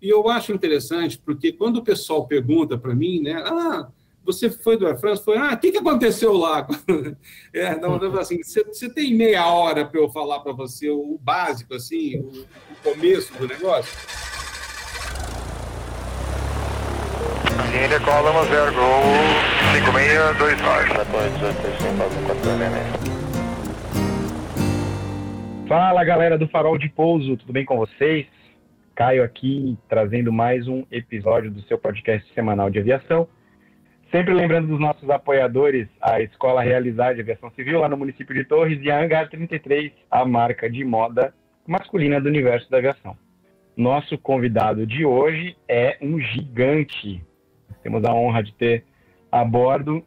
E eu acho interessante, porque quando o pessoal pergunta para mim, né, ah, você foi do Air France? Foi, ah, o que, que aconteceu lá? é, não, assim, você, tem meia hora para eu falar para você o básico, assim, o, o começo do negócio? 5629. Fala galera do Farol de Pouso, tudo bem com vocês? Caio aqui trazendo mais um episódio do seu podcast semanal de aviação. Sempre lembrando dos nossos apoiadores, a Escola Realizar de Aviação Civil, lá no município de Torres, e a Hangar 33, a marca de moda masculina do universo da aviação. Nosso convidado de hoje é um gigante. Temos a honra de ter a bordo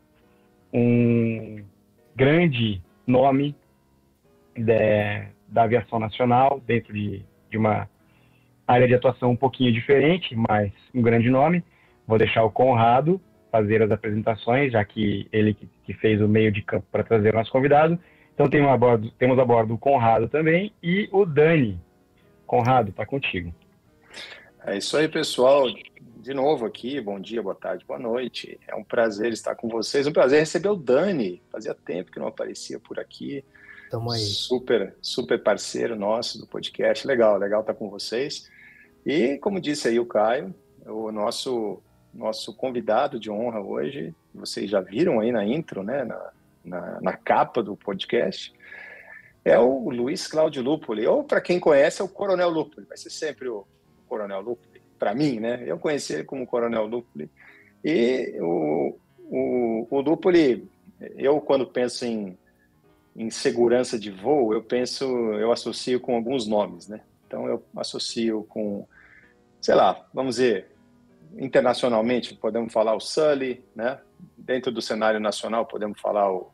um grande nome de, da aviação nacional, dentro de, de uma área de atuação um pouquinho diferente, mas um grande nome. Vou deixar o Conrado fazer as apresentações, já que ele que, fez o meio de campo para trazer o nosso convidado. Então temos a bordo, temos a bordo o Conrado também e o Dani. Conrado, está contigo. É isso aí, pessoal. De novo aqui, bom dia, boa tarde, boa noite. É um prazer estar com vocês. Um prazer receber o Dani. Fazia tempo que não aparecia por aqui. Tamo aí. Super, super parceiro nosso do podcast. Legal, legal estar com vocês. E como disse aí o Caio, o nosso nosso convidado de honra hoje, vocês já viram aí na intro, né, na, na, na capa do podcast, é o Luiz Cláudio Lupoli, ou para quem conhece, é o Coronel Lupoli, vai ser sempre o, Coronel Lupoli, para mim, né, eu conheci ele como Coronel Lupoli, e o, o, o Lupoli, eu quando penso em, em segurança de voo, eu penso, eu associo com alguns nomes, né, então eu associo com, sei lá, vamos dizer, internacionalmente, podemos falar o Sully, né? Dentro do cenário nacional, podemos falar o,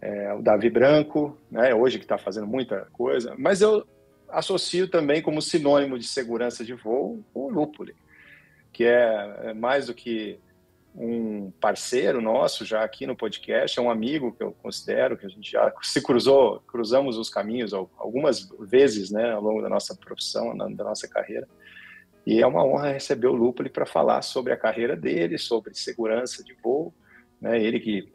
é, o Davi Branco, né? Hoje que está fazendo muita coisa. Mas eu associo também como sinônimo de segurança de voo o Lupuli, que é, é mais do que um parceiro nosso já aqui no podcast, é um amigo que eu considero que a gente já se cruzou, cruzamos os caminhos algumas vezes, né, ao longo da nossa profissão, da nossa carreira. E é uma honra receber o Lupoli para falar sobre a carreira dele, sobre segurança de voo. Né? Ele que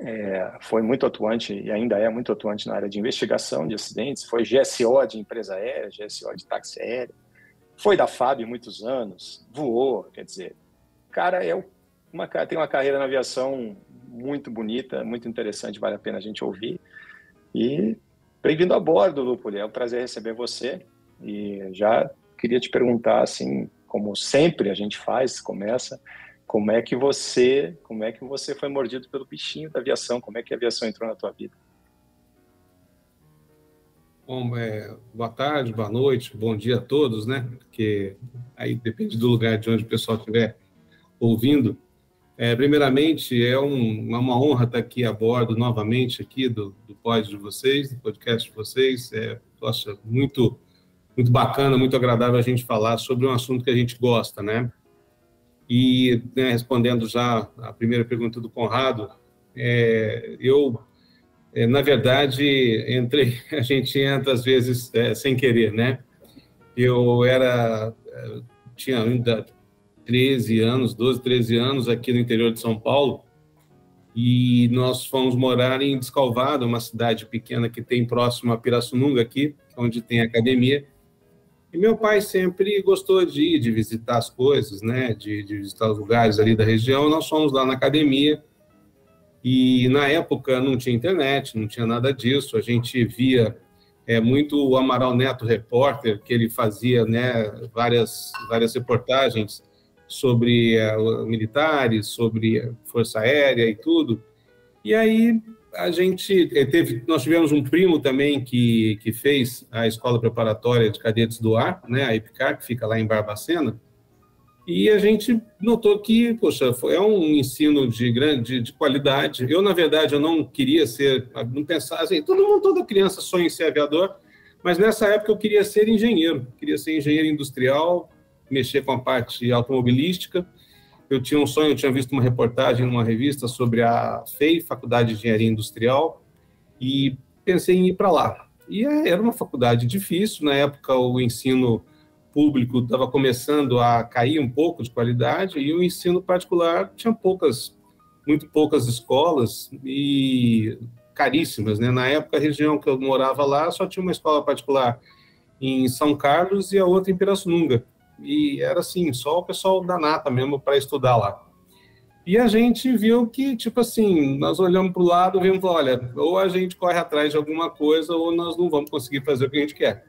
é, foi muito atuante e ainda é muito atuante na área de investigação de acidentes, foi GSO de empresa aérea, GSO de táxi aéreo, foi da FAB muitos anos, voou, quer dizer, cara é uma, tem uma carreira na aviação muito bonita, muito interessante, vale a pena a gente ouvir. E bem-vindo a bordo, Lupoli, é um prazer receber você e já queria te perguntar, assim, como sempre a gente faz, começa, como é que você, como é que você foi mordido pelo bichinho da aviação? Como é que a aviação entrou na tua vida? Bom, é, boa tarde, boa noite, bom dia a todos, né? Porque aí depende do lugar de onde o pessoal estiver ouvindo. É, primeiramente, é um, é uma honra estar aqui a bordo novamente aqui do, do pod de vocês, do podcast de vocês. É, nossa, muito muito bacana, muito agradável a gente falar sobre um assunto que a gente gosta, né? E né, respondendo já a primeira pergunta do Conrado, é, eu, é, na verdade, entrei, a gente entra às vezes é, sem querer, né? Eu era, é, tinha ainda 13 anos, 12, 13 anos aqui no interior de São Paulo, e nós fomos morar em Descalvado, uma cidade pequena que tem próximo a Pirassununga aqui, onde tem academia, e meu pai sempre gostou de ir, de visitar as coisas, né? De, de visitar os lugares ali da região. Nós fomos lá na academia e na época não tinha internet, não tinha nada disso. A gente via é, muito o Amaral Neto repórter, que ele fazia né, várias, várias reportagens sobre é, militares, sobre Força Aérea e tudo. E aí a gente eh, teve, nós tivemos um primo também que, que fez a escola preparatória de cadetes do ar, né, a EPICAR, que fica lá em Barbacena, e a gente notou que, poxa, é um ensino de grande de qualidade. Eu, na verdade, eu não queria ser, não pensava assim, todo mundo, toda criança sonha em ser aviador, mas nessa época eu queria ser engenheiro, queria ser engenheiro industrial, mexer com a parte automobilística, eu tinha um sonho, eu tinha visto uma reportagem numa revista sobre a FEI, Faculdade de Engenharia Industrial, e pensei em ir para lá. E é, era uma faculdade difícil, na época o ensino público estava começando a cair um pouco de qualidade e o ensino particular tinha poucas, muito poucas escolas e caríssimas, né? Na época, a região que eu morava lá só tinha uma escola particular em São Carlos e a outra em Pirassununga. E era assim, só o pessoal da nata mesmo para estudar lá. E a gente viu que, tipo assim, nós olhamos para o lado e vimos, olha, ou a gente corre atrás de alguma coisa ou nós não vamos conseguir fazer o que a gente quer.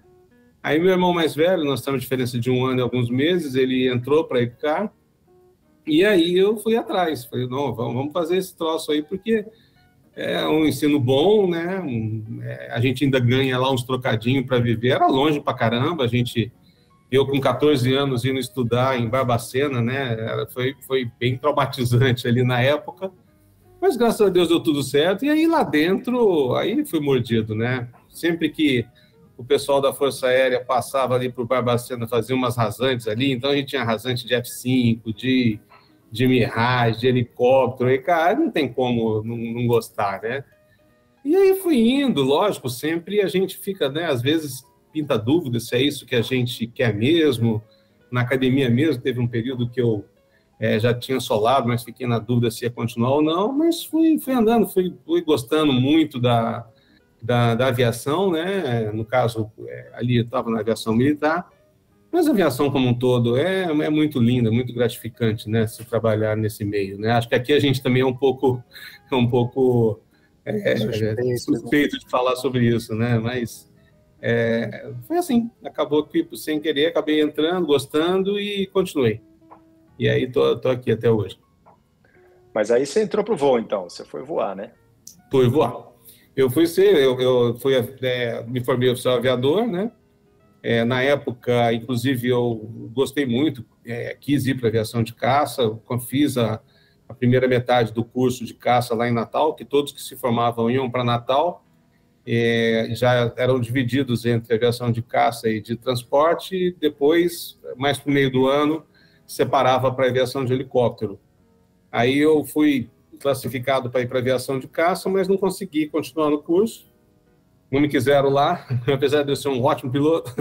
Aí meu irmão mais velho, nós temos diferença de um ano e alguns meses, ele entrou para EPCAR, e aí eu fui atrás. Falei, não, vamos fazer esse troço aí, porque é um ensino bom, né? Um, é, a gente ainda ganha lá uns trocadinhos para viver. Era longe para caramba, a gente... Eu, com 14 anos, indo estudar em Barbacena, né? Foi, foi bem traumatizante ali na época, mas graças a Deus deu tudo certo. E aí lá dentro, aí fui mordido, né? Sempre que o pessoal da Força Aérea passava ali por Barbacena, fazia umas rasantes ali, então a gente tinha rasante de F-5, de, de Mirage, de helicóptero, e cara, não tem como não, não, gostar, né? E aí fui indo, lógico, sempre a gente fica, né, às vezes pinta dúvida se é isso que a gente quer mesmo, na academia mesmo, teve um período que eu é, já tinha solado, mas fiquei na dúvida se ia continuar ou não, mas fui, fui andando, fui, fui gostando muito da, da, da aviação, né? No caso, é, ali estava na aviação militar, mas a aviação como um todo é, é muito linda, muito gratificante, né? Se trabalhar nesse meio, né? Acho que aqui a gente também é um pouco, é um pouco é, suspeito, suspeito de falar sobre isso, né? Mas é, foi assim, acabou que sem querer, acabei entrando, gostando e continuei. E aí tô, tô aqui até hoje. Mas aí você entrou para o voo, então, você foi voar, né? Fui voar. Eu fui ser, eu, eu fui, é, me formei oficial aviador, né? É, na época, inclusive, eu gostei muito, é, quis ir para aviação de caça, fiz a, a, primeira metade do curso de caça lá em Natal, que todos que se formavam iam para Natal, é, já eram divididos entre aviação de caça e de transporte, e depois, mais para o meio do ano, separava para aviação de helicóptero. Aí eu fui classificado para ir para aviação de caça, mas não consegui continuar no curso. Não me quiseram lá, apesar de eu ser um ótimo piloto.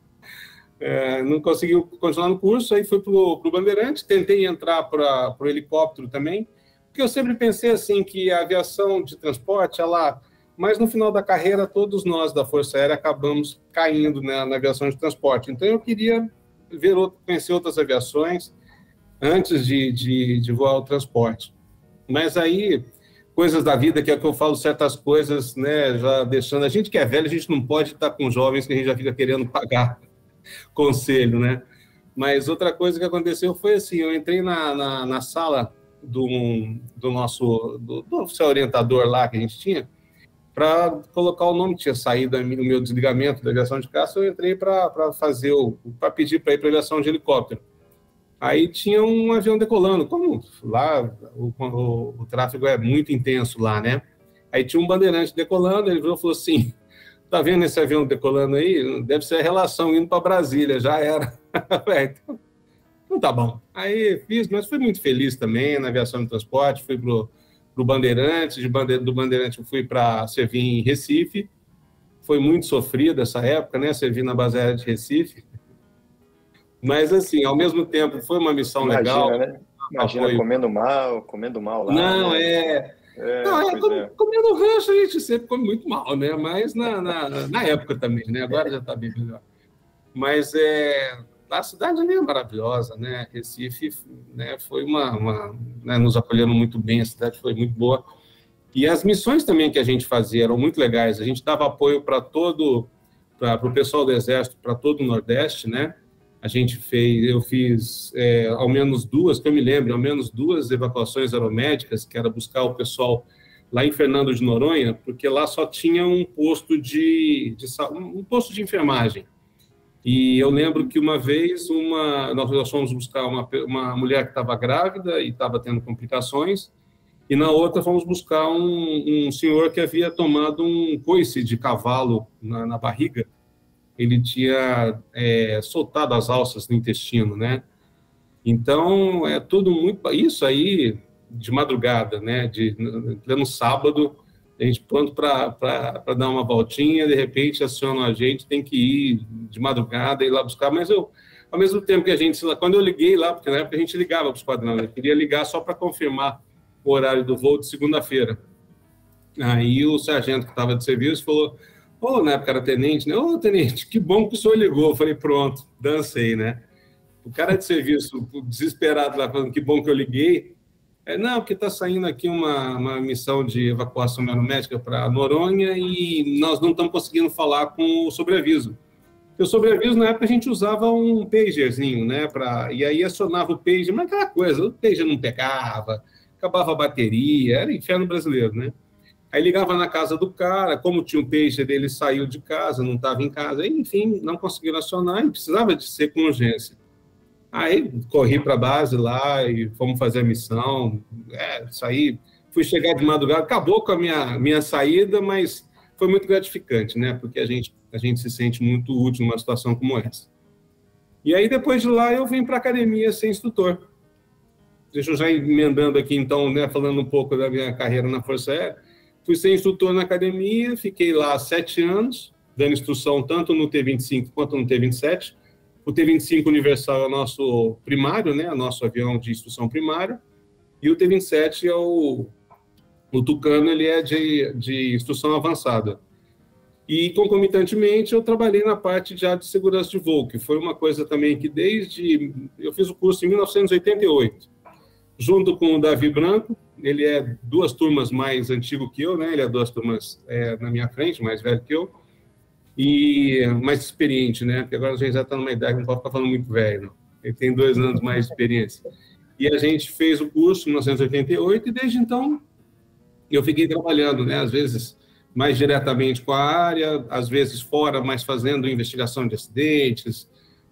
é, não consegui continuar no curso, aí fui para o Bandeirante, tentei entrar para o helicóptero também, porque eu sempre pensei assim que a aviação de transporte, ela... Mas no final da carreira, todos nós da Força Aérea acabamos caindo na, na aviação de transporte. Então eu queria ver, conhecer outras aviações antes de, de, de voar o transporte. Mas aí, coisas da vida, que é que eu falo certas coisas, né, já deixando. A gente que é velho, a gente não pode estar com jovens que a gente já fica querendo pagar conselho, né? Mas outra coisa que aconteceu foi assim: eu entrei na, na, na sala do, do nosso do, do orientador lá que a gente tinha, para colocar o nome, tinha saído no meu desligamento da aviação de caça, eu entrei para fazer, para pedir para ir para aviação de helicóptero. Aí tinha um avião decolando, como lá o, o, o, tráfego é muito intenso lá, né? Aí tinha um bandeirante decolando, ele falou assim: tá vendo esse avião decolando aí? Deve ser a relação indo para Brasília, já era. então, então tá bom. Aí fiz, mas fui muito feliz também na aviação de transporte, fui pro, pro Bandeirantes, de Bande, do Bandeirantes fui para servir em Recife. Foi muito sofrido essa época, né? Servir na base aérea de Recife mas, assim, ao mesmo tempo, foi uma missão Imagina, legal. Né? Imagina apoio. comendo mal, comendo mal lá. Não, né? é. é. Não, é, com, é. comendo rancho a gente sempre come muito mal, né? Mas na, na, na época também, né? Agora já está bem melhor. Mas é, a cidade ali é maravilhosa, né? Recife né, foi uma. uma né, nos acolhendo muito bem, a cidade foi muito boa. E as missões também que a gente fazia eram muito legais. A gente dava apoio para todo, para o pessoal do Exército, para todo o Nordeste, né? a gente fez, eu fiz é, ao menos duas, que eu me lembro, ao menos duas evacuações aeromédicas, que era buscar o pessoal lá em Fernando de Noronha, porque lá só tinha um posto de, de um posto de enfermagem. E eu lembro que uma vez uma, nós fomos buscar uma, uma mulher que estava grávida e estava tendo complicações, e na outra fomos buscar um, um senhor que havia tomado um coice de cavalo na, na barriga, ele tinha é, soltado as alças no intestino, né? Então, é tudo muito... Isso aí, de madrugada, né? De, no sábado, a gente pronto para dar uma voltinha, de repente aciona a gente, tem que ir de madrugada, ir lá buscar, mas eu, ao mesmo tempo que a gente, quando eu liguei lá, porque na época a gente ligava para os quadrões, eu queria ligar só para confirmar o horário do voo de segunda-feira. Aí o sargento que estava de serviço falou, ô, oh, na época era tenente, né? Ô, oh, tenente, que bom que o senhor ligou. Eu falei, pronto, dancei, né? O cara de serviço, desesperado lá, falando que bom que eu liguei, é, não, porque está saindo aqui uma, uma missão de evacuação aeromédica para Noronha e nós não estamos conseguindo falar com o sobreaviso. O sobreaviso, na época, a gente usava um pagerzinho, né? Pra, e aí acionava o pager, mas aquela coisa, o pager não pegava, acabava a bateria, era inferno brasileiro, né? Aí ligava na casa do cara, como tinha um pager dele, saiu de casa, não estava em casa, enfim, não conseguiram acionar e precisava de ser com urgência. Aí corri para a base lá e fomos fazer a missão. É, saí, fui chegar de madrugada, acabou com a minha, minha saída, mas foi muito gratificante, né? Porque a gente, a gente se sente muito útil numa situação como essa. E aí, depois de lá, eu vim para a academia ser instrutor. Deixa eu já emendando aqui, então, né, falando um pouco da minha carreira na Força Aérea. Fui ser instrutor na academia, fiquei lá sete anos, dando instrução tanto no T-25 quanto no T-27 o T-25 Universal é o nosso primário, né? O nosso avião de instrução primária. E o T-27 é o, o Tucano, ele é de, de instrução avançada. E, concomitantemente, eu trabalhei na parte de de segurança de voo, que foi uma coisa também que desde... Eu fiz o curso em 1988, junto com o Davi Branco, ele é duas turmas mais antigo que eu, né? Ele é duas turmas é, na minha frente, mais velho que eu e mais experiente, né? Porque agora a gente já está numa idade, não pode ficar falando muito velho, não. Ele tem dois anos mais de experiência. E a gente fez o curso em 1988 e desde então eu fiquei trabalhando, né? Às vezes mais diretamente com a área, às vezes fora, mas fazendo investigação de acidentes,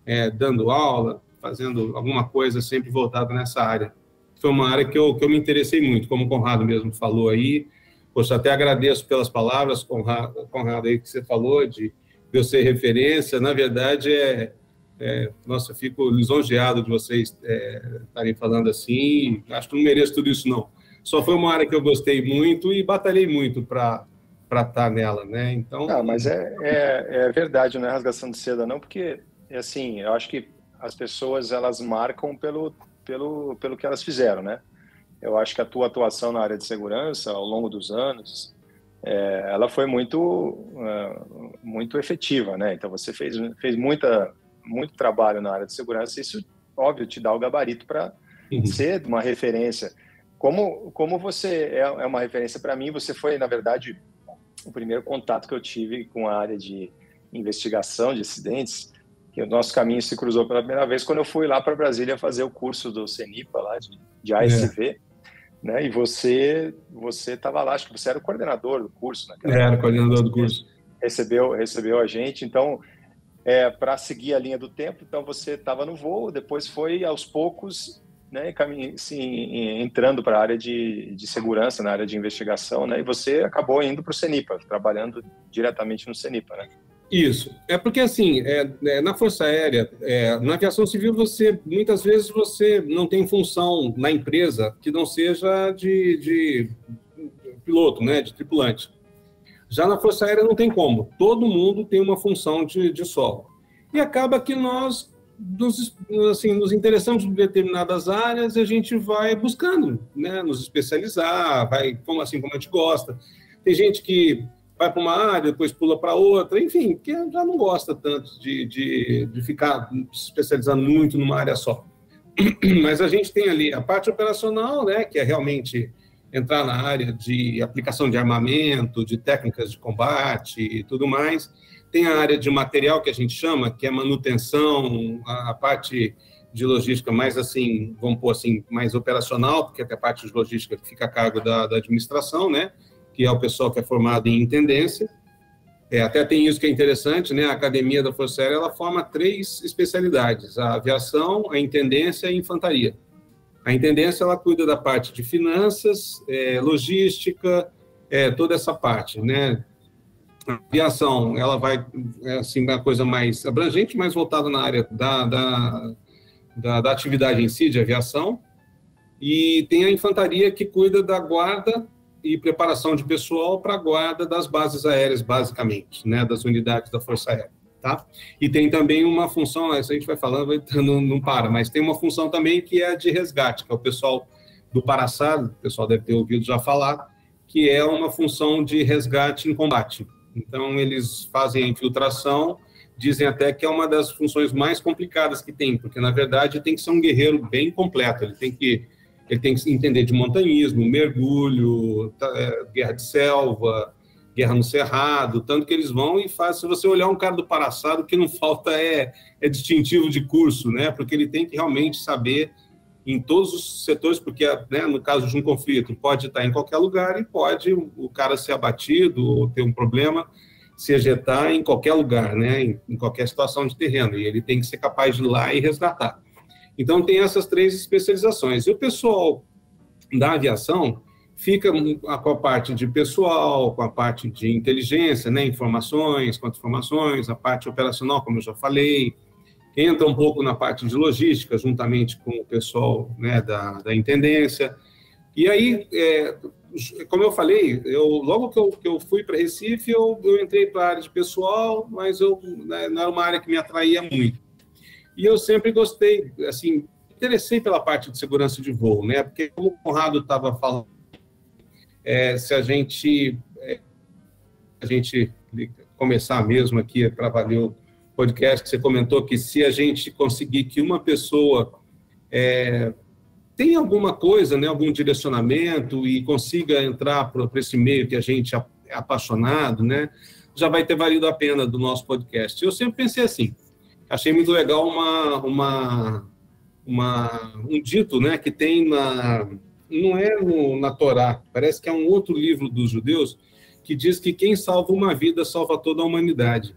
é, dando aula, fazendo alguma coisa sempre voltada nessa área. Foi uma área que eu, que eu me interessei muito, como o Conrado mesmo falou aí, Poxa, até agradeço pelas palavras, Conrado, Conrado aí que você falou, de eu ser referência. Na verdade, é, é nossa, eu fico lisonjeado de vocês é, estarem falando assim. Acho que não mereço tudo isso, não. Só foi uma área que eu gostei muito e batalhei muito para estar tá nela, né? Então. Não, mas é, é, é verdade, não é rasgação de seda, não, porque assim, eu acho que as pessoas elas marcam pelo pelo pelo que elas fizeram, né? Eu acho que a tua atuação na área de segurança ao longo dos anos, é, ela foi muito, uh, muito efetiva, né? Então você fez, fez muita, muito trabalho na área de segurança, isso, óbvio, te dá o gabarito para uhum. ser uma referência. Como, como você é, é uma referência para mim, você foi, na verdade, o primeiro contato que eu tive com a área de investigação de acidentes, que o nosso caminho se cruzou pela primeira vez quando eu fui lá para Brasília fazer o curso do CENIPA, lá de, de ASV. É né? E você você estava lá, acho que você era o coordenador do curso, né? Era o coordenador do curso. Recebeu recebeu a gente, então é, para seguir a linha do tempo, então você estava no voo, depois foi aos poucos, né, caminho, assim, entrando para a área de, de segurança, na área de investigação, né? E você acabou indo para o CENIPA, trabalhando diretamente no CENIPA, né? Isso. É porque, assim, é, é, na Força Aérea, é, na aviação civil, você, muitas vezes, você não tem função na empresa que não seja de, de piloto, né, de tripulante. Já na Força Aérea não tem como. Todo mundo tem uma função de, de solo. E acaba que nós nos, assim, nos interessamos por determinadas áreas e a gente vai buscando, né, nos especializar, vai como assim como a gente gosta. Tem gente que vai para uma área, depois pula para outra, enfim, que já não gosta tanto de, de, de ficar se especializando muito numa área só. Mas a gente tem ali a parte operacional, né, que é realmente entrar na área de aplicação de armamento, de técnicas de combate e tudo mais. Tem a área de material que a gente chama, que é manutenção, a, parte de logística mais assim, vamos pôr assim, mais operacional, porque é a parte de logística fica a cargo da, da administração, né? Que é o pessoal que é formado em intendência. É, até tem isso que é interessante, né? A Academia da Força Aérea ela forma três especialidades: a aviação, a intendência e a infantaria. A intendência ela cuida da parte de finanças, é, logística, é, toda essa parte, né? A aviação ela vai é, assim uma coisa mais abrangente, mais voltada na área da, da, da, da atividade em si de aviação. E tem a infantaria que cuida da guarda e preparação de pessoal para a guarda das bases aéreas, basicamente, né, das unidades da Força Aérea. Tá? E tem também uma função, essa a gente vai falando, não, não para, mas tem uma função também que é de resgate, que é o pessoal do Paraçado, o pessoal deve ter ouvido já falar, que é uma função de resgate em combate. Então, eles fazem a infiltração, dizem até que é uma das funções mais complicadas que tem, porque, na verdade, tem que ser um guerreiro bem completo, ele tem que ele tem que entender de montanhismo, mergulho, tá, é, guerra de selva, guerra no cerrado, tanto que eles vão e fazem. Se você olhar um cara do Paraçado, o que não falta é, é distintivo de curso, né? Porque ele tem que realmente saber em todos os setores, porque né, no caso de um conflito pode estar em qualquer lugar e pode o cara ser abatido ou ter um problema, se ejetar em qualquer lugar, né? Em, em qualquer situação de terreno. E ele tem que ser capaz de ir lá e resgatar. Então, tem essas três especializações. E o pessoal da aviação fica com a parte de pessoal, com a parte de inteligência, né, informações, contra-informações, a parte operacional, como eu já falei, entra um pouco na parte de logística, juntamente com o pessoal né, da, da intendência. E aí, é, como eu falei, eu, logo que eu, que eu fui para Recife, eu, eu entrei para a área de pessoal, mas eu, né, não era uma área que me atraía muito. E eu sempre gostei, assim, interessei pela parte de segurança de voo, né? Porque como o Conrado estava falando, é, se a gente é, a gente começar mesmo aqui para valer o podcast que você comentou que se a gente conseguir que uma pessoa é, tenha alguma coisa, né, algum direcionamento e consiga entrar para esse meio que a gente é apaixonado, né, já vai ter valido a pena do nosso podcast. Eu sempre pensei assim, achei muito legal uma, uma, uma, um dito né, que tem na. Não é no, na Torá, parece que é um outro livro dos judeus que diz que quem salva uma vida salva toda a humanidade.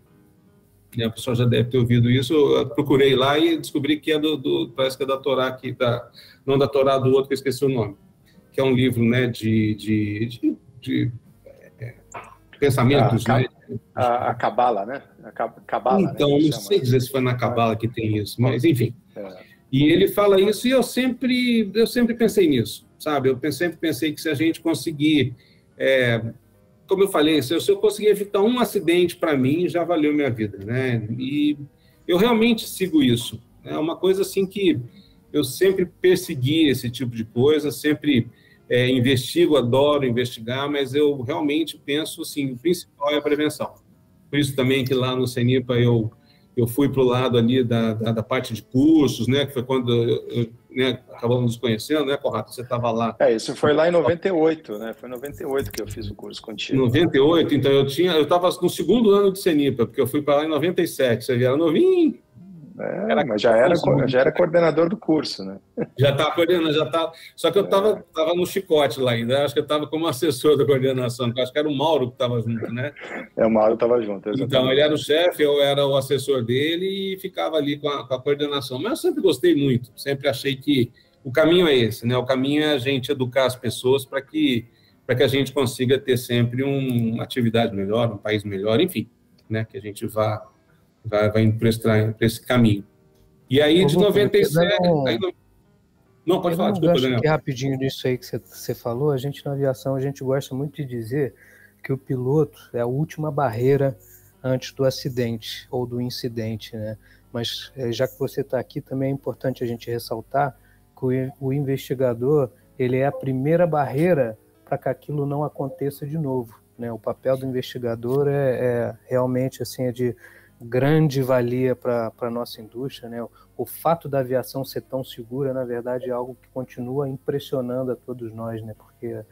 E a pessoa já deve ter ouvido isso. Eu procurei lá e descobri que é do, do parece que é da Torá aqui, da, não da Torá do outro que eu esqueci o nome, que é um livro né, de, de, de, de é, pensamentos, a, né? A Cabala, né? Cabala, então, né, não sei dizer se foi na Cabala que tem isso, mas enfim. É. E ele fala isso e eu sempre, eu sempre pensei nisso, sabe? Eu sempre pensei que se a gente conseguir, é, como eu falei, se eu, se eu conseguir evitar um acidente para mim, já valeu minha vida, né? E eu realmente sigo isso. É uma coisa assim que eu sempre persegui esse tipo de coisa, sempre é, investigo, adoro investigar, mas eu realmente penso assim, o principal é a prevenção. Por isso também que lá no CENIPA eu eu fui para o lado ali da, da, da, parte de cursos, né, que foi quando eu, né, acabamos nos conhecendo, né, Corrato? Você estava lá. É, isso foi lá em 98, né? Foi em 98 que eu fiz o curso contigo. 98, então eu tinha, eu estava no segundo ano de CENIPA, porque eu fui para lá em 97, você era novinho, é, era mas já era, já era coordenador do curso, né? Já estava coordenando, já estava. Só que eu estava é. tava no chicote lá ainda. Acho que eu estava como assessor da coordenação, acho que era o Mauro que estava junto, né? É, o Mauro estava junto. Exatamente. Então, ele era o chefe, eu era o assessor dele e ficava ali com a, com a coordenação. Mas eu sempre gostei muito, sempre achei que o caminho é esse, né? O caminho é a gente educar as pessoas para que, que a gente consiga ter sempre um, uma atividade melhor, um país melhor, enfim, né? Que a gente vá vai, vai indo para esse caminho. E aí, de 97. Um... Aí, não, pode falar, desculpa, Daniel. rapidinho nisso aí que você falou, a gente na aviação, a gente gosta muito de dizer que o piloto é a última barreira antes do acidente ou do incidente, né? Mas é, já que você está aqui, também é importante a gente ressaltar que o, o investigador ele é a primeira barreira para que aquilo não aconteça de novo. Né? O papel do investigador é, é realmente assim é de grande valia para a nossa indústria. Né? O fato da aviação ser tão segura, na verdade, é algo que continua impressionando a todos nós, né? porque é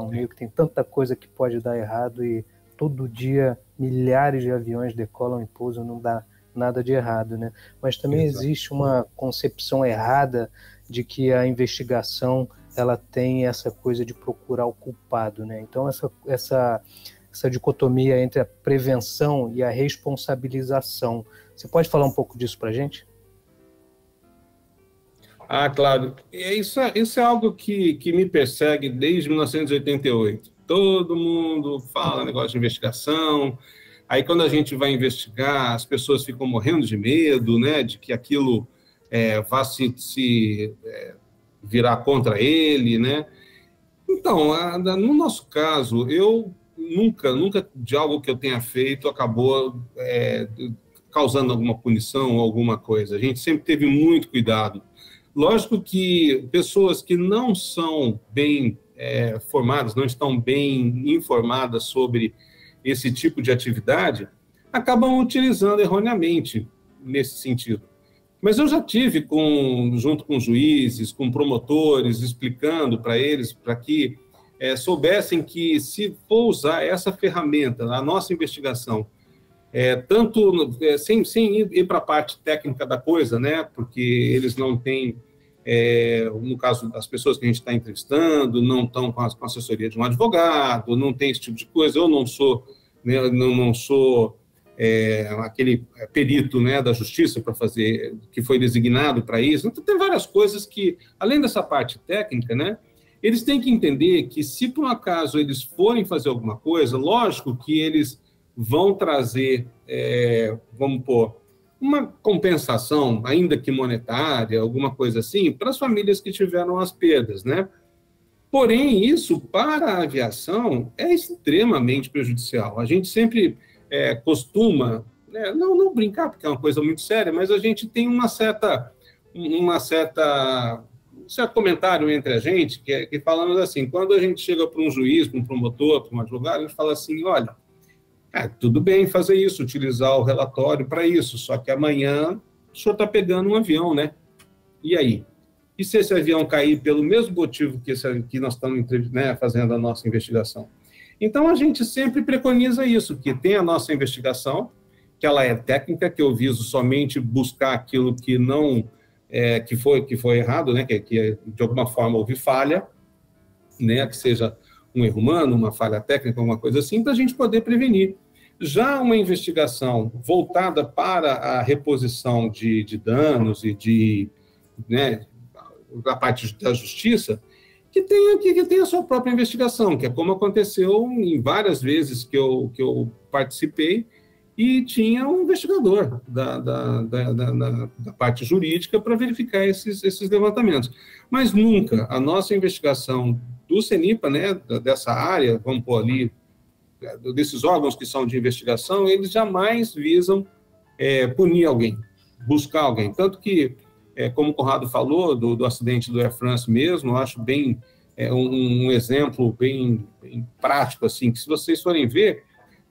um meio que tem tanta coisa que pode dar errado e todo dia milhares de aviões decolam e pousam, não dá nada de errado. Né? Mas também Exato. existe uma concepção errada de que a investigação ela tem essa coisa de procurar o culpado. Né? Então, essa, essa essa dicotomia entre a prevenção e a responsabilização. Você pode falar um pouco disso para a gente? Ah, claro. Isso é, isso é algo que, que me persegue desde 1988. Todo mundo fala negócio de investigação. Aí, quando a gente vai investigar, as pessoas ficam morrendo de medo, né, de que aquilo é, vá se, se é, virar contra ele, né? Então, no nosso caso, eu nunca, nunca de algo que eu tenha feito acabou é, causando alguma punição ou alguma coisa. A gente sempre teve muito cuidado. Lógico que pessoas que não são bem é, formadas, não estão bem informadas sobre esse tipo de atividade, acabam utilizando erroneamente nesse sentido. Mas eu já tive com, junto com juízes, com promotores, explicando para eles, para que é, soubessem que se for usar essa ferramenta, a nossa investigação, é, tanto é, sem, sem ir, ir para a parte técnica da coisa, né, porque eles não têm, é, no caso das pessoas que a gente está entrevistando, não estão com, com, a assessoria de um advogado, não tem esse tipo de coisa, eu não sou, né, não, não sou é, aquele perito né, da justiça para fazer, que foi designado para isso. Então, tem várias coisas que, além dessa parte técnica, né, eles têm que entender que, se por um acaso eles forem fazer alguma coisa, lógico que eles vão trazer, é, vamos pôr, uma compensação, ainda que monetária, alguma coisa assim, para as famílias que tiveram as perdas, né? Porém, isso para a aviação é extremamente prejudicial. A gente sempre é, costuma, né, não, não brincar, porque é uma coisa muito séria, mas a gente tem uma certa, uma certa um certo comentário entre a gente, que, é, que falamos assim, quando a gente chega para um juiz, para um promotor, para um advogado, gente fala assim, olha, é, tudo bem fazer isso, utilizar o relatório para isso, só que amanhã o senhor está pegando um avião, né? E aí? E se esse avião cair pelo mesmo motivo que, esse, que nós estamos né, fazendo a nossa investigação? Então, a gente sempre preconiza isso, que tem a nossa investigação, que ela é técnica, que eu viso somente buscar aquilo que não é, que foi que foi errado, né, que, que de alguma forma houve falha, né, que seja um erro humano, uma falha técnica, alguma coisa assim, para a gente poder prevenir. Já uma investigação voltada para a reposição de, de danos e de, né, da parte da justiça, que tenha, que, que tenha a sua própria investigação, que é como aconteceu em várias vezes que eu, que eu participei, e tinha um investigador da, da, da, da, da parte jurídica para verificar esses, esses levantamentos. Mas nunca a nossa investigação do CENIPA, né, dessa área, vamos pôr ali, é, desses órgãos que são de investigação, eles jamais visam é, punir alguém, buscar alguém. Tanto que, é, como o Conrado falou, do, do acidente do Air France mesmo, eu acho bem é, um, um exemplo bem, bem prático, assim, que se vocês forem ver,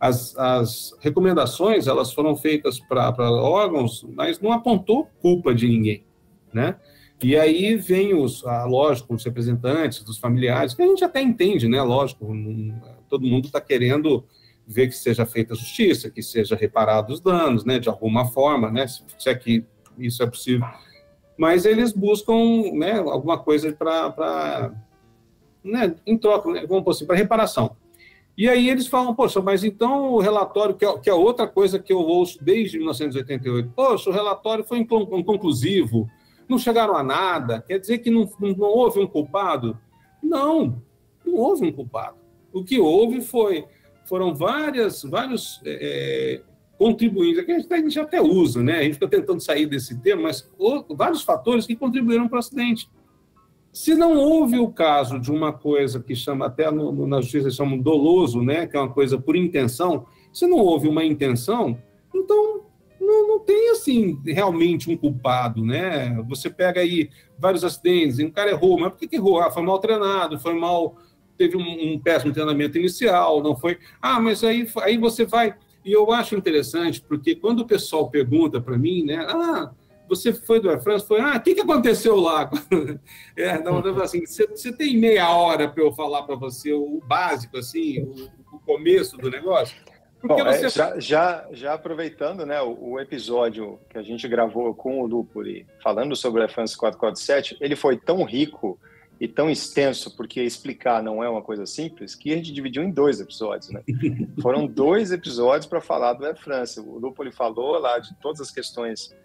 as, as recomendações elas foram feitas para órgãos, mas não apontou culpa de ninguém, né? E aí vem os, a, lógico, os representantes dos familiares, que a gente até entende, né? Lógico, não, todo mundo está querendo ver que seja feita justiça, que seja reparado os danos, né? De alguma forma, né? Se, se é que isso é possível. Mas eles buscam, né? Alguma coisa para, né? Em troca, né? vamos assim, para reparação. E aí eles falam, poxa, mas então o relatório, que é, que é outra coisa que eu ouço desde 1988, poxa, o relatório foi inconclusivo, não chegaram a nada, quer dizer que não, não houve um culpado? Não, não houve um culpado. O que houve foi, foram várias, vários é, é contribuintes, que a gente, a gente até usa, né? A gente fica tentando sair desse tema, mas vários fatores que contribuíram para o acidente. Se não houve o caso de uma coisa que chama, até no, no, na justiça chama doloso, né, que é uma coisa por intenção, se não houve uma intenção, então não, não tem, assim, realmente um culpado, né? Você pega aí vários acidentes, um cara errou, mas por que, que errou? Ah, foi mal treinado, foi mal, teve um, um péssimo treinamento inicial, não foi... Ah, mas aí, aí você vai... E eu acho interessante, porque quando o pessoal pergunta para mim, né, ah você foi do Air France, foi, ah, o que, que aconteceu lá? é, não, assim, você, tem meia hora para eu falar para você o básico, assim, o, o, começo do negócio? Bom, você... é, já, já, já, aproveitando né, o, o, episódio que a gente gravou com o Lupuri, falando sobre o Air France 447, ele foi tão rico e tão extenso, porque explicar não é uma coisa simples, que a gente dividiu em dois episódios. Né? Foram dois episódios para falar do Air France. O Lupoli falou lá de todas as questões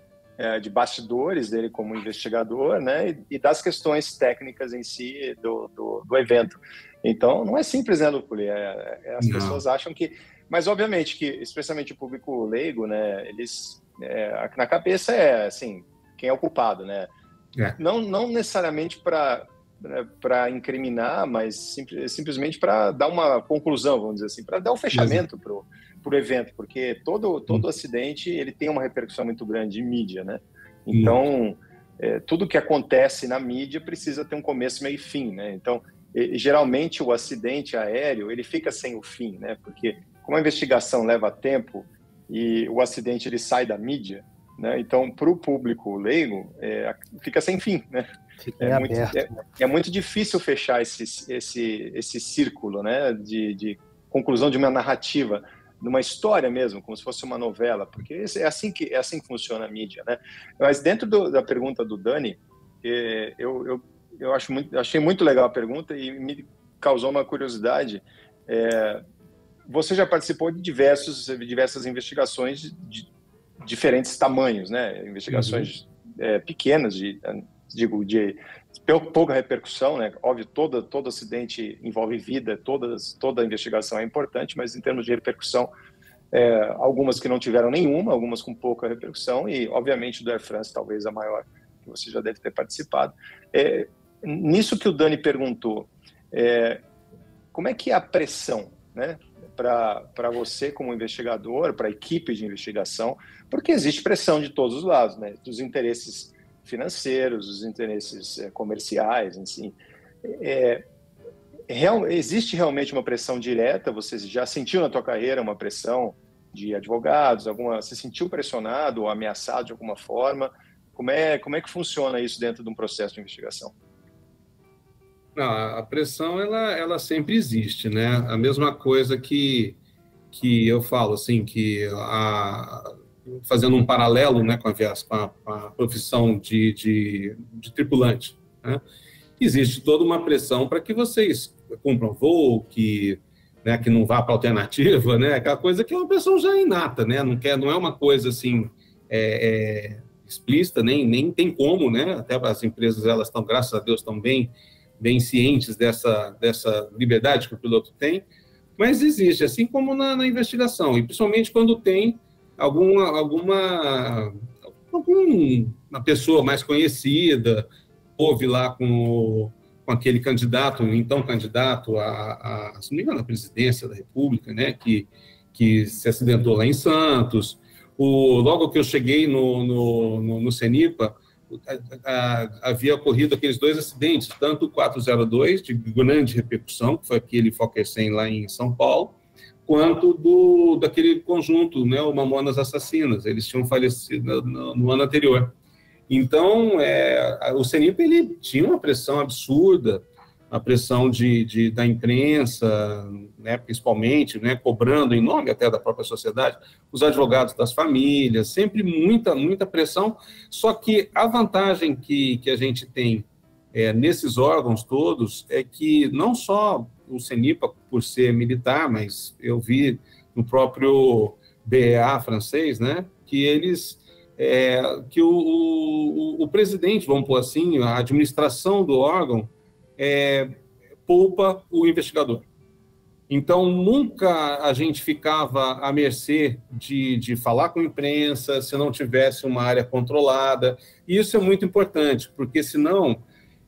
é, de bastidores dele como investigador, né, e, e, das questões técnicas em si do, do, do evento. Então, não é simples, né, Lupuli? É, é, as não. pessoas acham que... Mas, obviamente, que, especialmente o público leigo, né, eles... É, na cabeça é, assim, quem é o culpado, né? É. Não, não necessariamente para para incriminar, mas sim, simplesmente para dar uma conclusão, vamos dizer assim, para dar um fechamento para o evento, porque todo, todo acidente ele tem uma repercussão muito grande em mídia, né? Então, é, tudo que acontece na mídia precisa ter um começo, meio e fim, né? Então, geralmente o acidente aéreo ele fica sem o fim, né? Porque como a investigação leva tempo e o acidente ele sai da mídia, né? Então, para o público leigo, é, fica sem fim, né? É muito, é, é, muito, difícil fechar esse, esse, esse círculo né, de, de, conclusão de uma narrativa, de uma história mesmo, como se fosse uma novela, porque é assim que, é assim que funciona a mídia. Né? Mas dentro do, da pergunta do Dani, é, eu, eu, eu acho muito, achei muito legal a pergunta e me causou uma curiosidade. É, você já participou de diversos, diversas investigações de diferentes tamanhos, né? Investigações uhum. é, pequenas de digo, de pouca repercussão, né? Óbvio, todo, todo acidente envolve vida, todas, toda investigação é importante, mas em termos de repercussão, é, algumas que não tiveram nenhuma, algumas com pouca repercussão, e obviamente do Air France, talvez a maior, que você já deve ter participado. É, nisso que o Dani perguntou, é, como é que é a pressão, né? Para você como investigador, para a equipe de investigação, porque existe pressão de todos os lados, né? Dos interesses financeiros, os interesses é, comerciais, assim. É, real, existe realmente uma pressão direta? Você já sentiu na tua carreira uma pressão de advogados? Alguma, você sentiu pressionado ou ameaçado de alguma forma? Como é, como é que funciona isso dentro de um processo de investigação? Não, a pressão ela, ela sempre existe, né? A mesma coisa que que eu falo assim que a, fazendo um paralelo né, com, a, com a, com a profissão de, de, de tripulante. Né? Existe toda uma pressão para que vocês cumpram voo, que, né, que não vá para alternativa, né? aquela coisa que é uma pressão já inata, né? não, quer, não é uma coisa assim é, é, explícita, nem, nem tem como, né? até as empresas, elas estão, graças a Deus, estão bem, bem cientes dessa, dessa liberdade que o piloto tem, mas existe, assim como na, na investigação, e principalmente quando tem alguma, alguma, alguma pessoa mais conhecida, houve lá com, o, com aquele candidato, então candidato a, a, engano, a presidência da República, né, que, que se acidentou lá em Santos. O, logo que eu cheguei no, no, no, no CENIPA, a, a, havia ocorrido aqueles dois acidentes, tanto o 402, de grande repercussão, que foi aquele Fokker 100 lá em São Paulo, quanto do daquele conjunto, né, o Mamonas Assassinas. Eles tinham falecido no, no ano anterior. Então, é, o CENIP ele tinha uma pressão absurda, a pressão de, de, da imprensa, né, principalmente, né, cobrando em nome até da própria sociedade, os advogados das famílias, sempre muita, muita pressão. Só que a vantagem que, que a gente tem é, nesses órgãos todos é que não só o CENIPA, por ser militar, mas eu vi no próprio BEA francês, né, que eles, é, que o, o, o, presidente, vamos pôr assim, a administração do órgão, é, poupa o investigador. Então, nunca a gente ficava à mercê de, de falar com a imprensa se não tivesse uma área controlada. E isso é muito importante, porque senão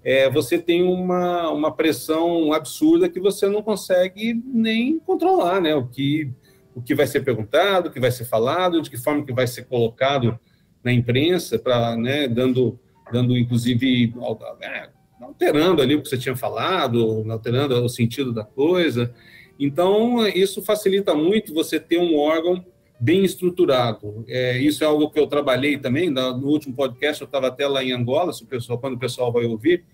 é, você tem uma, uma pressão absurda que você não consegue nem controlar, né? O que, o que vai ser perguntado, o que vai ser falado, de que forma que vai ser colocado na imprensa, para, né, dando, dando inclusive, é, alterando ali o que você tinha falado, alterando o sentido da coisa. Então, isso facilita muito você ter um órgão bem estruturado. É, isso é algo que eu trabalhei também, no último podcast eu estava até lá em Angola, se o pessoal, quando o pessoal vai ouvir,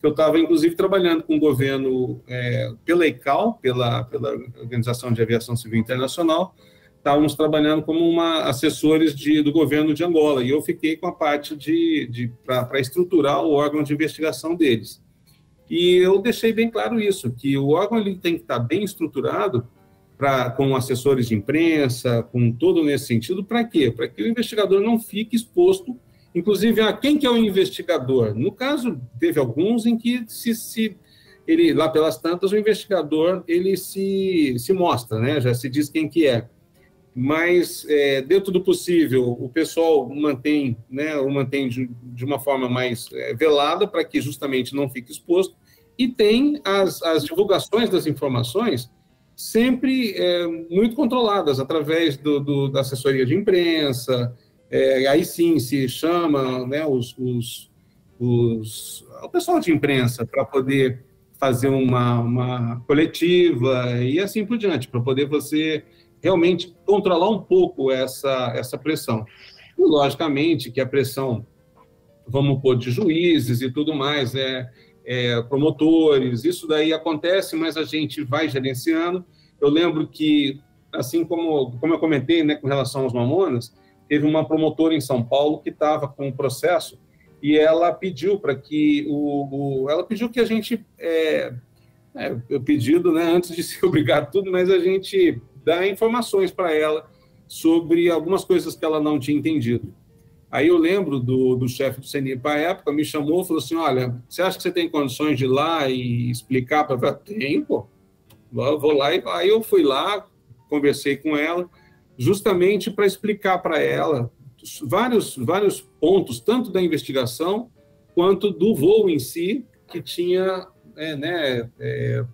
que eu estava, inclusive, trabalhando com o governo, é, pela ICAO, pela, pela Organização de Aviação Civil Internacional, estávamos trabalhando como uma, assessores de, do governo de Angola, e eu fiquei com a parte de, de para estruturar o órgão de investigação deles. E eu deixei bem claro isso, que o órgão ele tem que estar bem estruturado pra, com assessores de imprensa, com todo nesse sentido, para quê? Para que o investigador não fique exposto, inclusive, a quem que é o investigador. No caso, teve alguns em que se, se ele, lá pelas tantas, o investigador ele se, se mostra, né? já se diz quem que é. Mas, é, dentro do possível, o pessoal mantém, né, o mantém de, de uma forma mais é, velada para que justamente não fique exposto e tem as, as divulgações das informações sempre é, muito controladas através do, do, da assessoria de imprensa. É, aí sim se chama né, os, os, os, o pessoal de imprensa para poder fazer uma, uma coletiva e assim por diante, para poder você realmente controlar um pouco essa, essa pressão. E, logicamente, que a pressão, vamos pôr, de juízes e tudo mais, é, é, promotores, isso daí acontece, mas a gente vai gerenciando. Eu lembro que, assim como, como eu comentei né, com relação aos mamonas, teve uma promotora em São Paulo que estava com um processo e ela pediu para que o, o, ela pediu que a gente é, é, pedido né, antes de ser obrigado tudo, mas a gente dá informações para ela sobre algumas coisas que ela não tinha entendido. Aí eu lembro do, do chefe do CNI para a época, me chamou e falou assim: Olha, você acha que você tem condições de ir lá e explicar para ela? Tem, pô. Vou lá e aí eu fui lá, conversei com ela, justamente para explicar para ela vários, vários pontos, tanto da investigação quanto do voo em si, que tinha, é, né, é,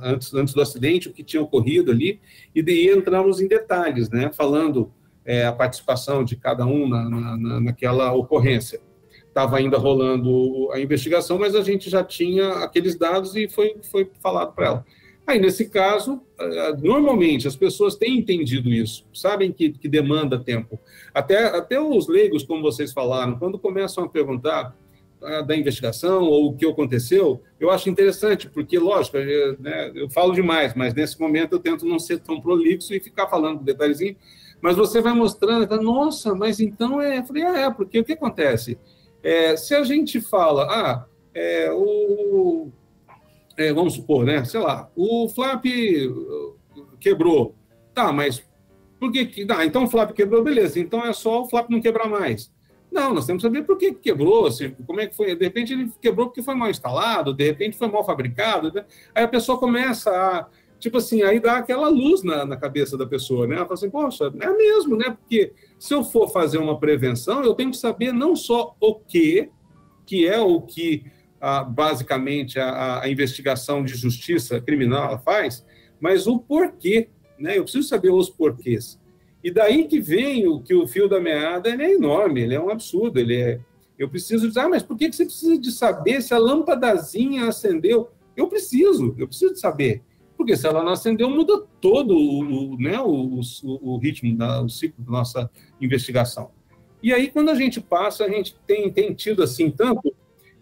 antes, antes do acidente, o que tinha ocorrido ali, e daí entramos em detalhes, né, falando é, a participação de cada um na, na, naquela ocorrência. Estava ainda rolando a investigação, mas a gente já tinha aqueles dados e foi, foi falado para ela. Aí, nesse caso, eh, normalmente as pessoas têm entendido isso, sabem que, que demanda tempo. Até, até os leigos, como vocês falaram, quando começam a perguntar ah, da investigação ou o que aconteceu, eu acho interessante, porque, lógico, eu, né, eu falo demais, mas nesse momento eu tento não ser tão prolixo e ficar falando detalhezinho, mas você vai mostrando, tá, nossa, mas então é. Eu falei, ah, é, porque o que acontece? É, se a gente fala, ah, é, o, é, vamos supor, né? Sei lá, o flap uh, quebrou. Tá, mas por que que. Ah, então o flap quebrou, beleza. Então é só o flap não quebrar mais. Não, nós temos que saber por que quebrou, se, como é que foi. De repente ele quebrou porque foi mal instalado, de repente foi mal fabricado. Né? Aí a pessoa começa a. Tipo assim, aí dá aquela luz na, na cabeça da pessoa, né? Ela fala assim, poxa, é mesmo, né? Porque se eu for fazer uma prevenção, eu tenho que saber não só o que, que é o que a, basicamente a, a, investigação de justiça criminal faz, mas o porquê, né? Eu preciso saber os porquês. E daí que vem o que o fio da meada é enorme, ele é um absurdo, ele é. Eu preciso dizer, ah, mas por que você precisa de saber se a lâmpadazinha acendeu? Eu preciso, eu preciso de saber. Porque se ela não acendeu, muda todo o, né, o, o, o ritmo, da, o ciclo da nossa investigação. E aí, quando a gente passa, a gente tem, tem tido, assim, tanto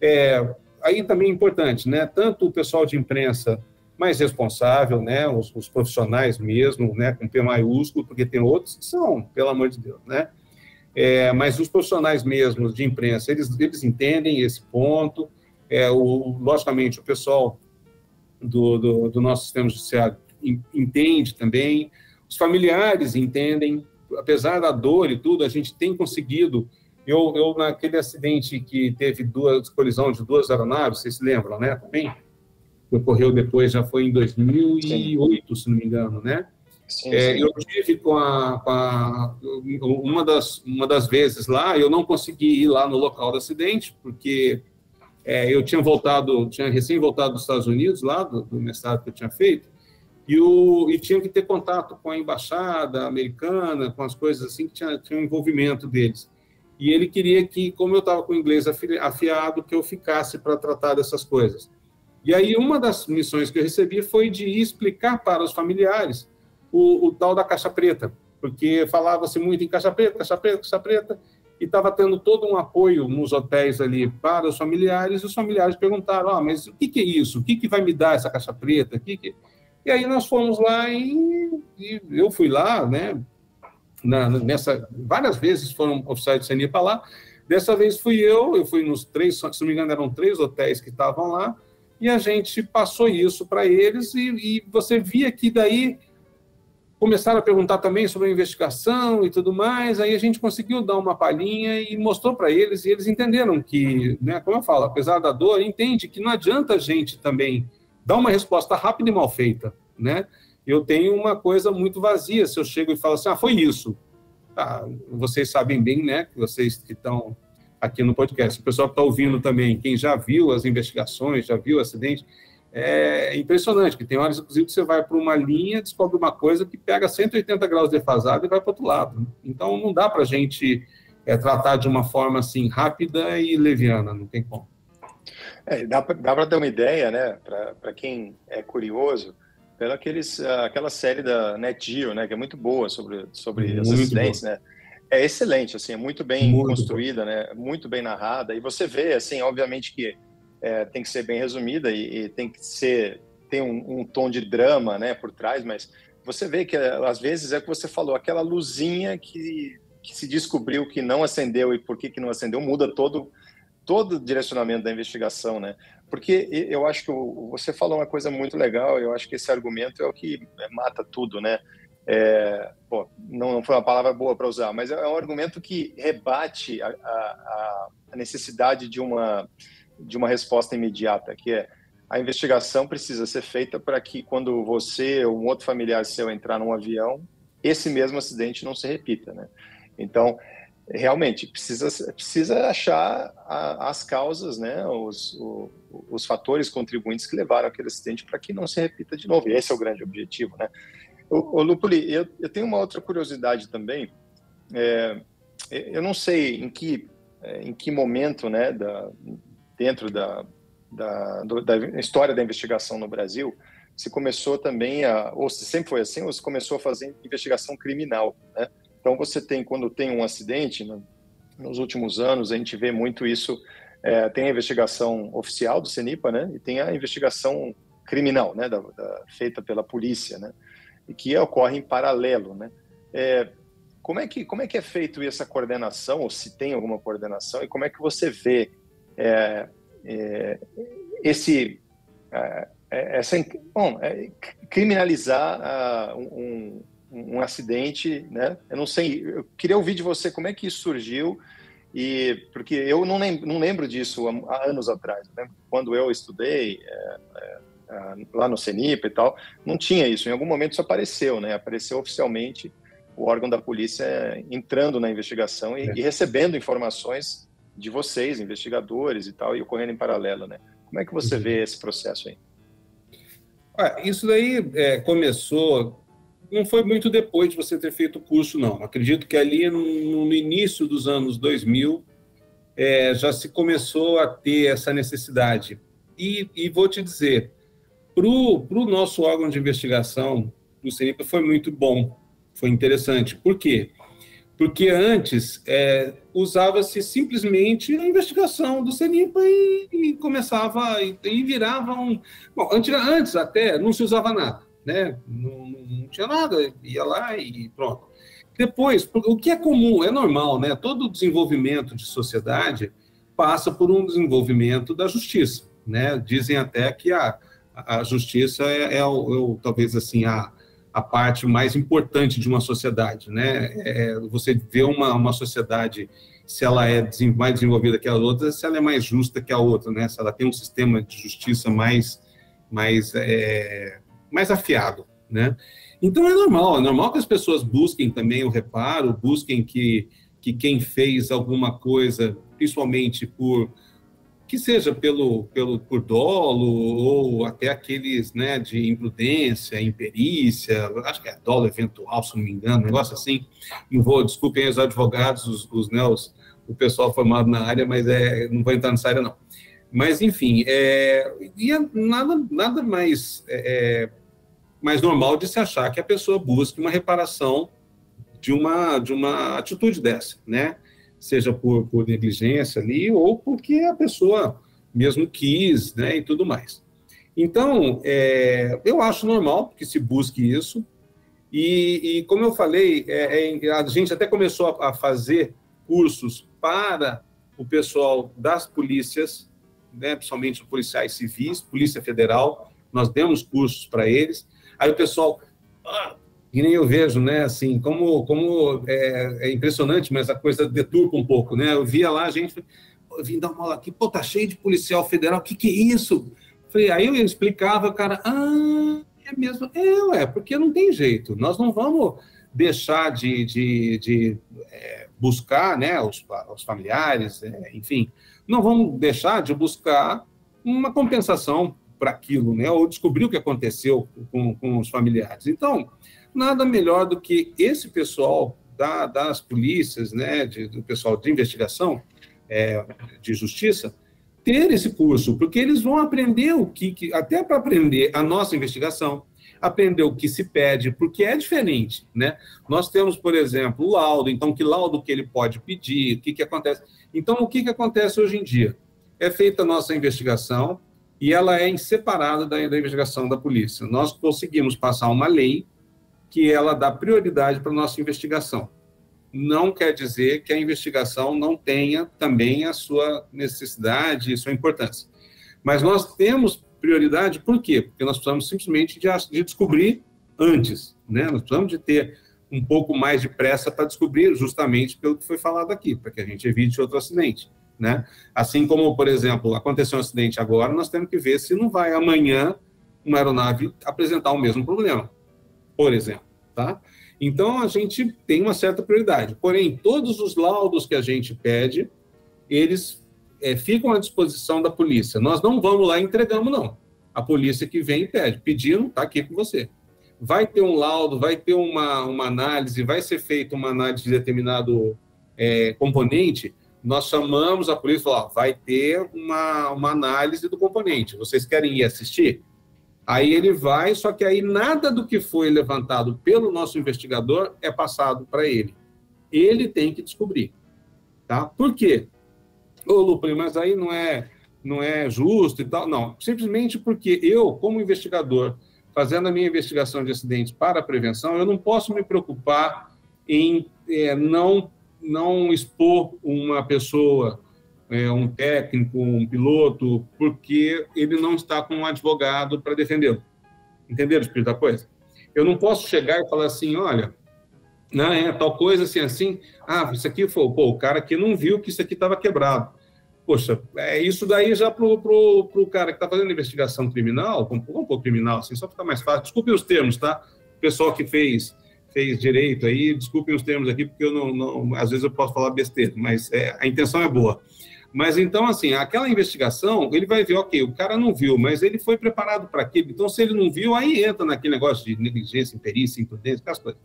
é, aí também é importante, né? Tanto o pessoal de imprensa mais responsável, né? Os, os, profissionais mesmo, né? Com P maiúsculo, porque tem outros que são, pelo amor de Deus, né? É, mas os profissionais mesmo de imprensa, eles, eles entendem esse ponto. É, o, logicamente, o pessoal do, do, do nosso sistema judiciário entende também. Os familiares entendem. Apesar da dor e tudo, a gente tem conseguido eu, eu, naquele acidente que teve duas colisão de duas aeronaves, vocês se lembram, né? Também ocorreu depois, já foi em 2008, sim. se não me engano, né? Sim, é, sim. Eu tive com a, com a, uma das uma das vezes lá, eu não consegui ir lá no local do acidente porque é, eu tinha voltado, tinha recém voltado dos Estados Unidos lá do, do mestrado que eu tinha feito e, o, e tinha que ter contato com a embaixada americana, com as coisas assim que tinha, tinha um envolvimento deles e ele queria que, como eu estava com o inglês afiado, que eu ficasse para tratar dessas coisas. E aí uma das missões que eu recebi foi de explicar para os familiares o, o tal da caixa preta, porque falava-se muito em caixa preta, caixa preta, caixa preta, e estava tendo todo um apoio nos hotéis ali para os familiares, e os familiares perguntaram, ah, mas o que, que é isso? O que, que vai me dar essa caixa preta? que que... E aí nós fomos lá e, e eu fui lá, né, na, nessa várias vezes foram oficiais do CNI para lá. Dessa vez fui eu, eu fui nos três, se não me engano, eram três hotéis que estavam lá, e a gente passou isso para eles, e, e, você via que daí começaram a perguntar também sobre a investigação e tudo mais, aí a gente conseguiu dar uma palhinha e mostrou para eles, e eles entenderam que, né, como eu falo, apesar da dor, entende que não adianta a gente também dar uma resposta rápida e mal feita, né? eu tenho uma coisa muito vazia. Se eu chego e falo assim, ah, foi isso. Tá, vocês sabem bem, né, que vocês que estão aqui no podcast. O pessoal que está ouvindo também, quem já viu as investigações, já viu o acidente, é impressionante, que tem horas, inclusive, que você vai para uma linha, descobre uma coisa que pega 180 graus defasado e vai para outro lado. Então, não dá para a gente é, tratar de uma forma assim rápida e leviana, não tem como. É, dá para ter uma ideia, né, para quem é curioso, pela aqueles, aquela série da NetGeo, né, que é muito boa sobre, sobre os acidentes, né? É excelente, assim, é muito bem muito construída, bom. né? Muito bem narrada. E você vê, assim, obviamente que é, tem que ser bem resumida e, e tem que ser tem um, um, tom de drama, né, por trás, mas você vê que às vezes é o que você falou, aquela luzinha que, que se descobriu que não acendeu e por que que não acendeu muda todo todo o direcionamento da investigação, né? Porque eu acho que você falou uma coisa muito legal. Eu acho que esse argumento é o que mata tudo, né? É, pô, não, foi uma palavra boa para usar, mas é um argumento que rebate a, a, a necessidade de uma de uma resposta imediata, que é a investigação precisa ser feita para que quando você ou um outro familiar seu entrar num avião, esse mesmo acidente não se repita, né? Então, realmente precisa precisa achar a, as causas, né, os, o, os fatores contribuintes que levaram aquele acidente para que não se repita de novo. E esse é o grande objetivo, né? O, o Lupuli, eu, eu tenho uma outra curiosidade também. É, eu não sei em que em que momento, né, da, dentro da, da, da história da investigação no Brasil, se começou também a, ou se sempre foi assim, ou se começou a fazer investigação criminal, né? Então você tem quando tem um acidente, né, nos últimos anos a gente vê muito isso. É, tem a investigação oficial do CENIPA, né? E tem a investigação criminal, né? Da, da, feita pela polícia, né? E que ocorre em paralelo, né? É, como é que como é que é feito essa coordenação ou se tem alguma coordenação e como é que você vê é, é, esse é, é, essa bom, é, criminalizar uh, um, um, acidente, né? Eu não sei, eu queria ouvir de você como é que isso surgiu e porque eu não lembro, não lembro disso há, anos atrás. Né? Quando eu estudei lá no CENIP e tal, não tinha isso. Em algum momento isso apareceu, né? Apareceu oficialmente o órgão da polícia entrando na investigação e, e recebendo informações de vocês, investigadores e tal, e ocorrendo em paralelo, né? Como é que você uhum. vê esse processo aí? Ah, isso daí é, começou, não foi muito depois de você ter feito o curso, não. Acredito que ali no, no início dos anos 2000 é, já se começou a ter essa necessidade. E, e vou te dizer, para o nosso órgão de investigação, o CENIPA, foi muito bom, foi interessante. Por quê? Porque antes é, usava-se simplesmente a investigação do CENIPA e, e começava e, e, virava um. Bom, antes, antes até não se usava nada, né? Não, não, tinha nada, ia lá e pronto. Depois, o que é comum, é normal, né? Todo desenvolvimento de sociedade passa por um desenvolvimento da justiça, né? Dizem até que a, a justiça é, é, o, é talvez assim a a parte mais importante de uma sociedade, né? É, você vê uma, uma sociedade se ela é mais desenvolvida que a outra, se ela é mais justa que a outra, né? Se ela tem um sistema de justiça mais mais é, mais afiado, né? Então é normal, é normal que as pessoas busquem também o reparo, busquem que que quem fez alguma coisa, principalmente por que seja pelo, pelo por dolo ou até aqueles né, de imprudência, imperícia, acho que é dolo eventual, se não me engano, um negócio assim. Não vou, desculpem os advogados, os, os, né, os, o pessoal formado na área, mas é, não vou entrar nessa área, não. Mas, enfim, é, e é nada, nada mais, é, é, mais normal de se achar que a pessoa busque uma reparação de uma, de uma atitude dessa, né? Seja por, por negligência ali, ou porque a pessoa mesmo quis, né, e tudo mais. Então, é, eu acho normal que se busque isso, e, e como eu falei, é, é, a gente até começou a, a, fazer cursos para o pessoal das polícias, né, principalmente policiais civis, Polícia Federal, nós demos cursos para eles. Aí o pessoal, ah, e nem eu vejo, né, assim, como, como é, é, impressionante, mas a coisa deturpa um pouco, né? Eu via lá a gente, vim dar uma aula aqui, pô, tá cheio de policial federal, o que que é isso? Falei, aí eu explicava, cara, ah, é mesmo, é, ué, porque não tem jeito, nós não vamos deixar de, de, de é, buscar né, os, os familiares, é, enfim, não vamos deixar de buscar uma compensação para aquilo, né, ou descobrir o que aconteceu com, com os familiares. Então, nada melhor do que esse pessoal da, das polícias, né, de, do pessoal de investigação, é, de justiça, ter esse curso, porque eles vão aprender o que, que até para aprender a nossa investigação, aprender o que se pede, porque é diferente, né? Nós temos, por exemplo, o laudo, então que laudo que ele pode pedir, o que, que acontece. Então, o que, que acontece hoje em dia? É feita a nossa investigação e ela é separada da, da investigação da polícia. Nós conseguimos passar uma lei que ela dá prioridade para a nossa investigação. Não quer dizer que a investigação não tenha também a sua necessidade e sua importância. Mas nós temos prioridade, por quê? Porque nós precisamos simplesmente de, de descobrir antes, né? Nós precisamos de ter um pouco mais de pressa para descobrir, justamente pelo que foi falado aqui, para que a gente evite outro acidente, né? Assim como, por exemplo, aconteceu um acidente agora, nós temos que ver se não vai amanhã uma aeronave apresentar o mesmo problema, por exemplo, tá? Então a gente tem uma certa prioridade. Porém, todos os laudos que a gente pede, eles é, ficam à disposição da polícia. Nós não vamos lá e entregamos, não. A polícia que vem e pede, pedindo, está aqui com você. Vai ter um laudo, vai ter uma, uma análise, vai ser feita uma análise de determinado é, componente, nós chamamos a polícia e vai ter uma, uma análise do componente. Vocês querem ir assistir? Aí ele vai, só que aí nada do que foi levantado pelo nosso investigador é passado para ele. Ele tem que descobrir. Tá? Por quê? Ô, Lupe, mas aí não é, não é justo e tal. Não, simplesmente porque eu, como investigador, fazendo a minha investigação de acidentes para a prevenção, eu não posso me preocupar em é, não, não expor uma pessoa, é, um técnico, um piloto, porque ele não está com um advogado para defendê-lo. Entenderam o espírito da coisa? Eu não posso chegar e falar assim, olha, não é tal coisa assim, assim, ah, isso aqui foi, pô, o cara aqui não viu que isso aqui estava quebrado. Poxa, é isso daí já para o cara que está fazendo investigação criminal, um pouco criminal, assim, só ficar mais fácil. Desculpem os termos, tá? O pessoal que fez fez direito aí, desculpem os termos aqui, porque eu não, não às vezes eu posso falar besteira, mas é, a intenção é boa. Mas então, assim, aquela investigação, ele vai ver, ok, o cara não viu, mas ele foi preparado para aquilo. Então, se ele não viu, aí entra naquele negócio de negligência, imperícia, imprudência, aquelas coisas.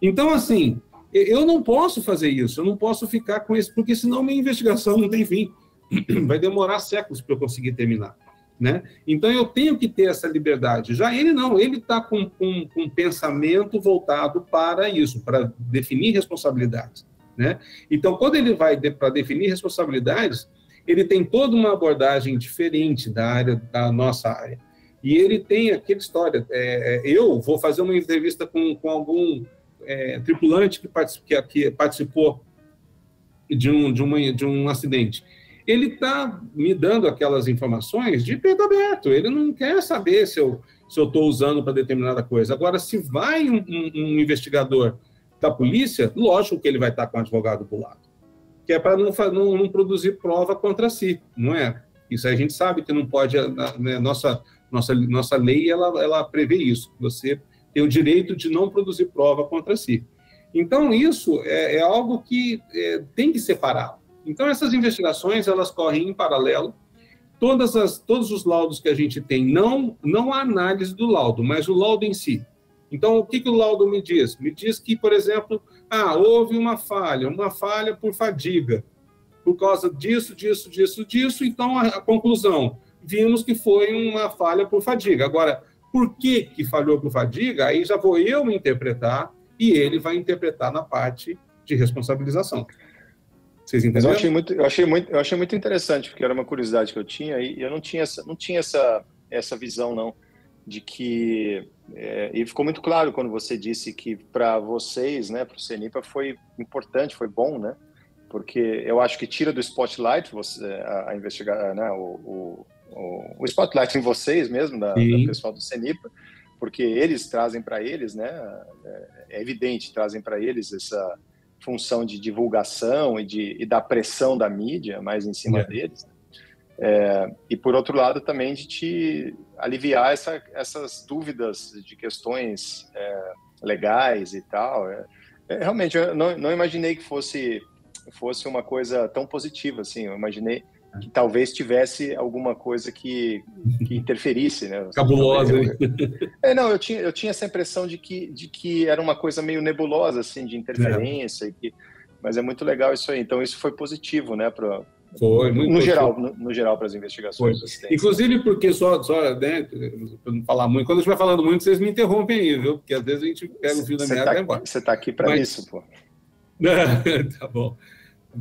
Então, assim, eu não posso fazer isso, eu não posso ficar com isso, porque senão minha investigação não tem fim. vai demorar séculos para eu conseguir terminar. Né? Então eu tenho que ter essa liberdade. Já ele não, ele está com, com, com, um pensamento voltado para isso, para definir responsabilidades. Né? Então, quando ele vai de, para definir responsabilidades, ele tem toda uma abordagem diferente da área da nossa área. E ele tem aquela história. É, é eu vou fazer uma entrevista com, com algum é, tripulante que, que, que participou de um, de, uma, de um acidente ele está me dando aquelas informações de peito aberto. Ele não quer saber se eu se eu estou usando para determinada coisa. Agora, se vai um, um, um, investigador da polícia, lógico que ele vai estar com o advogado do lado, que é para não, não, não, produzir prova contra si, não é? Isso a gente sabe que não pode, né, nossa, nossa, nossa lei, ela, ela prevê isso, você tem o direito de não produzir prova contra si. Então, isso é, é algo que é, tem que separar. Então, essas investigações, elas correm em paralelo. Todas as, todos os laudos que a gente tem, não, não a análise do laudo, mas o laudo em si. Então, o que, que o laudo me diz? Me diz que, por exemplo, ah, houve uma falha, uma falha por fadiga, por causa disso, disso, disso, disso. Então, a, a conclusão, vimos que foi uma falha por fadiga. Agora, por que, que falhou por fadiga? Aí já vou eu interpretar e ele vai interpretar na parte de responsabilização. Vocês entenderam? eu achei muito, eu achei muito, eu achei muito interessante porque era uma curiosidade que eu tinha e eu não tinha essa, não tinha essa, essa visão não de que é, e ficou muito claro quando você disse que para vocês, né, para o CENIPA foi importante, foi bom, né? Porque eu acho que tira do spotlight você a, a investigar, né, o, o, o, spotlight em vocês mesmo da, da pessoal do CENIPA, porque eles trazem para eles, né? É, é evidente, trazem para eles essa função de divulgação e, de, e da pressão da mídia mais em cima é. deles. Né? É, e por outro lado também de te aliviar essa, essas dúvidas de questões é, legais e tal. É, é, realmente, eu não, não imaginei que fosse, fosse uma coisa tão positiva, assim. Eu imaginei que talvez tivesse alguma coisa que, que interferisse, né? Cabulosa. É, não, eu tinha, eu tinha essa impressão de que, de que era uma coisa meio nebulosa, assim, de interferência, é. que, mas é muito legal isso aí. Então, isso foi positivo, né, para foi, muito no geral, no, no, geral para as investigações. Inclusive porque só, só né, para não falar muito, quando eu estiver falando muito, vocês me interrompem aí, viu? Porque às vezes a gente pega o fio da meada tá, e embora. Você está aqui para Mas... isso, pô. tá bom.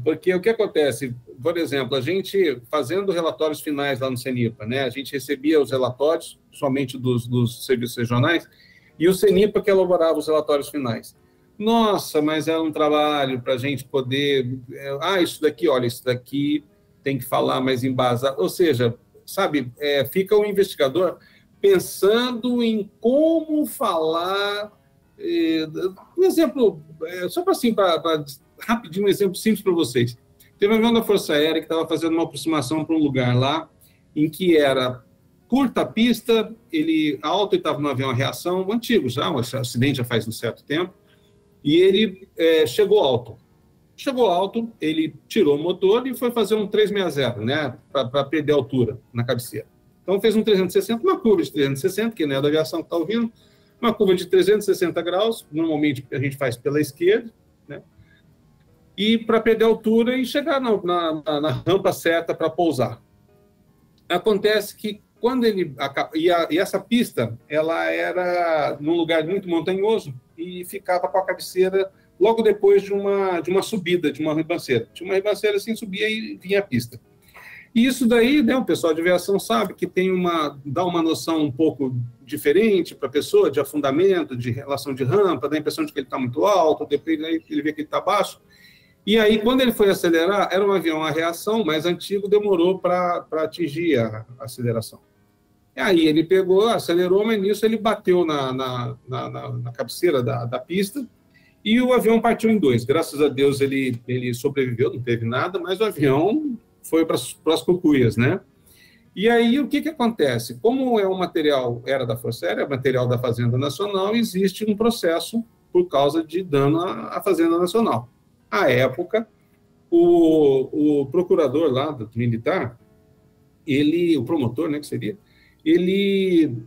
Porque o que acontece, por exemplo, a gente fazendo relatórios finais lá no CENIPA, né? A gente recebia os relatórios somente dos, dos serviços regionais e o CENIPA que elaborava os relatórios finais. Nossa, mas é um trabalho para a gente poder. É, ah, isso daqui, olha, isso daqui tem que falar mais embasado. Ou seja, sabe, é, fica o investigador pensando em como falar. É, um exemplo, é, só para assim, rapidinho, um exemplo simples para vocês. Teve um avião da Força Aérea que estava fazendo uma aproximação para um lugar lá, em que era curta pista, ele alto, estava no avião a reação, antigo já, um acidente já faz um certo tempo, e ele é, chegou alto. Chegou alto, ele tirou o motor e foi fazer um 360, né, para perder altura na cabeceira. Então fez um 360, uma curva de 360, que não é da aviação que está ouvindo, uma curva de 360 graus, normalmente a gente faz pela esquerda, né, e para perder altura e chegar na, na, na rampa certa para pousar. Acontece que quando ele e, a, e, essa pista ela era num lugar muito montanhoso e ficava com a cabeceira logo depois de uma, de uma subida, de uma ribanceira. Tinha uma ribanceira assim, subia e vinha a pista. E isso daí, né, o pessoal de aviação sabe que tem uma, dá uma noção um pouco diferente para a pessoa, de afundamento, de relação de rampa, dá a impressão de que ele está muito alto, depois ele vê que ele está baixo. E aí, quando ele foi acelerar, era um avião a reação mais antigo, demorou para atingir a aceleração. Aí ele pegou, acelerou, mas nisso ele bateu na, na, na, na cabeceira da, da pista e o avião partiu em dois. Graças a Deus ele, ele sobreviveu, não teve nada, mas o avião foi para as cucuias, né? E aí o que, que acontece? Como é um material, era da Força Aérea, material da Fazenda Nacional, existe um processo por causa de dano à, à Fazenda Nacional. À época, o, o procurador lá do militar, ele, o promotor, né, que seria, ele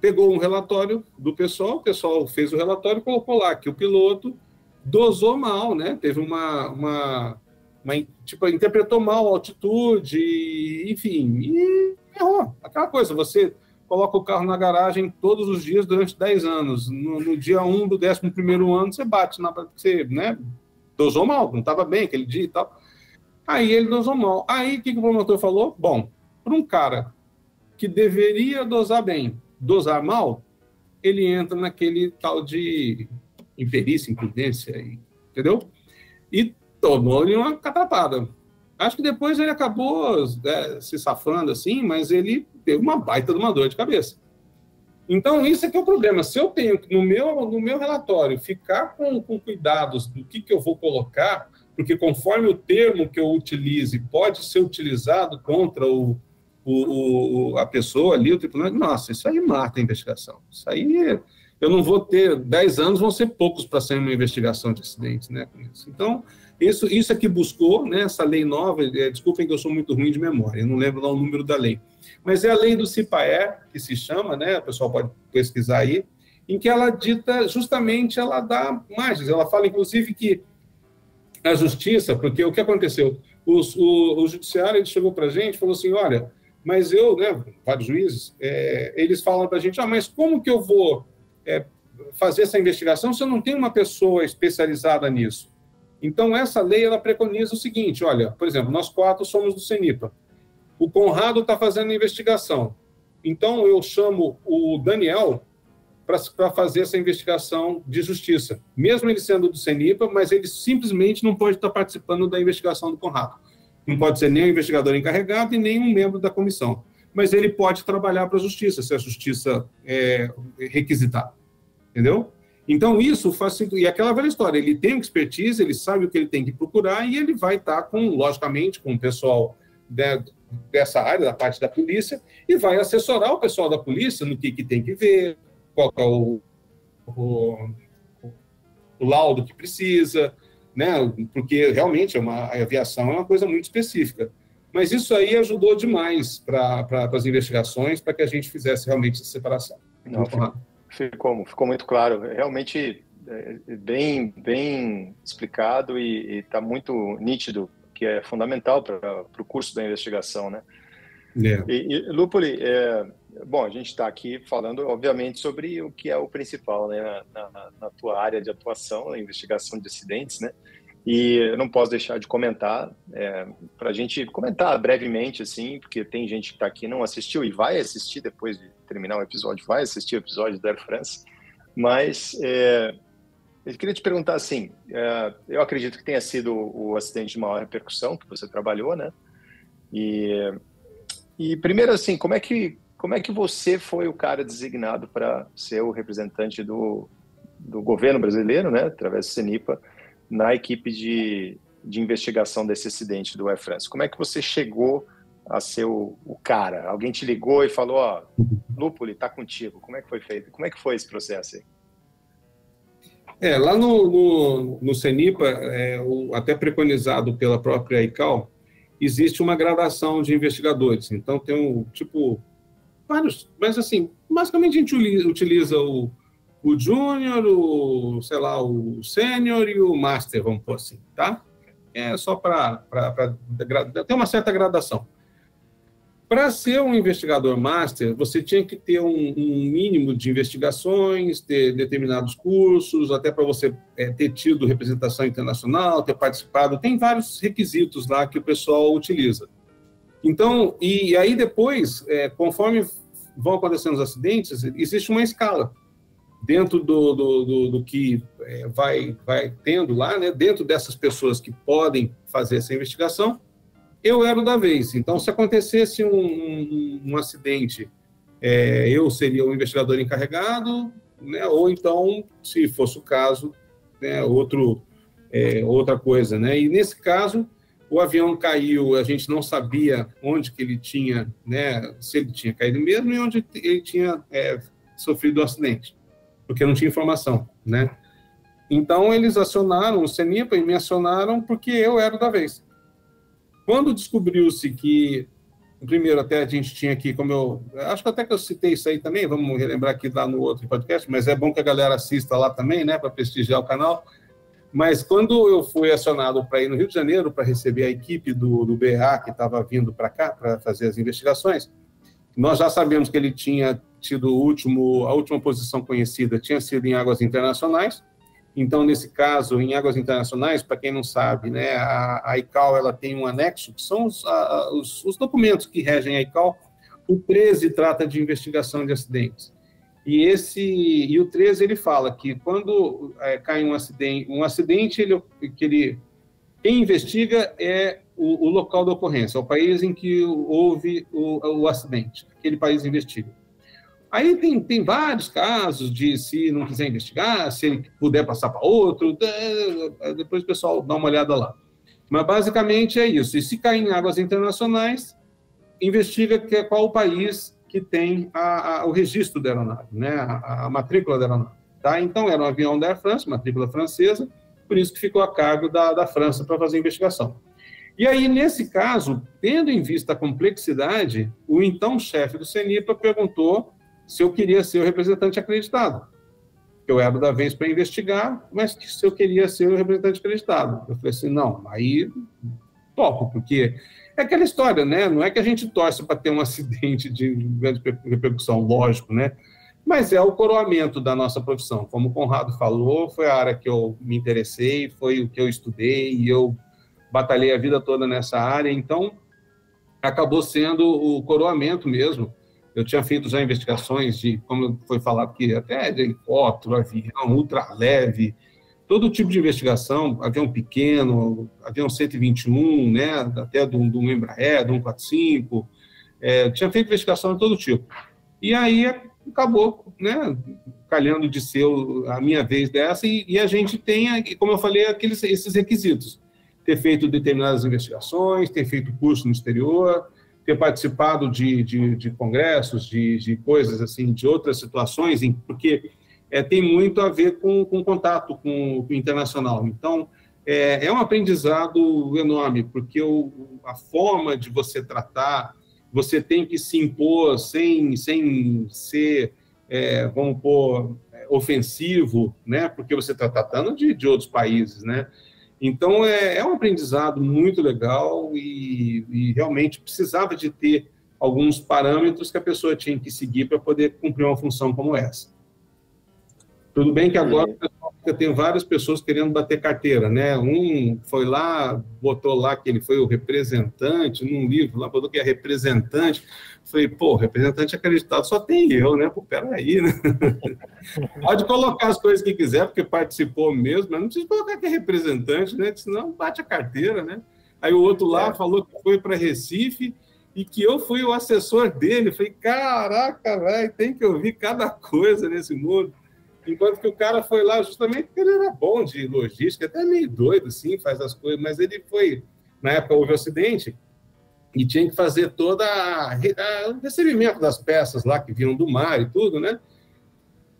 pegou um relatório do pessoal, o pessoal fez o relatório colocou lá que o piloto dosou mal, né? Teve uma, uma, uma tipo, interpretou mal a altitude, enfim, e errou. Aquela coisa, você coloca o carro na garagem todos os dias durante 10 anos. No, no dia 1 do 11 primeiro ano, você bate na você, né? Dosou mal, não estava bem aquele dia e tal. Aí ele dosou mal. Aí o que, que o promotor falou? Bom, para um cara que deveria dosar bem, dosar mal, ele entra naquele tal de imperícia, imprudência, entendeu? E tomou-lhe uma catapada. Acho que depois ele acabou é, se safando assim, mas ele teve uma baita de uma dor de cabeça. Então, isso é que é o problema. Se eu tenho no meu, no meu relatório ficar com, com cuidados do que, que eu vou colocar, porque conforme o termo que eu utilize pode ser utilizado contra o, o, o, a pessoa ali, o tripulante, nossa, isso aí mata a investigação. Isso aí, eu não vou ter, 10 anos vão ser poucos para sair uma investigação de acidentes, né? Então, isso, isso é que buscou, né, essa lei nova, é, desculpem que eu sou muito ruim de memória, eu não lembro lá o número da lei, mas é a lei do CIPAE, que se chama, né, o pessoal pode pesquisar aí, em que ela dita, justamente, ela dá margens, ela fala, inclusive, que a justiça, porque o que aconteceu? Os, o, o judiciário chegou para a gente e falou assim, olha, mas eu, né, vários juízes, é, eles falam para a gente, ah, mas como que eu vou é, fazer essa investigação se eu não tenho uma pessoa especializada nisso? Então, essa lei, ela preconiza o seguinte, olha, por exemplo, nós quatro somos do CENIPA, o Conrado está fazendo a investigação, então eu chamo o Daniel para fazer essa investigação de justiça, mesmo ele sendo do CENIPA, mas ele simplesmente não pode estar participando da investigação do Conrado. Não pode ser nem o investigador encarregado e nem um membro da comissão. Mas ele pode trabalhar para a justiça, se a justiça é, requisitar. Entendeu? Então, isso faz sentido. E aquela velha história, ele tem expertise, ele sabe o que ele tem que procurar e ele vai estar com, logicamente, com o pessoal de, dessa área, da parte da polícia, e vai assessorar o pessoal da polícia no que, que tem que ver, qual é o, o, o laudo que precisa, né? Porque realmente é uma, a aviação é uma coisa muito específica. Mas isso aí ajudou demais para pra, as investigações, para que a gente fizesse realmente essa separação. Não, ficou, ficou, ficou, muito claro. Realmente é, é bem, bem explicado e está muito nítido, que é fundamental para o curso da investigação, né? É. E, e Lupoli, é, bom, a gente está aqui falando, obviamente, sobre o que é o principal, né, na, na, tua área de atuação, a investigação de acidentes, né? E eu não posso deixar de comentar, é, para a gente comentar brevemente, assim, porque tem gente que está aqui não assistiu e vai assistir depois de terminar o episódio, vai assistir o episódio da Air France, mas é, eu queria te perguntar assim, é, eu acredito que tenha sido o acidente de maior repercussão que você trabalhou, né? E, e primeiro assim, como é que como é que você foi o cara designado para ser o representante do, do governo brasileiro, né, através do CENIPA, na equipe de, de investigação desse acidente do Air France. Como é que você chegou a ser o, o cara? Alguém te ligou e falou, ó, Lúpuli, tá contigo. Como é que foi feito? Como é que foi esse processo aí? É, lá no, no, no CENIPA, é, o, até preconizado pela própria ICAO, existe uma gradação de investigadores. Então, tem um, tipo, vários, mas assim, basicamente a gente utiliza o, o júnior, o, sei lá, o sênior e o master, vamos por assim, tá? É só para ter uma certa gradação. Para ser um investigador master, você tinha que ter um, um, mínimo de investigações, ter determinados cursos, até para você é, ter tido representação internacional, ter participado. Tem vários requisitos lá que o pessoal utiliza. Então, e, aí depois, é, conforme vão acontecendo os acidentes, existe uma escala dentro do, do, do, do que é, vai, vai tendo lá, né, dentro dessas pessoas que podem fazer essa investigação, eu era o da vez. Então, se acontecesse um, um, um acidente, é, eu seria o investigador encarregado, né, ou então, se fosse o caso, né, outro, é, outra coisa. Né? E nesse caso, o avião caiu, a gente não sabia onde que ele tinha, né, se ele tinha caído mesmo e onde ele tinha é, sofrido o acidente porque não tinha informação, né? Então, eles acionaram o CENIPA e me acionaram porque eu era da vez. Quando descobriu-se que, primeiro, até a gente tinha aqui, como eu. Acho que até que eu citei isso aí também, vamos relembrar aqui lá no outro podcast, mas é bom que a galera assista lá também, né, para prestigiar o canal. Mas quando eu fui acionado para ir no Rio de Janeiro para receber a equipe do, do BA que estava vindo para cá para fazer as investigações, nós já sabemos que ele tinha tido último, a última posição conhecida tinha sido em águas internacionais. Então, nesse caso, em águas internacionais, para quem não sabe, né, a, a ICAO ela tem um anexo, que são os, a, os, os, documentos que regem a ICAO. O 13 trata de investigação de acidentes. E esse e o 13 ele fala que quando é, cai um acidente, um acidente ele, que ele quem investiga é o, o, local da ocorrência, o país em que houve o, o acidente. Aquele país investiga. Aí tem, tem vários casos de se não quiser investigar, se ele puder passar para outro, depois o pessoal dá uma olhada lá. Mas basicamente é isso. E se cair em águas internacionais, investiga que é qual o país que tem a, a, o registro da aeronave, né? a, a matrícula da aeronave. Tá? Então, era um avião da Air France, matrícula francesa, por isso que ficou a cargo da, da França para fazer a investigação. E aí, nesse caso, tendo em vista a complexidade, o então chefe do CENIPA perguntou se eu queria ser o representante acreditado. Eu era da vez para investigar, mas se eu queria ser o representante acreditado. Eu falei assim, não, aí topo, porque é aquela história, né? Não é que a gente torce para ter um acidente de grande repercussão, lógico, né? Mas é o coroamento da nossa profissão. Como o Conrado falou, foi a área que eu me interessei, foi o que eu estudei e eu batalhei a vida toda nessa área, então acabou sendo o coroamento mesmo eu tinha feito já investigações de, como foi falado aqui, até de helicóptero, avião, ultraleve, todo tipo de investigação, avião pequeno, avião 121, né, até do, do Embraer, do 145, é, tinha feito investigação de todo tipo. E aí acabou, né, calhando de ser a minha vez dessa, e, e a gente tem, como eu falei, aqueles, esses requisitos. Ter feito determinadas investigações, ter feito curso no exterior, ter participado de, de, de congressos, de, de, coisas assim, de outras situações, porque é, tem muito a ver com, com contato com, com o internacional. Então, é, é, um aprendizado enorme, porque o, a forma de você tratar, você tem que se impor sem, sem ser, é, vamos pôr, ofensivo, né? Porque você está tratando de, de outros países, né? Então, é, é um aprendizado muito legal e, e, realmente precisava de ter alguns parâmetros que a pessoa tinha que seguir para poder cumprir uma função como essa. Tudo bem que agora eu tenho várias pessoas querendo bater carteira, né? Um foi lá, botou lá que ele foi o representante, num livro lá, botou que é representante. Falei, pô, representante acreditado só tem eu, né? Pô, peraí, né? Pode colocar as coisas que quiser, porque participou mesmo, mas não precisa colocar que é representante, né? Senão bate a carteira, né? Aí o outro lá é. falou que foi para Recife e que eu fui o assessor dele. Falei, caraca, velho, tem que ouvir cada coisa nesse mundo. Enquanto que o cara foi lá justamente porque ele era bom de logística, até meio doido, assim, faz as coisas, mas ele foi, na época houve um acidente, e tinha que fazer toda o recebimento das peças lá que vinham do mar e tudo, né?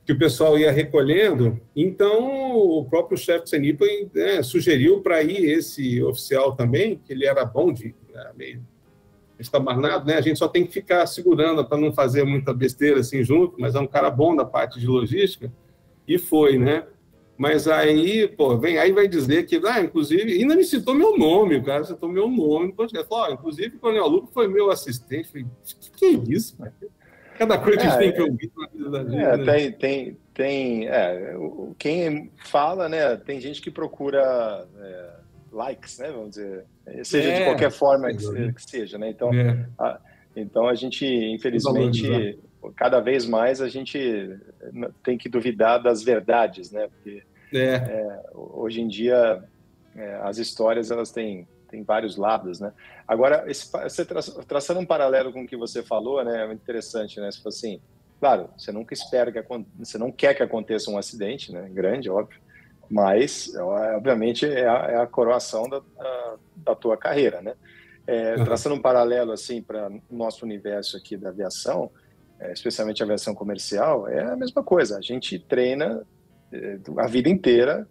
Que o pessoal ia recolhendo. Então, o próprio chefe Senipa né, sugeriu para ir esse oficial também, que ele era bom de era meio estabanado, né? A gente só tem que ficar segurando para não fazer muita besteira assim junto, mas é um cara bom da parte de logística. E foi, né? Mas aí, pô, vem aí vai dizer que, ah, inclusive, ainda me citou meu nome, o cara citou meu nome no podcast. Falou, oh, inclusive, o Coronel Lupo foi meu assistente. Falei, que, que é isso, cara? Cada coisa que a gente tem que é, ouvir na vida da gente. É, né? Tem, tem, tem é, quem fala, né? Tem gente que procura é, likes, né? Vamos dizer, seja é, de qualquer forma que, que, seja, né? Então, é. a, então a gente, infelizmente cada vez mais a gente tem que duvidar das verdades, né? Porque é. É, hoje em dia é, as histórias elas têm, têm vários lados, né? Agora, esse, você tra traçando um paralelo com o que você falou, né? É interessante, né? For assim, claro, você nunca espera que você não quer que aconteça um acidente, né? Grande, óbvio, mas obviamente é a, é a coroação da, da, da, tua carreira, né? É, traçando um paralelo assim para nosso universo aqui da aviação, especialmente a aviação comercial, é a mesma coisa. A gente treina é, a vida inteira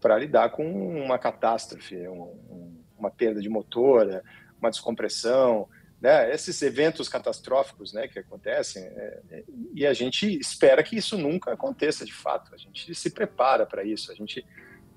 para lidar com uma catástrofe, um, uma perda de motor, uma descompressão, né? esses eventos catastróficos né, que acontecem, é, é, e a gente espera que isso nunca aconteça de fato. A gente se prepara para isso, a gente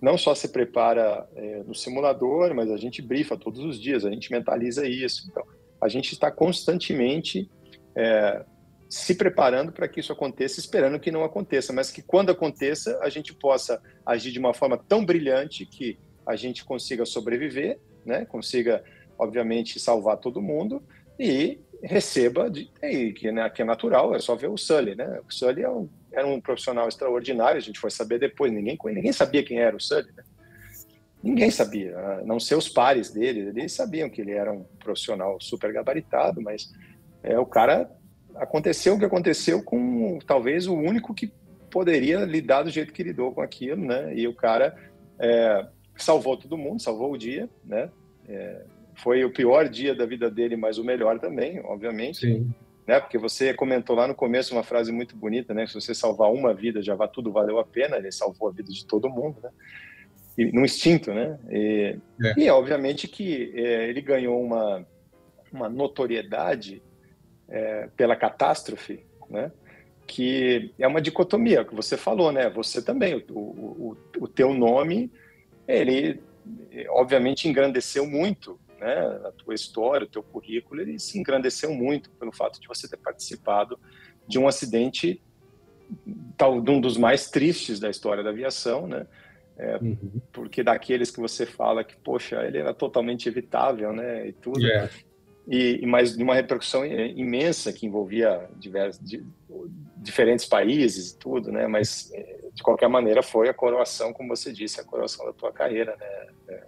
não só se prepara é, no simulador, mas a gente brifa todos os dias, a gente mentaliza isso. Então, a gente está constantemente é, se preparando para que isso aconteça, esperando que não aconteça, mas que quando aconteça, a gente possa agir de uma forma tão brilhante que a gente consiga sobreviver, né? consiga, obviamente, salvar todo mundo e receba, de, e, que, né, que é natural, é só ver o Sully. Né? O Sully é um, era um profissional extraordinário, a gente foi saber depois, ninguém, ninguém sabia quem era o Sully. Né? Ninguém sabia, a não ser os pares dele, eles sabiam que ele era um profissional super gabaritado, mas é, o cara aconteceu o que aconteceu com talvez o único que poderia lidar do jeito que lidou com aquilo, né? E o cara é, salvou todo mundo, salvou o dia, né? É, foi o pior dia da vida dele, mas o melhor também, obviamente. Sim. Né? Porque você comentou lá no começo uma frase muito bonita, né? Se você salvar uma vida, já vai tudo valeu a pena. Ele salvou a vida de todo mundo, né? E, no instinto, né? E, é. e obviamente que é, ele ganhou uma uma notoriedade é, pela catástrofe, né? que é uma dicotomia que você falou, né? Você também, o, o, o teu nome, ele obviamente engrandeceu muito, né? A tua história, o teu currículo, ele se engrandeceu muito pelo fato de você ter participado de um acidente tal, de um dos mais tristes da história da aviação, né? É, uhum. Porque daqueles que você fala que, poxa, ele era totalmente evitável, né? E tudo. Yeah e, mas de uma repercussão imensa que envolvia diversos, de, diferentes países e tudo, né? Mas eh, de qualquer maneira foi a coroação, como você disse, a coroação da tua carreira, né? É,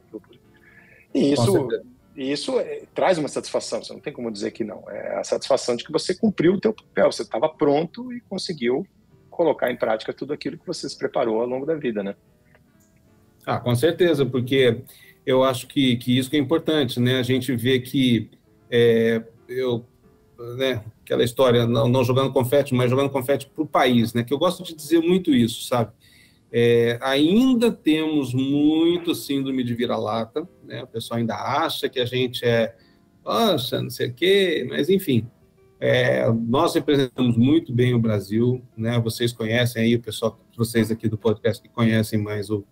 e isso, isso é, traz uma satisfação. Você não tem como dizer que não. É a satisfação de que você cumpriu o teu papel, você estava pronto e conseguiu colocar em prática tudo aquilo que você se preparou ao longo da vida, né? Ah, com certeza, porque eu acho que, que isso que é importante, né? A gente vê que é, eu né, aquela história, não, não jogando confete, mas jogando confete para o país, né, que eu gosto de dizer muito isso, sabe? É, ainda temos muito síndrome de vira-lata, né? o pessoal ainda acha que a gente é, poxa, não sei o quê, mas enfim, é, nós representamos muito bem o Brasil, né? vocês conhecem aí, o pessoal, vocês aqui do podcast que conhecem mais o,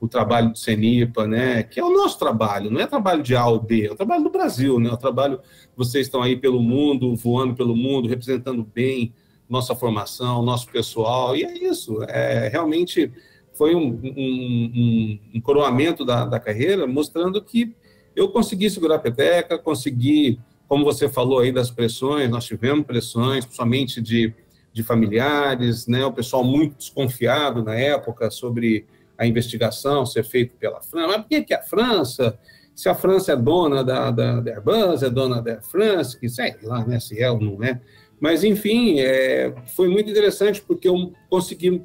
o trabalho do CENIPA, né? que é o nosso trabalho, não é trabalho de A ou B, é o trabalho do Brasil, né? o trabalho, vocês estão aí pelo mundo, voando pelo mundo, representando bem nossa formação, nosso pessoal, e é isso. É, realmente foi um, um, um, um coroamento da, da, carreira, mostrando que eu consegui segurar a peteca, consegui, como você falou aí das pressões, nós tivemos pressões, principalmente de, de familiares, né, o pessoal muito desconfiado na época sobre a investigação ser feita pela França. Mas por que, que a França? Se a França é dona da, da, da Airbus, é dona da Air France, que sei lá, né, se é ou não é. Mas, enfim, é, foi muito interessante porque eu consegui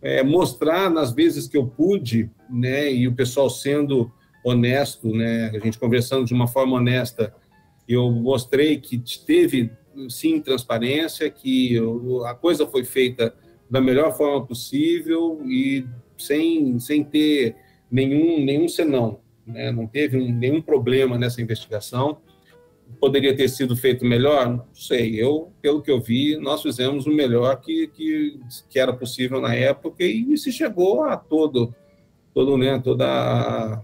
é, mostrar nas vezes que eu pude, né, e o pessoal sendo honesto, né, a gente conversando de uma forma honesta, eu mostrei que teve sim transparência, que a coisa foi feita da melhor forma possível e sem, sem ter nenhum, nenhum senão, né? não teve um, nenhum problema nessa investigação poderia ter sido feito melhor? Não sei. Eu, pelo que eu vi, nós fizemos o melhor que, que, que era possível na época e se chegou a todo, todo né, toda a,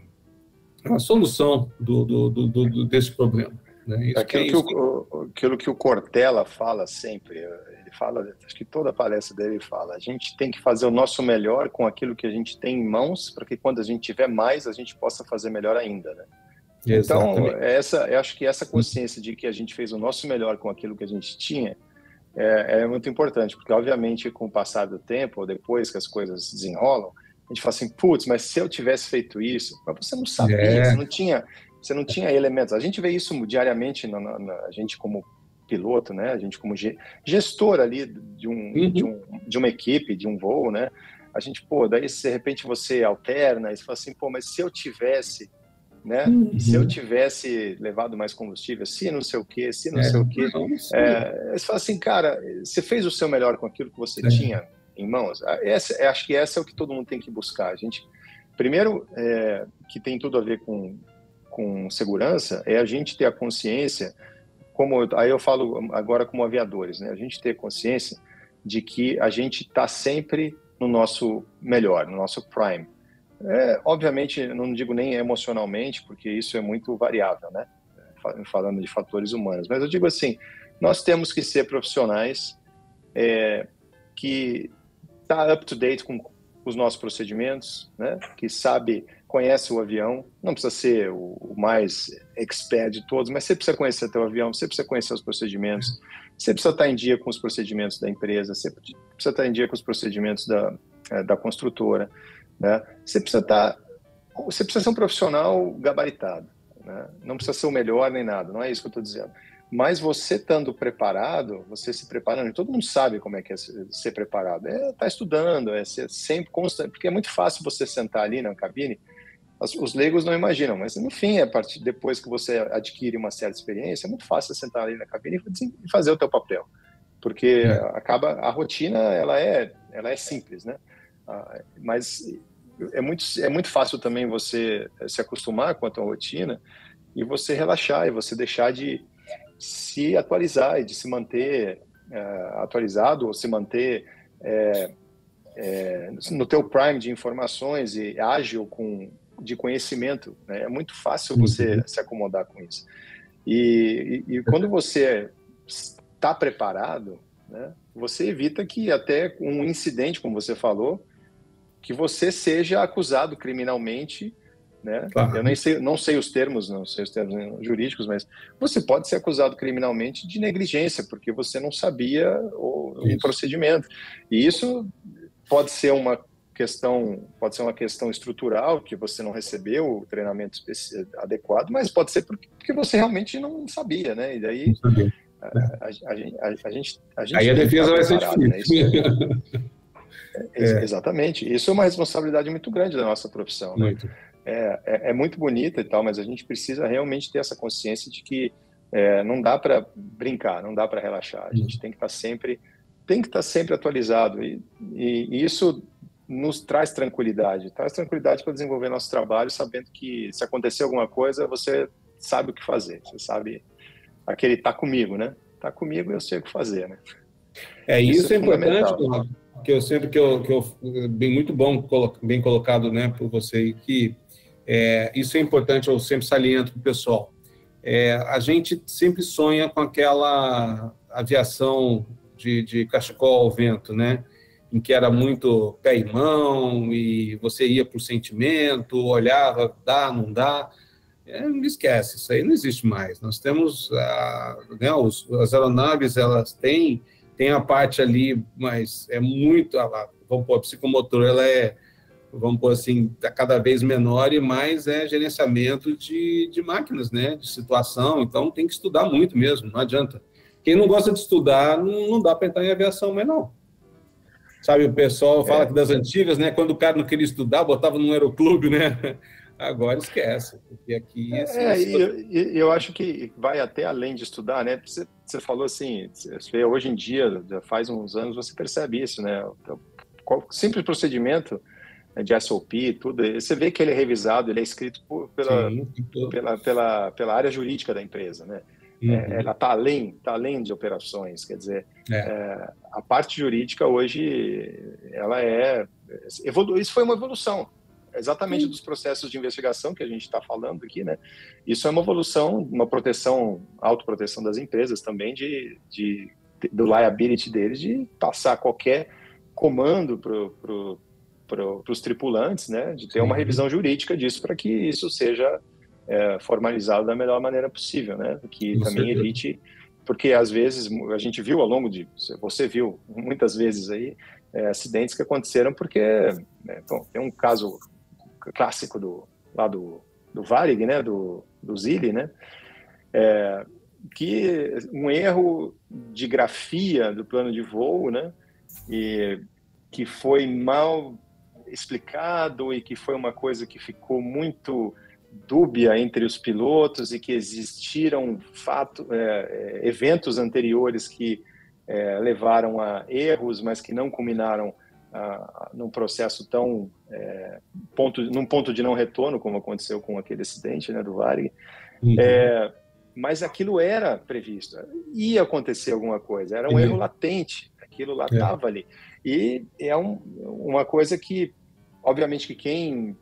a solução do, do, do, do, desse problema. Né? Aquilo, que, que o, aquilo que o Cortella fala sempre, fala, acho que toda a palestra dele fala, a gente tem que fazer o nosso melhor com aquilo que a gente tem em mãos, para que quando a gente tiver mais, a gente possa fazer melhor ainda, né? Então, essa, eu acho que essa consciência de que a gente fez o nosso melhor com aquilo que a gente tinha é, é, muito importante, porque, obviamente, com o passar do tempo, ou depois que as coisas desenrolam, a gente fala assim, putz, mas se eu tivesse feito isso, mas você não sabia, é. você não tinha, você não tinha elementos. A gente vê isso diariamente, na, na, na, a gente como piloto, né? A gente como gestor ali de, um, uhum. de, um, de uma equipe, de um voo, né? A gente, pô, daí de repente você alterna e você fala assim, pô, mas se eu tivesse né? Uhum. Se eu tivesse levado mais combustível, se não sei o quê, se não é, sei o quê, é, você fala assim, cara, você fez o seu melhor com aquilo que você é. tinha em mãos. Ah, essa, acho que essa é o que todo mundo tem que buscar. A gente, primeiro, é, que tem tudo a ver com, com segurança, é a gente ter a consciência, como aí eu falo agora como aviadores, né? A gente ter consciência de que a gente está sempre no nosso melhor, no nosso prime. É, obviamente, não digo nem emocionalmente, porque isso é muito variável, né? Falando de fatores humanos. Mas eu digo assim, nós temos que ser profissionais é, que tá up to date com os nossos procedimentos, né? Que sabe, conhece o avião. Não precisa ser o mais expert de todos, mas você precisa conhecer o avião, você precisa conhecer os procedimentos, você precisa estar em dia com os procedimentos da empresa, você precisa estar em dia com os procedimentos da, é, da construtora. Né? Você precisa estar, você precisa ser um profissional gabaritado, né? não precisa ser o melhor nem nada, não é isso que eu estou dizendo. Mas você estando preparado, você se preparando, todo mundo sabe como é que é ser preparado, é estar tá estudando, é ser sempre constante, porque é muito fácil você sentar ali na cabine, os leigos não imaginam, mas no fim, a partir depois que você adquire uma certa experiência, é muito fácil sentar ali na cabine e fazer o teu papel, porque é. acaba a rotina ela é ela é simples, né? Ah, mas é muito, é muito fácil também você se acostumar com a tua rotina e você relaxar e você deixar de se atualizar e de se manter é, atualizado ou se manter é, é, no teu prime de informações e ágil com de conhecimento. Né? É muito fácil você uhum. se acomodar com isso. E, e, e quando você está preparado, né, você evita que até um incidente, como você falou, que você seja acusado criminalmente, né? Claro. Eu nem sei, não sei os termos, não sei os termos jurídicos, mas você pode ser acusado criminalmente de negligência porque você não sabia o, o procedimento. E isso pode ser uma questão, pode ser uma questão estrutural que você não recebeu o treinamento adequado, mas pode ser porque você realmente não sabia, né? E daí a, a, a, a, gente, a gente aí a defesa vai ser difícil. Né? É. Exatamente. Isso é uma responsabilidade muito grande da nossa profissão. Né? Muito. É, é, é, muito bonita e tal, mas a gente precisa realmente ter essa consciência de que é, não dá para brincar, não dá para relaxar. A gente tem que estar tá sempre, tem que estar tá sempre atualizado e, e, e isso nos traz tranquilidade, traz tranquilidade para desenvolver nosso trabalho, sabendo que se acontecer alguma coisa, você sabe o que fazer, você sabe aquele tá comigo, né? Tá comigo, eu sei o que fazer, né? É isso, isso é, é importante, que eu sempre que eu, que eu bem muito bom bem colocado, né, por você que é, isso é importante, eu sempre saliento para o pessoal. É, a gente sempre sonha com aquela aviação de, de cachecol ao vento, né? Em que era muito pé e mão e você ia por sentimento, olhava, dá, não dá. É, esquece, isso aí não existe mais. Nós temos a, né, os, as aeronaves, elas têm, têm a parte ali, mas é muito, a, vamos pôr, a psicomotor, ela é vamos pôr assim, tá cada vez menor e mais é gerenciamento de, de máquinas, né, de situação, então tem que estudar muito mesmo, não adianta. Quem não gosta de estudar, não, não dá para entrar em aviação mais não. Sabe, o pessoal fala é. que das antigas, né, quando o cara não queria estudar, botava no aeroclube, né, agora esquece, porque aqui... É, é e eu, eu acho que vai até além de estudar, né, você, você falou assim, você, hoje em dia, faz uns anos, você percebe isso, né, o simples procedimento né, de SOP, tudo, você vê que ele é revisado, ele é escrito por, pela, Sim, pela, pela, pela área jurídica da empresa, né? Uhum. É, ela está além, tá além de operações, quer dizer, é. É, a parte jurídica hoje, ela é, evolu isso foi uma evolução, exatamente Sim. dos processos de investigação que a gente está falando aqui, né? Isso é uma evolução, uma proteção, autoproteção das empresas também, de, de, do liability deles, de passar qualquer comando para para os tripulantes, né, de ter uma revisão jurídica disso para que isso seja é, formalizado da melhor maneira possível, né, que Com também certeza. evite, porque às vezes a gente viu ao longo de, você viu muitas vezes aí é, acidentes que aconteceram porque, né, bom, tem um caso clássico do lá do, do Varig, né, do, do Zilli, né, é, que um erro de grafia do plano de voo, né, e que foi mal explicado e que foi uma coisa que ficou muito dúbia entre os pilotos e que existiram fato, é, é, eventos anteriores que é, levaram a erros, mas que não culminaram a, num processo tão é, ponto, num ponto de não retorno como aconteceu com aquele acidente né, do Varig. Uhum. É, mas aquilo era previsto, ia acontecer alguma coisa, era um uhum. erro latente, aquilo lá estava é. ali. E é um, uma coisa que Obviamente que quem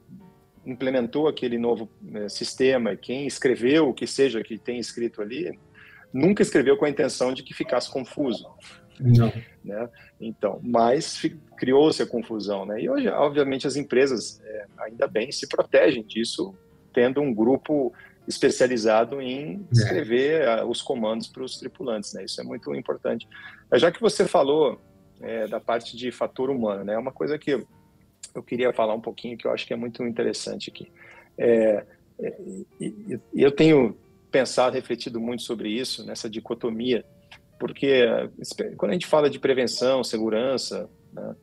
implementou aquele novo né, sistema, quem escreveu o que seja que tem escrito ali, nunca escreveu com a intenção de que ficasse confuso. Não. Né? Então, mas criou-se a confusão, né? E hoje, obviamente, as empresas, é, ainda bem, se protegem disso, tendo um grupo especializado em é. escrever é. os comandos para os tripulantes, né? Isso é muito importante. Já que você falou é, da parte de fator humano, né? É uma coisa que eu queria falar um pouquinho que eu acho que é muito interessante aqui. É, é, eu tenho pensado, refletido muito sobre isso, nessa dicotomia, porque quando a gente fala de prevenção, segurança, né,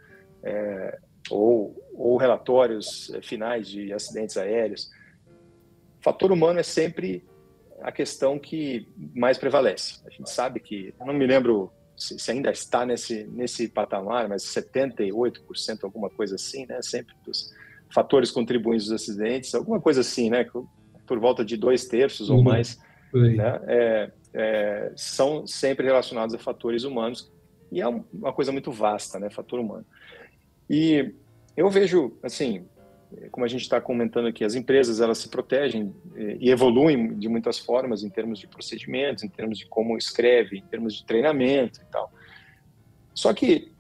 é, ou, ou relatórios finais de acidentes aéreos, fator humano é sempre a questão que mais prevalece. A gente sabe que, não me lembro se, ainda está nesse, nesse patamar, mas 78%, alguma coisa assim, né? Sempre dos fatores contribuintes dos acidentes, alguma coisa assim, né? Por volta de dois terços uhum. ou mais, né? É, é, são sempre relacionados a fatores humanos e é uma coisa muito vasta, né? Fator humano. E eu vejo, assim, como a gente está comentando aqui, as empresas elas se protegem eh, e evoluem de muitas formas em termos de procedimentos, em termos de como escreve, em termos de treinamento e tal. Só que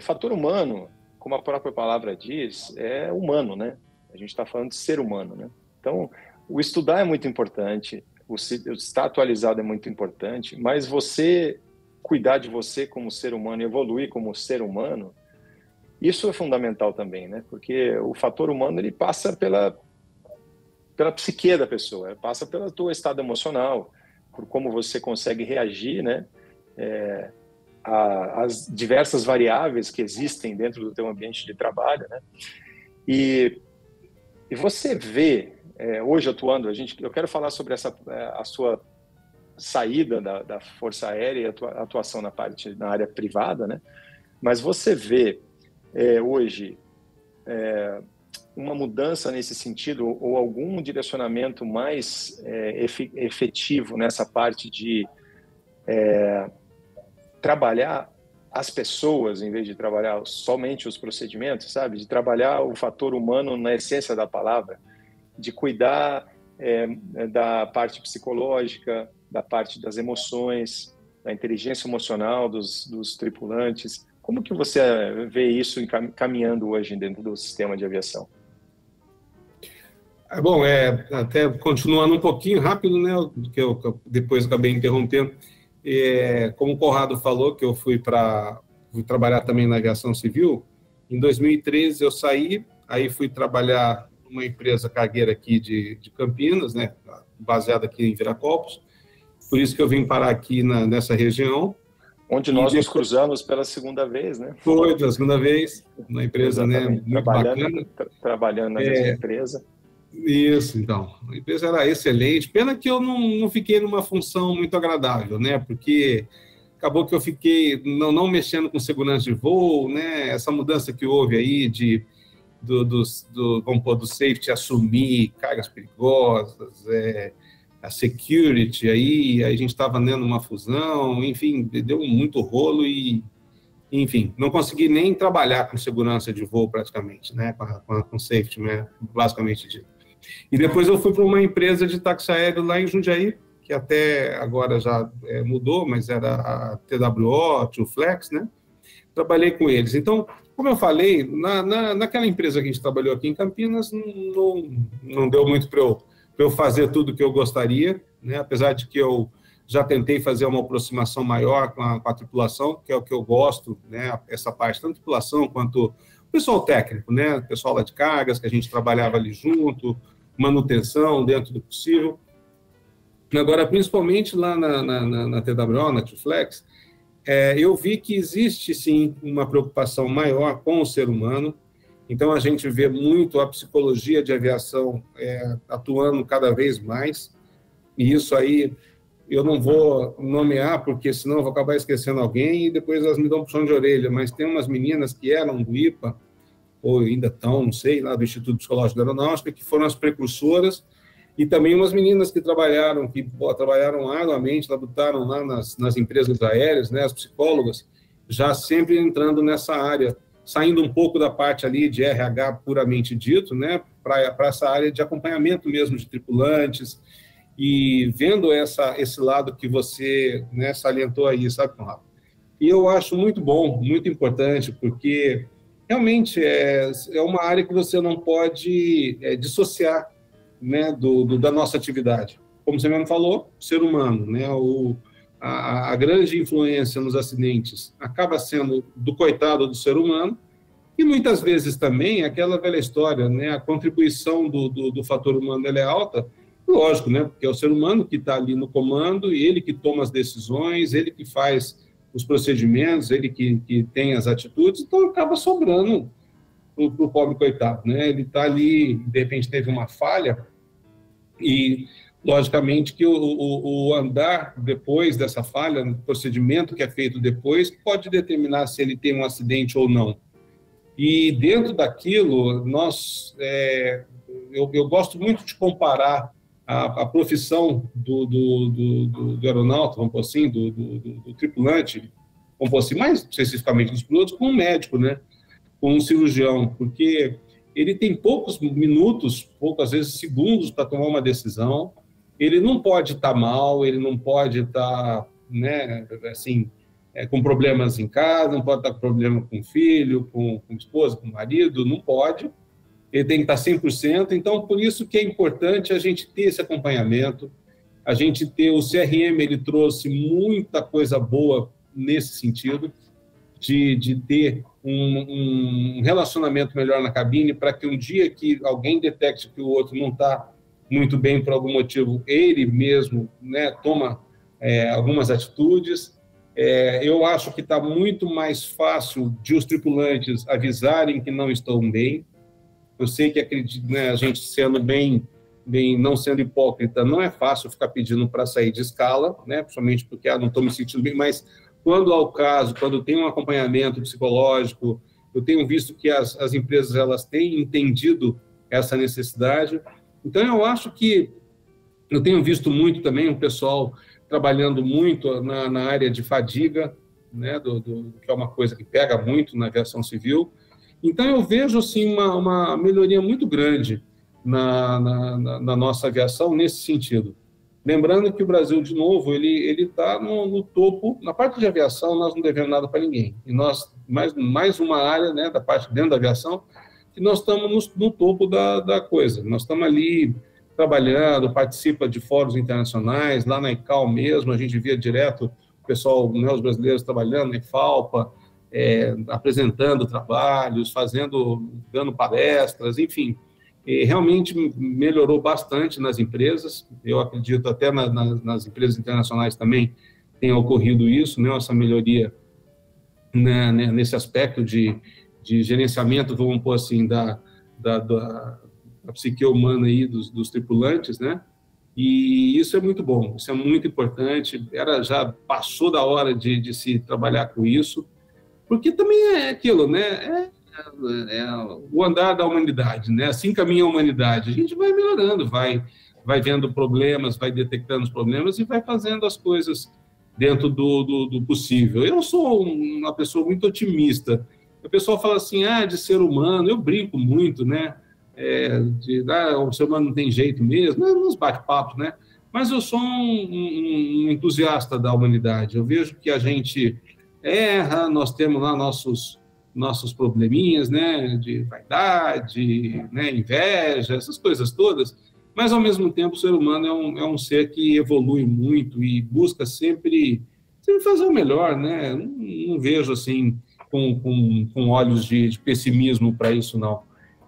fator humano, como a própria palavra diz, é humano, né? A gente está falando de ser humano, né? Então, o estudar é muito importante, o estar atualizado é muito importante, mas você cuidar de você como ser humano, evoluir como ser humano, isso é fundamental também, né? Porque o fator humano ele passa pela pela psique da pessoa, passa pelo teu estado emocional, por como você consegue reagir, né? É, as diversas variáveis que existem dentro do teu ambiente de trabalho, né? E, e você vê é, hoje atuando, a gente, eu quero falar sobre essa é, a sua saída da, da Força Aérea e atuação na parte na área privada, né? Mas você vê é, hoje é, uma mudança nesse sentido ou algum direcionamento mais é, efetivo nessa parte de é, trabalhar as pessoas em vez de trabalhar somente os procedimentos, sabe? De trabalhar o fator humano na essência da palavra, de cuidar é, da parte psicológica, da parte das emoções, da inteligência emocional dos, dos tripulantes. Como que você vê isso caminhando hoje dentro do sistema de aviação? É bom, é, até continuando um pouquinho rápido, né, que eu depois acabei interrompendo, é, como o Corrado falou, que eu fui para trabalhar também na aviação civil, em 2013 eu saí, aí fui trabalhar numa empresa cargueira aqui de, de Campinas, né, baseada aqui em Viracopos, por isso que eu vim parar aqui na, nessa região, Onde nós nos cruzamos pela segunda vez, né? Foi, pela segunda vez, na empresa, né? Muito trabalhando, bacana. Tra trabalhando na é, mesma empresa. Isso, então. A empresa era excelente. Pena que eu não, não fiquei numa função muito agradável, né? Porque acabou que eu fiquei não, não mexendo com segurança de voo, né? Essa mudança que houve aí de do, do, do, vamos pôr, do safety assumir cargas perigosas, é, a security, aí, a gente estava dando uma fusão, enfim, deu muito rolo e, enfim, não consegui nem trabalhar com segurança de voo praticamente, né, com, com safety, né, basicamente dito. E depois eu fui para uma empresa de táxi aéreo lá em Jundiaí, que até agora já é, mudou, mas era a TWO, Tio Flex, né, trabalhei com eles. Então, como eu falei, na, na, naquela empresa que a gente trabalhou aqui em Campinas, não, não deu muito para eu para eu fazer tudo o que eu gostaria, né? apesar de que eu já tentei fazer uma aproximação maior com a, com a, tripulação, que é o que eu gosto, né? essa parte, tanto tripulação quanto o pessoal técnico, né? o pessoal lá de cargas, que a gente trabalhava ali junto, manutenção dentro do possível. Agora, principalmente lá na, na, na TWO, na Tuflex, é, eu vi que existe sim uma preocupação maior com o ser humano, então, a gente vê muito a psicologia de aviação é, atuando cada vez mais, e isso aí eu não vou nomear, porque senão vou acabar esquecendo alguém e depois elas me dão um puxão de orelha, mas tem umas meninas que eram do IPA, ou ainda estão, não sei, lá do Instituto Psicológico da Aeronáutica, que foram as precursoras, e também umas meninas que trabalharam, que pô, trabalharam arduamente, lutaram lá nas, nas empresas aéreas, né, as psicólogas, já sempre entrando nessa área saindo um pouco da parte ali de RH puramente dito, né, para essa área de acompanhamento mesmo de tripulantes e vendo essa, esse lado que você né, salientou aí, sabe, Conrado? E eu acho muito bom, muito importante, porque realmente é, é uma área que você não pode é, dissociar né, do, do, da nossa atividade. Como você mesmo falou, ser humano, né, o, a, a, grande influência nos acidentes acaba sendo do coitado do ser humano, e muitas vezes também aquela velha história, né, a contribuição do, do, do fator humano é alta, lógico, né, porque é o ser humano que está ali no comando, e ele que toma as decisões, ele que faz os procedimentos, ele que, que tem as atitudes, então acaba sobrando para o pobre coitado, né, ele está ali, de repente teve uma falha, e Logicamente que o, o, o, andar depois dessa falha, o procedimento que é feito depois, pode determinar se ele tem um acidente ou não. E dentro daquilo, nós, é, eu, eu, gosto muito de comparar a, a profissão do, do, do, do, aeronauta, vamos assim, do, do, tripulante, vamos assim, mais especificamente dos pilotos, com um médico, né? com um cirurgião, porque ele tem poucos minutos, poucas vezes segundos para tomar uma decisão, ele não pode estar tá mal, ele não pode estar, tá, né, assim, é, com problemas em casa, não pode estar tá com problema com filho, com, com esposa, com marido, não pode. Ele tem que estar 100%. Então, por isso que é importante a gente ter esse acompanhamento, a gente ter o CRM, ele trouxe muita coisa boa nesse sentido, de, de ter um, um relacionamento melhor na cabine, para que um dia que alguém detecte que o outro não está muito bem por algum motivo, ele mesmo né, toma é, algumas atitudes. É, eu acho que está muito mais fácil de os tripulantes avisarem que não estão bem. Eu sei que acredito, né, a gente sendo bem bem, não sendo hipócrita, não é fácil ficar pedindo para sair de escala, né? Principalmente porque ah, não estou me sentindo bem, mas quando ao caso, quando tem um acompanhamento psicológico, eu tenho visto que as, as empresas elas têm entendido essa necessidade. Então eu acho que eu tenho visto muito também o pessoal trabalhando muito na, na área de fadiga, né, do, do, que é uma coisa que pega muito na aviação civil. Então eu vejo assim uma, uma melhoria muito grande na, na, na, nossa aviação nesse sentido. Lembrando que o Brasil, de novo, ele está no, no, topo. Na parte de aviação, nós não devemos nada para ninguém. E nós mais mais uma área, né, da parte dentro da aviação, que nós estamos no, no topo da, da coisa. Nós estamos ali trabalhando, participa de fóruns internacionais, lá na ICAO mesmo, a gente via direto o pessoal, né, os brasileiros trabalhando na IFALPA, é, apresentando trabalhos, fazendo, dando palestras, enfim, realmente melhorou bastante nas empresas. Eu acredito até na, na, nas empresas internacionais também tenha ocorrido isso, né, essa melhoria né, né, nesse aspecto de, de gerenciamento, vamos pôr assim, da, da, da, da psique humana aí dos, dos tripulantes, né? E isso é muito bom, isso é muito importante. Era já passou da hora de, de se trabalhar com isso, porque também é aquilo, né? É, é, é, o andar da humanidade, né? Assim caminha a humanidade. A gente vai melhorando, vai, vai vendo problemas, vai detectando os problemas e vai fazendo as coisas dentro do, do, do possível. Eu sou uma pessoa muito otimista. O pessoal fala assim, ah, de ser humano, eu brinco muito, né? É, de, ah, o ser humano não tem jeito mesmo, né? nos bate-papos, né? Mas eu sou um, um, um entusiasta da humanidade. Eu vejo que a gente erra, nós temos lá nossos nossos probleminhas, né, de vaidade, né, inveja, essas coisas todas, mas ao mesmo tempo o ser humano é um, é um ser que evolui muito e busca sempre, sempre fazer o melhor, né, não, não vejo assim com, com, com olhos de, de pessimismo para isso não.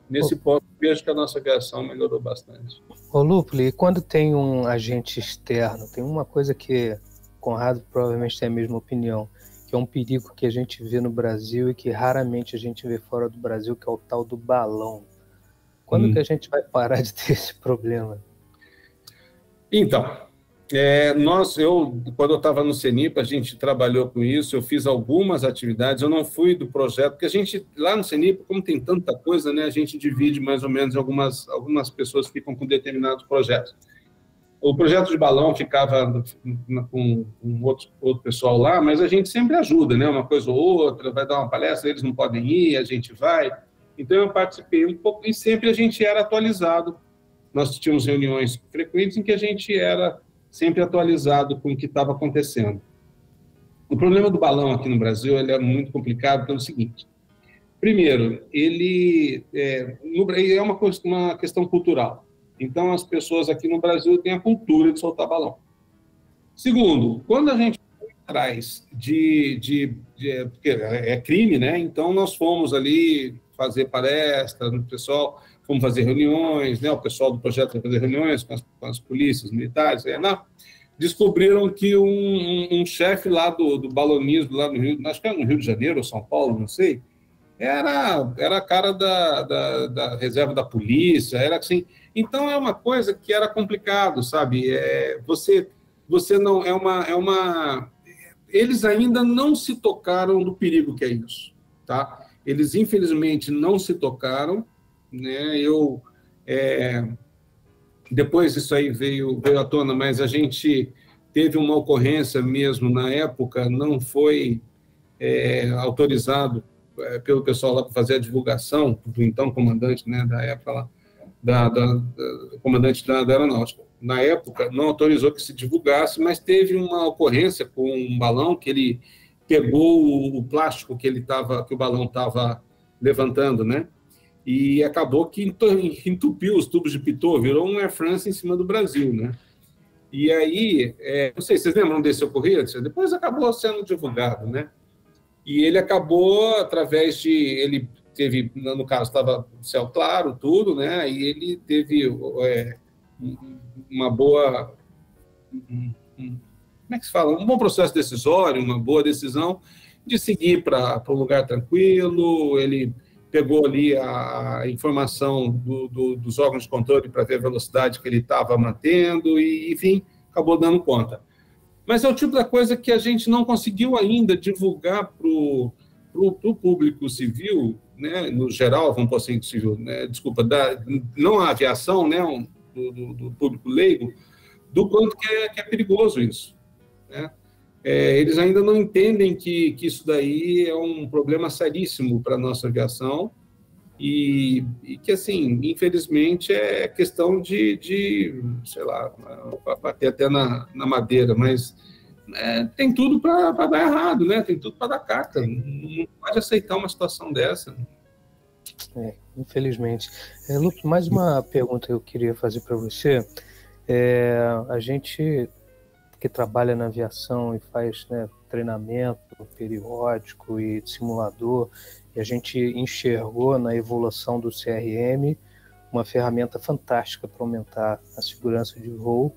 Nesse oh. ponto, vejo que a nossa aviação melhorou bastante. Ô Lupli, quando tem um agente externo, tem uma coisa que Conrado provavelmente tem a mesma opinião, que é um perigo que a gente vê no Brasil e que raramente a gente vê fora do Brasil, que é o tal do balão. Quando hum. que a gente vai parar de ter esse problema? Então, é, nós, eu, quando eu estava no CENIP, a gente trabalhou com isso, eu fiz algumas atividades, eu não fui do projeto, porque a gente, lá no CENIP, como tem tanta coisa, né, a gente divide mais ou menos, algumas, algumas pessoas ficam com determinados projetos o projeto de balão ficava com, com outro, outro pessoal lá, mas a gente sempre ajuda, né? Uma coisa ou outra, vai dar uma palestra, eles não podem ir, a gente vai. Então eu participei um pouco e sempre a gente era atualizado. Nós tínhamos reuniões frequentes em que a gente era sempre atualizado com o que estava acontecendo. O problema do balão aqui no Brasil ele é muito complicado pelo seguinte: primeiro, ele é, no, é uma, uma questão cultural. Então, as pessoas aqui no Brasil têm a cultura de soltar balão. Segundo, quando a gente atrás de, de, de, porque é crime, né? Então nós fomos ali fazer palestras, o pessoal fomos fazer reuniões, né? O pessoal do projeto foi fazer reuniões com as, com as polícias militares, é, não, descobriram que um, um, um chefe lá do, do balonismo lá no Rio, acho que era no Rio de Janeiro ou São Paulo, não sei, era era a cara da, da, da reserva da polícia, era assim então é uma coisa que era complicado, sabe? É, você, você não é uma, é uma. Eles ainda não se tocaram do perigo que é isso, tá? Eles infelizmente não se tocaram, né? Eu é, depois isso aí veio veio à tona, mas a gente teve uma ocorrência mesmo na época, não foi é, autorizado é, pelo pessoal lá para fazer a divulgação do então comandante, né, da época lá da, da, da comandante da, da, aeronáutica. Na época, não autorizou que se divulgasse, mas teve uma ocorrência com um balão que ele pegou o, plástico que ele tava, que o balão estava levantando, né? E acabou que entupiu os tubos de pitot, virou um Air France em cima do Brasil, né? E aí, é, não sei, vocês lembram desse ocorrido? Depois acabou sendo divulgado, né? E ele acabou, através de. Ele teve, no caso, estava céu claro, tudo, né? E ele teve é, uma boa. Como é que se fala? Um bom processo decisório, uma boa decisão de seguir para um lugar tranquilo. Ele pegou ali a informação do, do, dos órgãos de controle para ver a velocidade que ele estava mantendo, e, enfim, acabou dando conta. Mas é o tipo da coisa que a gente não conseguiu ainda divulgar para o público civil, né, no geral, vamos por assim, civil, né, desculpa, da, não a aviação, né, um, do, do, público leigo, do quanto que é, que é perigoso isso. Né? É, eles ainda não entendem que, que isso daí é um problema seríssimo para a nossa aviação e, e, que, assim, infelizmente é questão de, de sei lá, bater até na, na madeira, mas é, tem tudo para dar errado, né? Tem tudo para dar carta. Não pode aceitar uma situação dessa. É, infelizmente. É, Luke, mais uma pergunta que eu queria fazer para você. É, a gente que trabalha na aviação e faz né, treinamento periódico e simulador, e a gente enxergou na evolução do CRM uma ferramenta fantástica para aumentar a segurança de voo,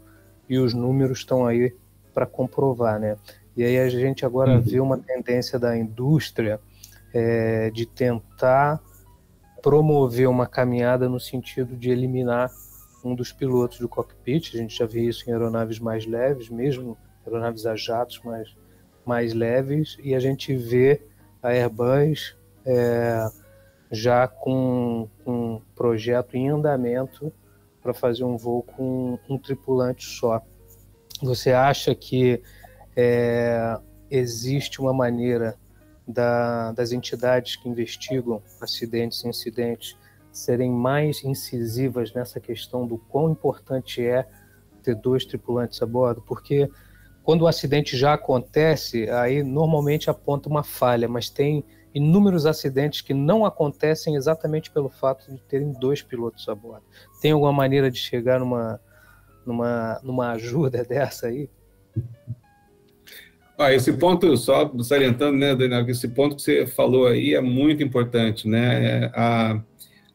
e os números estão aí para comprovar, né? E aí a gente agora uhum. vê uma tendência da indústria é, de tentar promover uma caminhada no sentido de eliminar um dos pilotos do cockpit. A gente já vê isso em aeronaves mais leves, mesmo aeronaves a jatos mais, mais leves, e a gente vê a Airbus é, já com, um projeto em andamento para fazer um voo com um tripulante só. Você acha que é, existe uma maneira da, das entidades que investigam acidentes e incidentes serem mais incisivas nessa questão do quão importante é ter dois tripulantes a bordo, porque quando o acidente já acontece, aí normalmente aponta uma falha, mas tem inúmeros acidentes que não acontecem exatamente pelo fato de terem dois pilotos a bordo. Tem alguma maneira de chegar numa, numa, numa ajuda dessa aí? Ah, esse ponto, só salientando, né, Daniel, esse ponto que você falou aí é muito importante, né? É, a,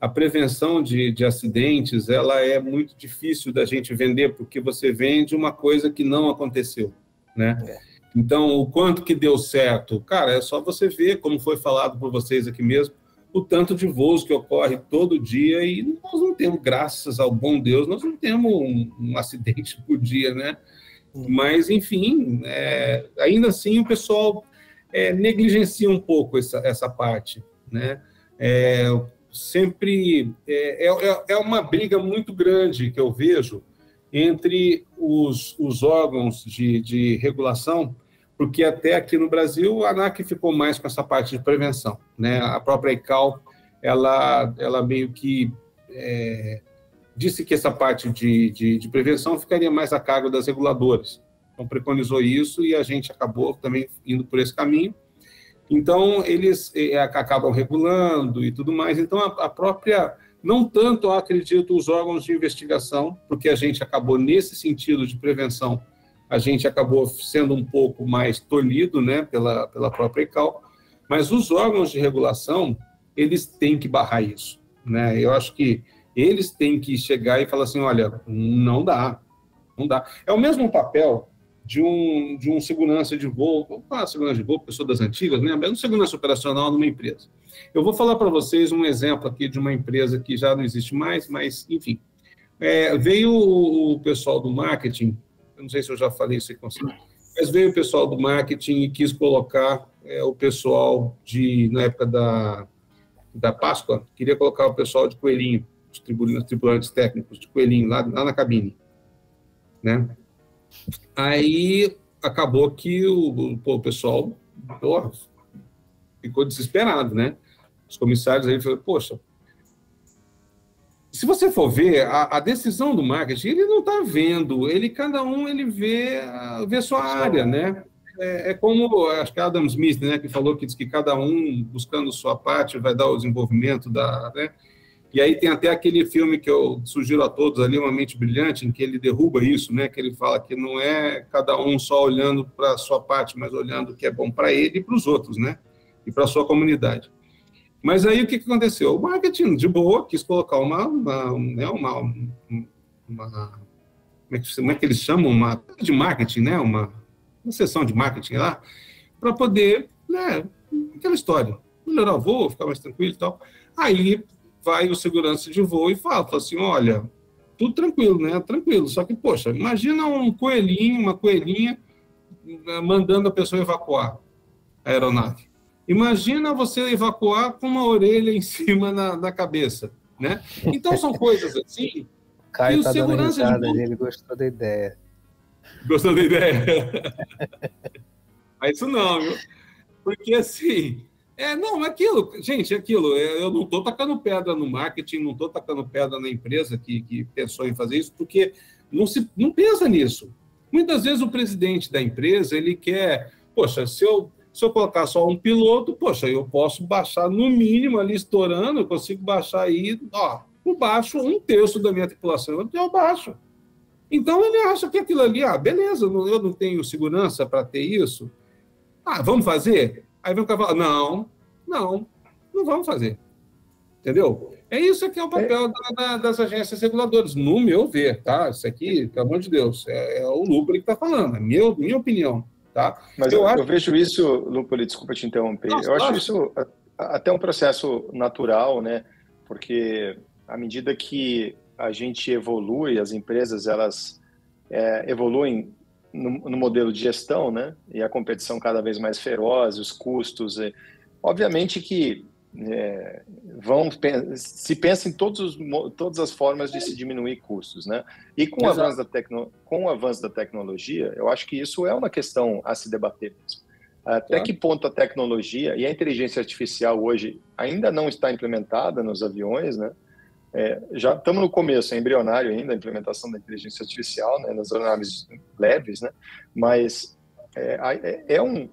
a prevenção de, de acidentes, ela é muito difícil da gente vender, porque você vende uma coisa que não aconteceu, né? É. Então, o quanto que deu certo? Cara, é só você ver, como foi falado por vocês aqui mesmo, o tanto de voos que ocorre todo dia e nós não temos, graças ao bom Deus, nós não temos um, um acidente por dia, né? Mas, enfim, é, ainda assim o pessoal é, negligencia um pouco essa, essa parte, né? É, sempre é, é, é, uma briga muito grande que eu vejo entre os, os órgãos de, de regulação, porque até aqui no Brasil a ANAC ficou mais com essa parte de prevenção, né? A própria ICAO, ela, ela meio que é, disse que essa parte de, de, de, prevenção ficaria mais a cargo das reguladoras. Então preconizou isso e a gente acabou também indo por esse caminho. Então, eles é, acabam regulando e tudo mais. Então, a, a, própria, não tanto, acredito, os órgãos de investigação, porque a gente acabou, nesse sentido de prevenção, a gente acabou sendo um pouco mais tolhido né, pela, pela própria ICAO, mas os órgãos de regulação, eles têm que barrar isso. Né? Eu acho que eles têm que chegar e falar assim, olha, não dá, não dá. É o mesmo papel de um, de um segurança de voo, falar segurança de voo, pessoa das antigas, né? É um segurança operacional numa empresa. Eu vou falar para vocês um exemplo aqui de uma empresa que já não existe mais, mas, enfim. É, veio o pessoal do marketing, eu não sei se eu já falei isso aí com você, mas veio o pessoal do marketing e quis colocar é, o pessoal de, na época da, da Páscoa, queria colocar o pessoal de coelhinho, os tripulantes técnicos de coelhinho, lá, lá na cabine, né? Aí acabou que o, pô, o pessoal pô, ficou desesperado, né? Os comissários aí falaram, poxa, se você for ver, a, a, decisão do marketing, ele não está vendo, ele, cada um, ele vê, vê sua área, né? É, é, como, acho que Adam Smith, né, que falou que diz que cada um, buscando sua parte, vai dar o desenvolvimento da, né? E aí tem até aquele filme que eu sugiro a todos ali, Uma Mente Brilhante, em que ele derruba isso, né? Que ele fala que não é cada um só olhando para a sua parte, mas olhando o que é bom para ele e para os outros, né? E para a sua comunidade. Mas aí o que, aconteceu? O marketing, de boa, quis colocar uma, uma, né, uma, uma como, é que, como é que eles chamam? Uma de marketing, né? Uma, uma sessão de marketing lá, para poder, né? Aquela história, melhorar o voo, ficar mais tranquilo e tal. Aí vai o segurança de voo e fala, fala assim, olha, tudo tranquilo, né? Tranquilo. Só que, poxa, imagina um coelhinho, uma coelhinha eh, mandando a pessoa evacuar a aeronave. Imagina você evacuar com uma orelha em cima na, na cabeça, né? Então são coisas assim. Caio tá segurança dando risada, de... ele gostou da ideia. Gostou da ideia? Mas isso não, viu? Porque assim, é, não, aquilo, gente, aquilo. É, eu não estou tacando pedra no marketing, não estou tacando pedra na empresa que, que pensou em fazer isso, porque não se não pensa nisso. Muitas vezes o presidente da empresa ele quer, poxa, se eu se eu colocar só um piloto, poxa, eu posso baixar no mínimo ali estourando, eu consigo baixar aí, ó, por baixo um terço da minha tripulação, eu baixo. Então ele acha que aquilo ali, ah, beleza, eu não tenho segurança para ter isso. Ah, vamos fazer? Aí vem o cara falar, não, não, não vamos fazer. Entendeu? É isso que é o papel é. Da, da, das agências reguladoras, no meu ver, tá? Isso aqui, pelo amor de Deus, é, é o lucro que está falando, é meu, minha opinião. Tá? Mas eu, eu, acho... eu vejo isso, Lupoli, desculpa te interromper, Nossa, eu acho isso até um processo natural, né? Porque à medida que a gente evolui, as empresas elas é, evoluem no, no, modelo de gestão, né? E a competição cada vez mais feroz, os custos. E, obviamente que é, vão se pensa em todos os, todas as formas de se diminuir custos, né? E com o, avanço da tecno, com o avanço da tecnologia, eu acho que isso é uma questão a se debater mesmo. Até que ponto a tecnologia e a inteligência artificial hoje ainda não está implementada nos aviões, né? É, já estamos no começo, é embrionário ainda a implementação da inteligência artificial né, nas aeronaves leves, né? Mas é, é, é um,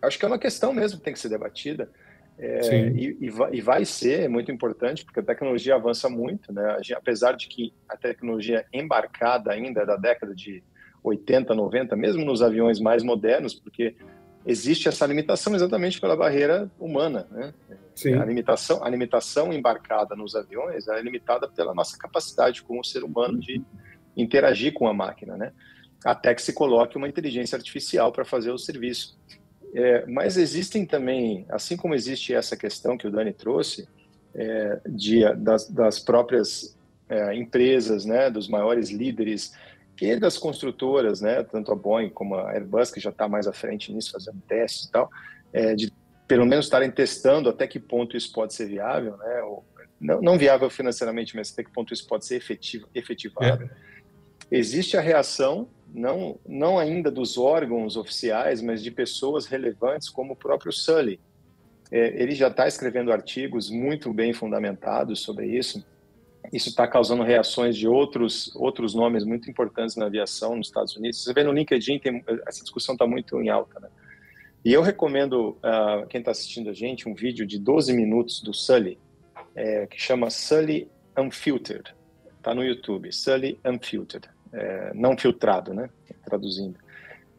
acho que é uma questão mesmo que tem que ser debatida. É, e, e, vai, e, vai, ser muito importante, porque a tecnologia avança muito, né? Gente, apesar de que a tecnologia embarcada ainda é da década de 80, 90, mesmo nos aviões mais modernos, porque existe essa limitação exatamente pela barreira humana, né? Sim. A limitação, a limitação embarcada nos aviões é limitada pela nossa capacidade como ser humano de interagir com a máquina, né? Até que se coloque uma inteligência artificial para fazer o serviço. É, mas existem também, assim como existe essa questão que o Dani trouxe, é, de, das, das próprias é, empresas, né, dos maiores líderes e das construtoras, né, tanto a Boeing como a Airbus, que já está mais à frente nisso, fazendo testes e tal, é, de pelo menos estarem testando até que ponto isso pode ser viável, né, ou, não, não, viável financeiramente, mas até que ponto isso pode ser efetivo, efetivável. É. Existe a reação não, não ainda dos órgãos oficiais, mas de pessoas relevantes como o próprio Sully. É, ele já está escrevendo artigos muito bem fundamentados sobre isso. Isso está causando reações de outros outros nomes muito importantes na aviação nos Estados Unidos. Você vê no LinkedIn, tem, essa discussão está muito em alta. Né? E eu recomendo uh, quem está assistindo a gente um vídeo de 12 minutos do Sully, é, que chama Sully Unfiltered. Está no YouTube, Sully Unfiltered é, não filtrado, né? Traduzindo.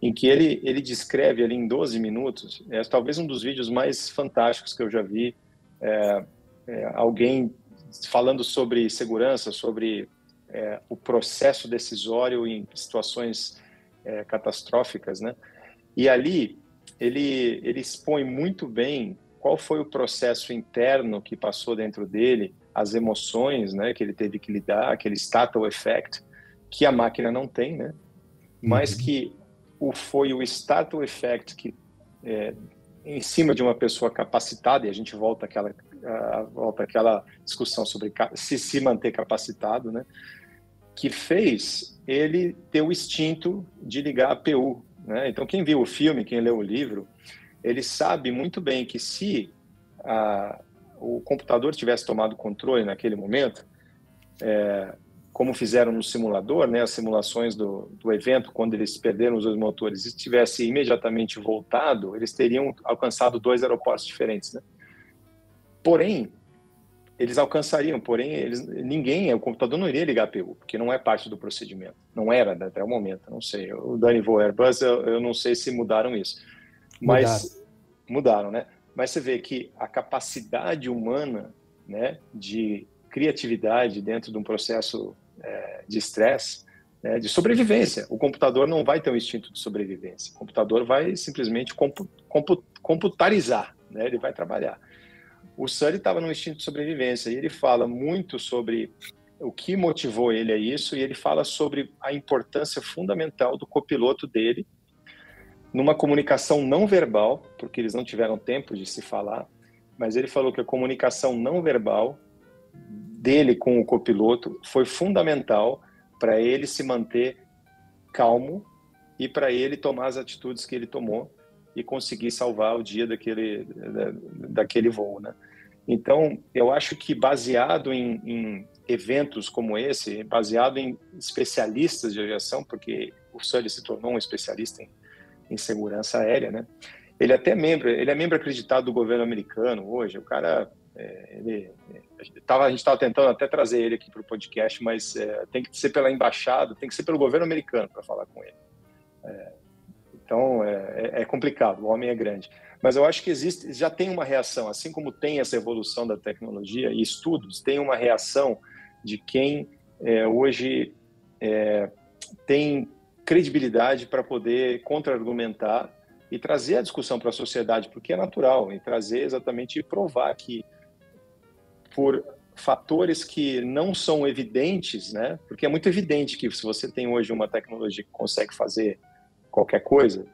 Em que ele, ele descreve ali em 12 minutos, é talvez um dos vídeos mais fantásticos que eu já vi, é, é, alguém falando sobre segurança, sobre é, o processo decisório em situações é, catastróficas, né? E ali ele, ele expõe muito bem qual foi o processo interno que passou dentro dele, as emoções, né, que ele teve que lidar, aquele startle effect, que a máquina não tem, né? Mas uhum. que o, foi o startle effect que é, em cima de uma pessoa capacitada e a gente volta àquela volta àquela discussão sobre se se manter capacitado, né? Que fez ele ter o instinto de ligar a PU, né? Então quem viu o filme, quem leu o livro, ele sabe muito bem que se a, o computador tivesse tomado controle naquele momento, é, como fizeram no simulador, né, as simulações do, do evento, quando eles perderam os dois motores, e tivesse imediatamente voltado, eles teriam alcançado dois aeroportos diferentes. Né? Porém, eles alcançariam, porém, eles, ninguém, o computador não iria ligar a PU, porque não é parte do procedimento. Não era até o momento, não sei. O Dani voou Airbus, eu, eu não sei se mudaram isso. Mas mudaram. mudaram, né? Mas você vê que a capacidade humana, né, de criatividade dentro de um processo é, de estresse, né, de sobrevivência. O computador não vai ter um instinto de sobrevivência. O computador vai simplesmente compu, compu, computarizar, né, ele vai trabalhar. O Sully estava no instinto de sobrevivência e ele fala muito sobre o que motivou ele a isso e ele fala sobre a importância fundamental do copiloto dele numa comunicação não verbal, porque eles não tiveram tempo de se falar, mas ele falou que a comunicação não verbal dele com o copiloto foi fundamental para ele se manter calmo e para ele tomar as atitudes que ele tomou e conseguir salvar o dia daquele, daquele voo, né? Então, eu acho que baseado em, em eventos como esse, baseado em especialistas de aviação, porque o Sully se tornou um especialista em, em segurança aérea, né? Ele é até membro, ele é membro acreditado do governo americano hoje. O cara, é, ele, tava, a gente estava tentando até trazer ele aqui para o podcast, mas é, tem que ser pela embaixada, tem que ser pelo governo americano para falar com ele. É, então é, é, é, complicado, o homem é grande. Mas eu acho que existe, já tem uma reação, assim como tem essa evolução da tecnologia e estudos, tem uma reação de quem é, hoje é, tem credibilidade para poder contra-argumentar e trazer a discussão para a sociedade, porque é natural, e trazer exatamente e provar que por fatores que não são evidentes, né? Porque é muito evidente que se você tem hoje uma tecnologia que consegue fazer qualquer coisa,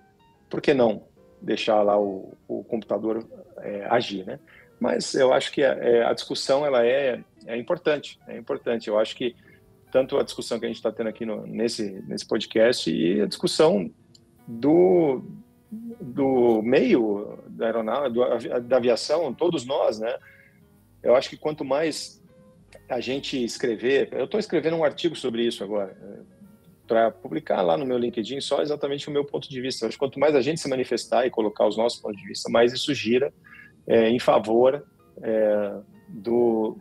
por que não deixar lá o, o computador é, agir, né? Mas eu acho que a, é, a discussão ela é, é importante, é importante. Eu acho que tanto a discussão que a gente está tendo aqui no, nesse nesse podcast e a discussão do do meio da aeronáutica, da aviação, todos nós, né? Eu acho que quanto mais a gente escrever, eu estou escrevendo um artigo sobre isso agora, para publicar lá no meu LinkedIn só exatamente o meu ponto de vista. Que quanto mais a gente se manifestar e colocar os nossos pontos de vista, mais isso gira é, em favor é, do,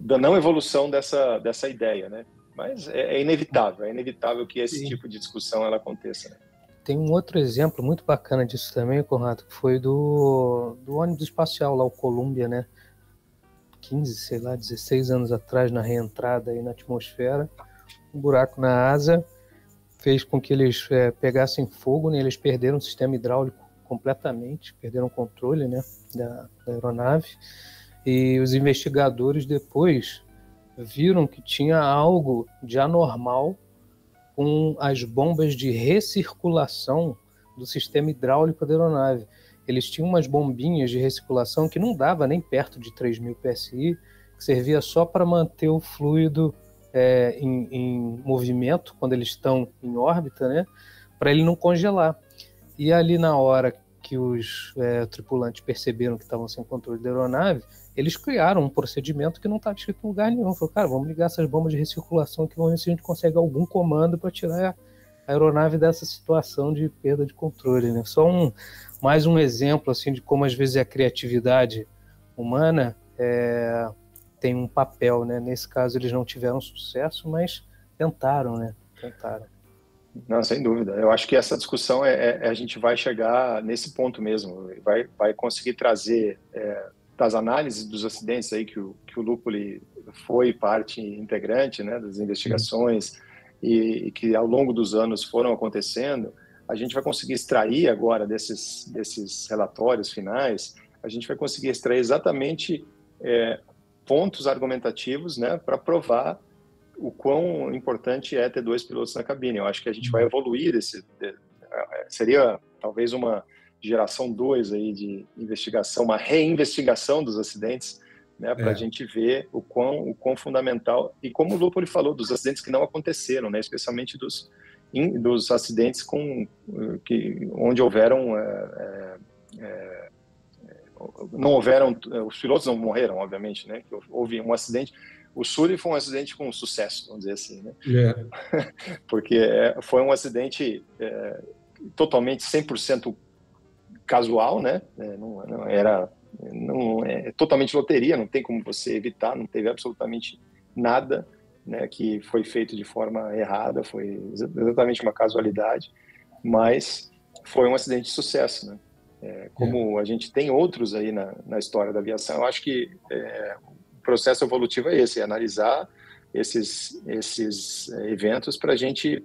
da não evolução dessa, dessa ideia, né? Mas é, é inevitável, é inevitável que esse Sim. tipo de discussão ela aconteça. Né? Tem um outro exemplo muito bacana disso também, Conrado, que foi do, do ônibus espacial lá, o Columbia, né? 15, sei lá, 16 anos atrás, na reentrada aí na atmosfera, um buraco na asa, fez com que eles é, pegassem fogo, né? eles perderam o sistema hidráulico completamente, perderam o controle né? da, da aeronave. E os investigadores depois viram que tinha algo de anormal com as bombas de recirculação do sistema hidráulico da aeronave. Eles tinham umas bombinhas de recirculação que não dava nem perto de 3.000 psi, que servia só para manter o fluido é, em, em, movimento, quando eles estão em órbita, né? Para ele não congelar. E ali na hora que os é, tripulantes perceberam que estavam sem controle da aeronave, eles criaram um procedimento que não estava escrito em lugar nenhum. Falaram, cara, vamos ligar essas bombas de recirculação que vamos ver se a gente consegue algum comando para tirar a aeronave dessa situação de perda de controle. Né? Só um, mais um exemplo assim de como às vezes a criatividade humana é, tem um papel, né? Nesse caso eles não tiveram sucesso, mas tentaram, né? Tentaram. Não, sem dúvida. Eu acho que essa discussão é, é, é a gente vai chegar nesse ponto mesmo, vai, vai conseguir trazer é, das análises dos acidentes aí que o, que o Lupoli foi parte integrante, né, das investigações e, e que ao longo dos anos foram acontecendo, a gente vai conseguir extrair agora desses desses relatórios finais, a gente vai conseguir extrair exatamente é, pontos argumentativos né, para provar o quão importante é ter dois pilotos na cabine. Eu acho que a gente vai evoluir esse seria talvez uma geração 2 aí de investigação, uma reinvestigação dos acidentes, né, para a é. gente ver o quão, o quão fundamental e como o Lupoli falou dos acidentes que não aconteceram, né, especialmente dos in, dos acidentes com que onde houveram é, é, é não houveram, os pilotos não morreram, obviamente, né? Houve um acidente. O Sully foi um acidente com sucesso, vamos dizer assim, né? Yeah. É. Porque é, foi um acidente é, totalmente 100% casual, né? É, não, não, era não é totalmente loteria, não tem como você evitar, não teve absolutamente nada, né? Que foi feito de forma errada, foi exatamente uma casualidade, mas foi um acidente de sucesso, né? É, como a gente tem outros aí na, na história da aviação, eu acho que é, o processo evolutivo é esse, é analisar esses, esses é, eventos para a gente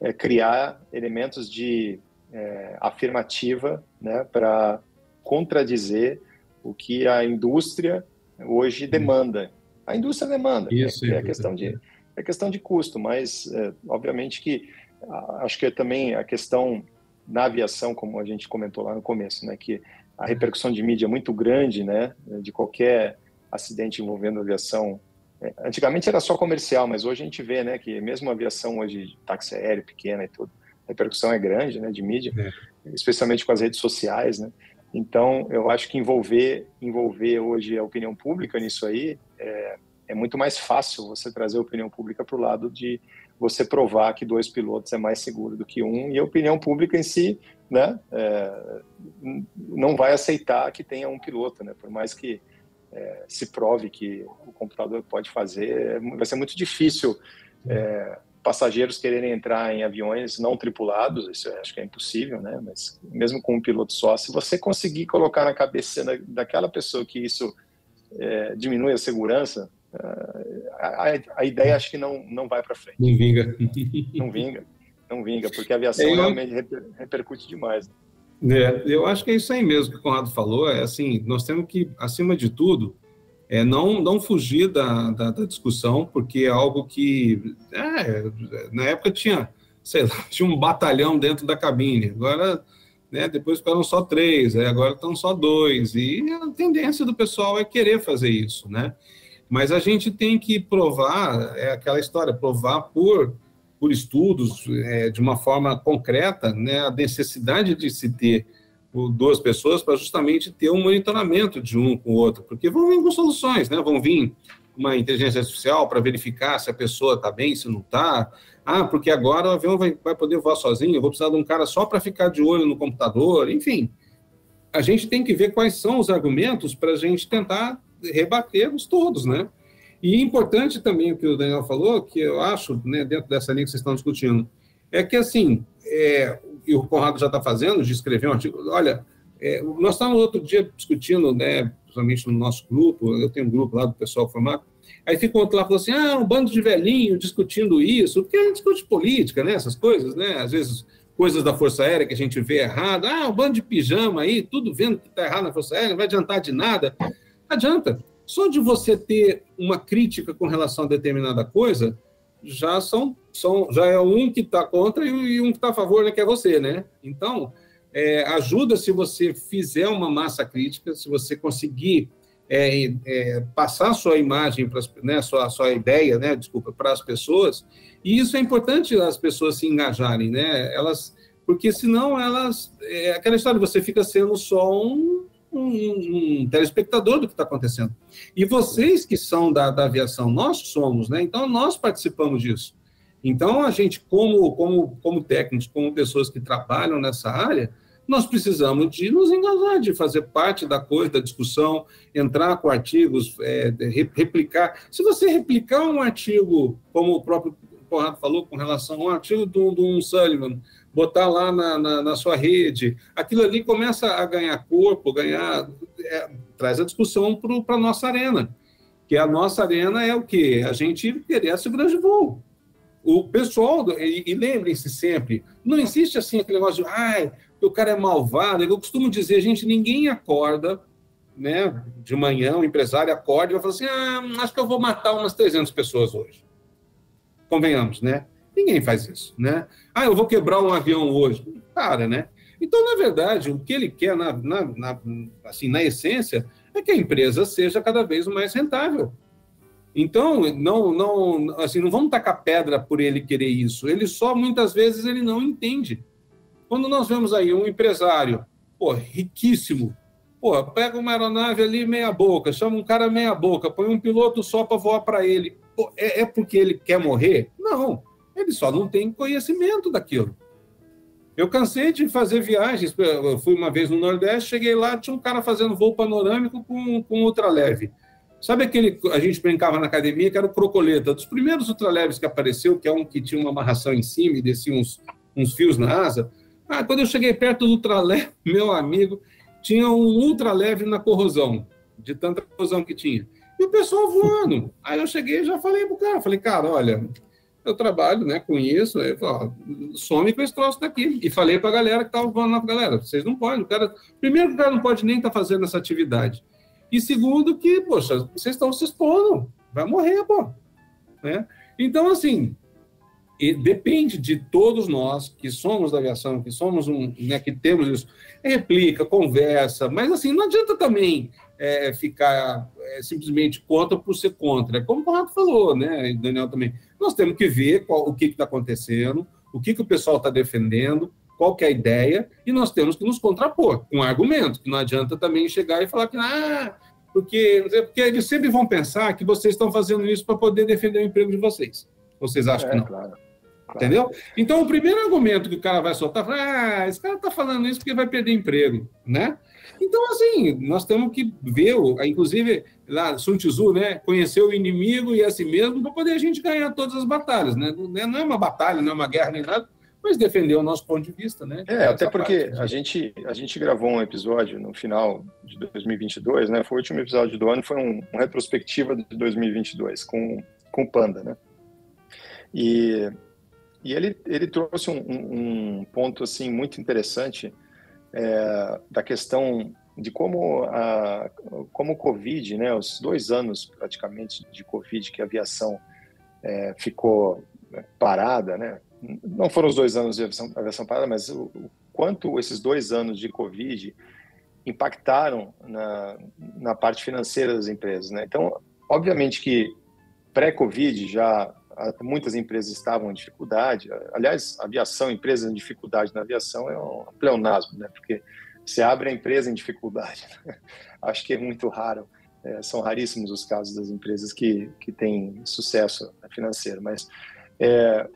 é, criar elementos de é, afirmativa né, para contradizer o que a indústria hoje demanda. A indústria demanda. Isso, é, é questão de é questão de custo, mas é, obviamente que acho que é também a questão na aviação, como a gente comentou lá no começo, né, que a repercussão de mídia é muito grande, né, de qualquer acidente envolvendo aviação. É, antigamente era só comercial, mas hoje a gente vê, né, que mesmo a aviação hoje, táxi aéreo pequena e tudo, a repercussão é grande, né, de mídia, é. especialmente com as redes sociais, né. Então, eu acho que envolver, envolver hoje a opinião pública nisso aí é, é muito mais fácil você trazer a opinião pública para o lado de você provar que dois pilotos é mais seguro do que um e a opinião pública em si, né, é, não vai aceitar que tenha um piloto, né, por mais que é, se prove que o computador pode fazer, vai ser muito difícil é, passageiros quererem entrar em aviões não tripulados, isso acho que é impossível, né, mas mesmo com um piloto só, se você conseguir colocar na cabeça daquela pessoa que isso é, diminui a segurança, a, a, ideia acho que não, não vai para frente. Não vinga. Não vinga, não vinga, porque a aviação eu... realmente reper, repercute demais. É, eu acho que é isso aí mesmo que o Conrado falou, é assim, nós temos que, acima de tudo, é não, não fugir da, da, da discussão, porque é algo que, é, na época tinha, sei lá, tinha um batalhão dentro da cabine, agora, né, depois ficaram só três, agora estão só dois, e a tendência do pessoal é querer fazer isso, né? Mas a gente tem que provar, é aquela história, provar por, por estudos, é, de uma forma concreta, né, a necessidade de se ter duas pessoas para justamente ter um monitoramento de um com o outro, porque vão vir com soluções, né? Vão vir uma inteligência artificial para verificar se a pessoa está bem, se não está. Ah, porque agora o avião vai, vai poder voar sozinho, eu vou precisar de um cara só para ficar de olho no computador, enfim. A gente tem que ver quais são os argumentos para a gente tentar rebatermos todos, né? E importante também o que o Daniel falou, que eu acho, né, dentro dessa linha que vocês estão discutindo, é que, assim, é, e o Conrado já está fazendo, de escrever um artigo, olha, é, nós estávamos outro dia discutindo, né, principalmente no nosso grupo, eu tenho um grupo lá do pessoal formado, aí fica outro lá falando assim, ah, um bando de velhinho discutindo isso, porque a gente discute política, né, essas coisas, né, às vezes coisas da Força Aérea que a gente vê errado, ah, um bando de pijama aí, tudo vendo que está errado na Força Aérea, não vai adiantar de nada. Adianta. Só de você ter uma crítica com relação a determinada coisa, já são, são já é um que está contra e um que está a favor, né, que é você, né? Então, é, ajuda se você fizer uma massa crítica, se você conseguir é, é, passar sua imagem, pras, né, sua, sua ideia, né, desculpa, para as pessoas, e isso é importante as pessoas se engajarem, né? Elas, porque senão elas, é aquela história, você fica sendo só um um, um telespectador do que está acontecendo. E vocês que são da, da aviação, nós somos, né? Então, nós participamos disso. Então, a gente, como, como, como técnicos, como pessoas que trabalham nessa área, nós precisamos de nos engajar, de fazer parte da coisa, da discussão, entrar com artigos, é, replicar. Se você replicar um artigo, como o próprio Conrado falou, com relação a um artigo do, do um Sullivan, botar lá na, na, na, sua rede, aquilo ali começa a ganhar corpo, ganhar, é, traz a discussão para a nossa arena, que a nossa arena é o quê? A gente interessa o grande voo. O pessoal, e, e lembrem-se sempre, não existe assim aquele negócio de, ai, o cara é malvado, eu costumo dizer, gente, ninguém acorda, né, de manhã, o empresário acorda e vai falar assim, ah, acho que eu vou matar umas 300 pessoas hoje. Convenhamos, né? Ninguém faz isso, né? Ah, eu vou quebrar um avião hoje. Cara, né? Então, na verdade, o que ele quer, na, na, na, assim, na essência, é que a empresa seja cada vez mais rentável. Então, não, não, assim, não vamos tacar pedra por ele querer isso. Ele só, muitas vezes, ele não entende. Quando nós vemos aí um empresário, pô, riquíssimo, pô, pega uma aeronave ali meia boca, chama um cara meia boca, põe um piloto só para voar para ele. Pô, é, é porque ele quer morrer? Não. Ele só não tem conhecimento daquilo. Eu cansei de fazer viagens. Eu fui uma vez no Nordeste, cheguei lá, tinha um cara fazendo voo panorâmico com, com ultraleve. Sabe aquele a gente brincava na academia que era o crocoleta, dos primeiros ultraleves que apareceu, que é um que tinha uma amarração em cima e descia uns, uns fios na asa. Ah, quando eu cheguei perto do ultraleve, meu amigo, tinha um ultraleve na corrosão, de tanta corrosão que tinha. E o pessoal voando. Aí eu cheguei e já falei pro cara, falei, cara, olha, eu trabalho né, com isso, eu some com esse troço daqui. E falei para a galera que estava falando galera, vocês não podem, o cara, primeiro o cara não pode nem estar tá fazendo essa atividade. E segundo, que, poxa, vocês estão se expondo, vai morrer, pô. Né? Então, assim, depende de todos nós que somos da aviação, que somos um, né, que temos isso, replica, conversa, mas assim, não adianta também é, ficar é, simplesmente contra por ser contra. Como o Conrado falou, né, Daniel também, nós temos que ver qual, o que está acontecendo, o que, que o pessoal está defendendo, qual que é a ideia, e nós temos que nos contrapor com argumento, que não adianta também chegar e falar que, ah, porque, porque eles sempre vão pensar que vocês estão fazendo isso para poder defender o emprego de vocês. Vocês acham é, que não? Claro. Claro. Entendeu? Então, o primeiro argumento que o cara vai soltar é ah, esse cara está falando isso porque vai perder emprego, né? Então, assim, nós temos que ver, inclusive, lá, Sun Tzu, né? Conhecer o inimigo e a si mesmo para poder a gente ganhar todas as batalhas, né? Não é uma batalha, não é uma guerra nem nada, mas defender o nosso ponto de vista, né? É, até porque parte, a gente, a gente gravou um episódio no final de 2022, né? Foi o último episódio do ano, foi um, um retrospectiva de 2022 com, com o Panda, né? E e ele, ele trouxe um, um, um ponto assim muito interessante é, da questão de como a como o Covid, né, os dois anos praticamente de Covid que a aviação é, ficou parada, né? Não foram os dois anos de aviação, aviação parada, mas o, o, quanto esses dois anos de Covid impactaram na, na parte financeira das empresas, né? Então, obviamente que pré-Covid já muitas empresas estavam em dificuldade. Aliás, aviação, empresas em dificuldade na aviação é um pleonasmo, né? Porque você abre a empresa em dificuldade. Né? Acho que é muito raro. É, são raríssimos os casos das empresas que, que têm sucesso financeiro. Mas é,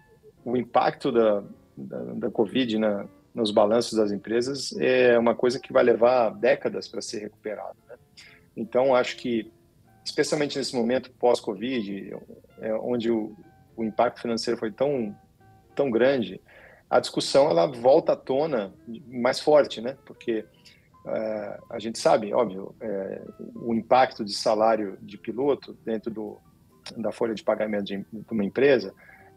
o impacto da, da, da Covid na, nos balanços das empresas é uma coisa que vai levar décadas para ser recuperado. Né? Então, acho que, especialmente nesse momento pós-Covid, é, onde o, o impacto financeiro foi tão, tão grande, a discussão ela volta à tona mais forte, né? Porque é, a gente sabe, óbvio, é, o impacto de salário de piloto dentro do, da folha de pagamento de, de uma empresa,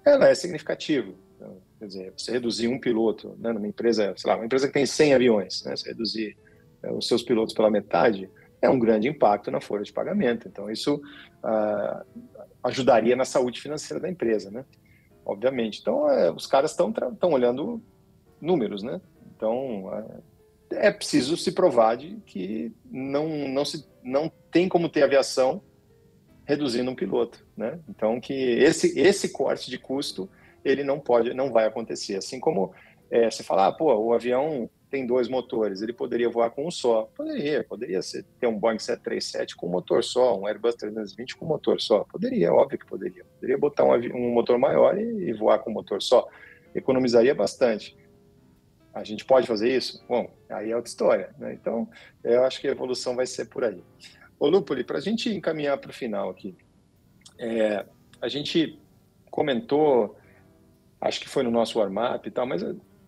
ela é significativa. Então, quer dizer, você reduzir um piloto né, numa empresa, sei lá, uma empresa que tem 100 aviões, né, você reduzir é, os seus pilotos pela metade, é um grande impacto na folha de pagamento. Então, isso ah, ajudaria na saúde financeira da empresa, né? Obviamente. Então, é, os caras estão olhando números, né? Então, é, é, preciso se provar de que não, não, se, não tem como ter aviação reduzindo um piloto, né? Então, que esse, esse corte de custo, ele não pode, não vai acontecer. Assim como é, você fala, ah, pô, o avião tem dois motores, ele poderia voar com um só? Poderia, poderia ser, ter um Boeing 737 com motor só, um Airbus 320 com motor só. Poderia, óbvio que poderia. Poderia botar um, um motor maior e, e, voar com motor só. Economizaria bastante. A gente pode fazer isso? Bom, aí é outra história. Né? Então, eu acho que a evolução vai ser por aí. Ô, Lupoli, para a gente encaminhar para o final aqui, é, a gente comentou, acho que foi no nosso warm-up e tal, mas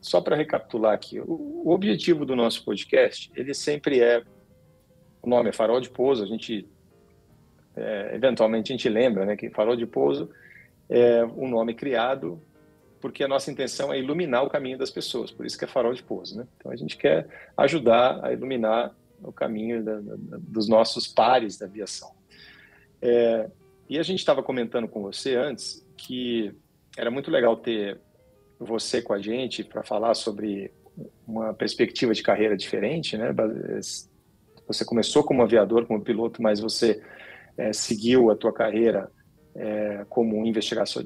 só para recapitular aqui, o, objetivo do nosso podcast, ele sempre é, o nome é Farol de Pouso, a gente, é, eventualmente a gente lembra, né, que Farol de Pouso é um nome criado porque a nossa intenção é iluminar o caminho das pessoas, por isso que é Farol de Pouso, né? Então a gente quer ajudar a iluminar o caminho da, da, dos nossos pares da aviação. É, e a gente estava comentando com você antes que era muito legal ter você com a gente para falar sobre uma perspectiva de carreira diferente, né? Você começou como aviador, como piloto, mas você é, seguiu a tua carreira é, como investigador,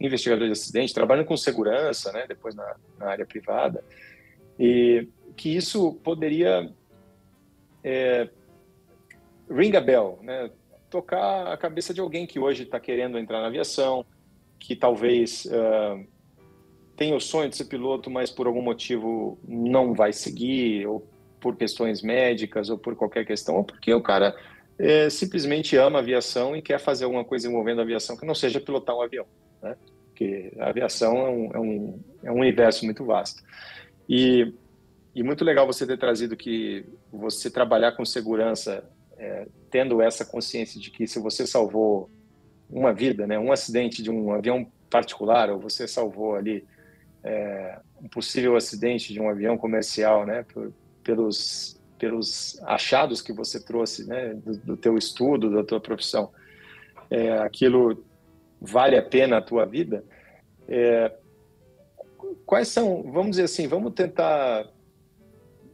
investigador de acidente, trabalhando com segurança, né? Depois na, na área privada e que isso poderia é, ring a bell, né? Tocar a cabeça de alguém que hoje está querendo entrar na aviação, que talvez uh, tem o sonho de ser piloto, mas por algum motivo não vai seguir, ou por questões médicas, ou por qualquer questão, ou porque o cara é, simplesmente ama aviação e quer fazer alguma coisa envolvendo a aviação que não seja pilotar um avião, né? Porque a aviação é um, é um, é um universo muito vasto. E, e muito legal você ter trazido que você trabalhar com segurança, é, tendo essa consciência de que se você salvou uma vida, né, um acidente de um avião particular, ou você salvou ali é, um possível acidente de um avião comercial, né, por, pelos pelos achados que você trouxe, né, do, do teu estudo, da tua profissão, é, aquilo vale a pena a tua vida, é, quais são, vamos dizer assim, vamos tentar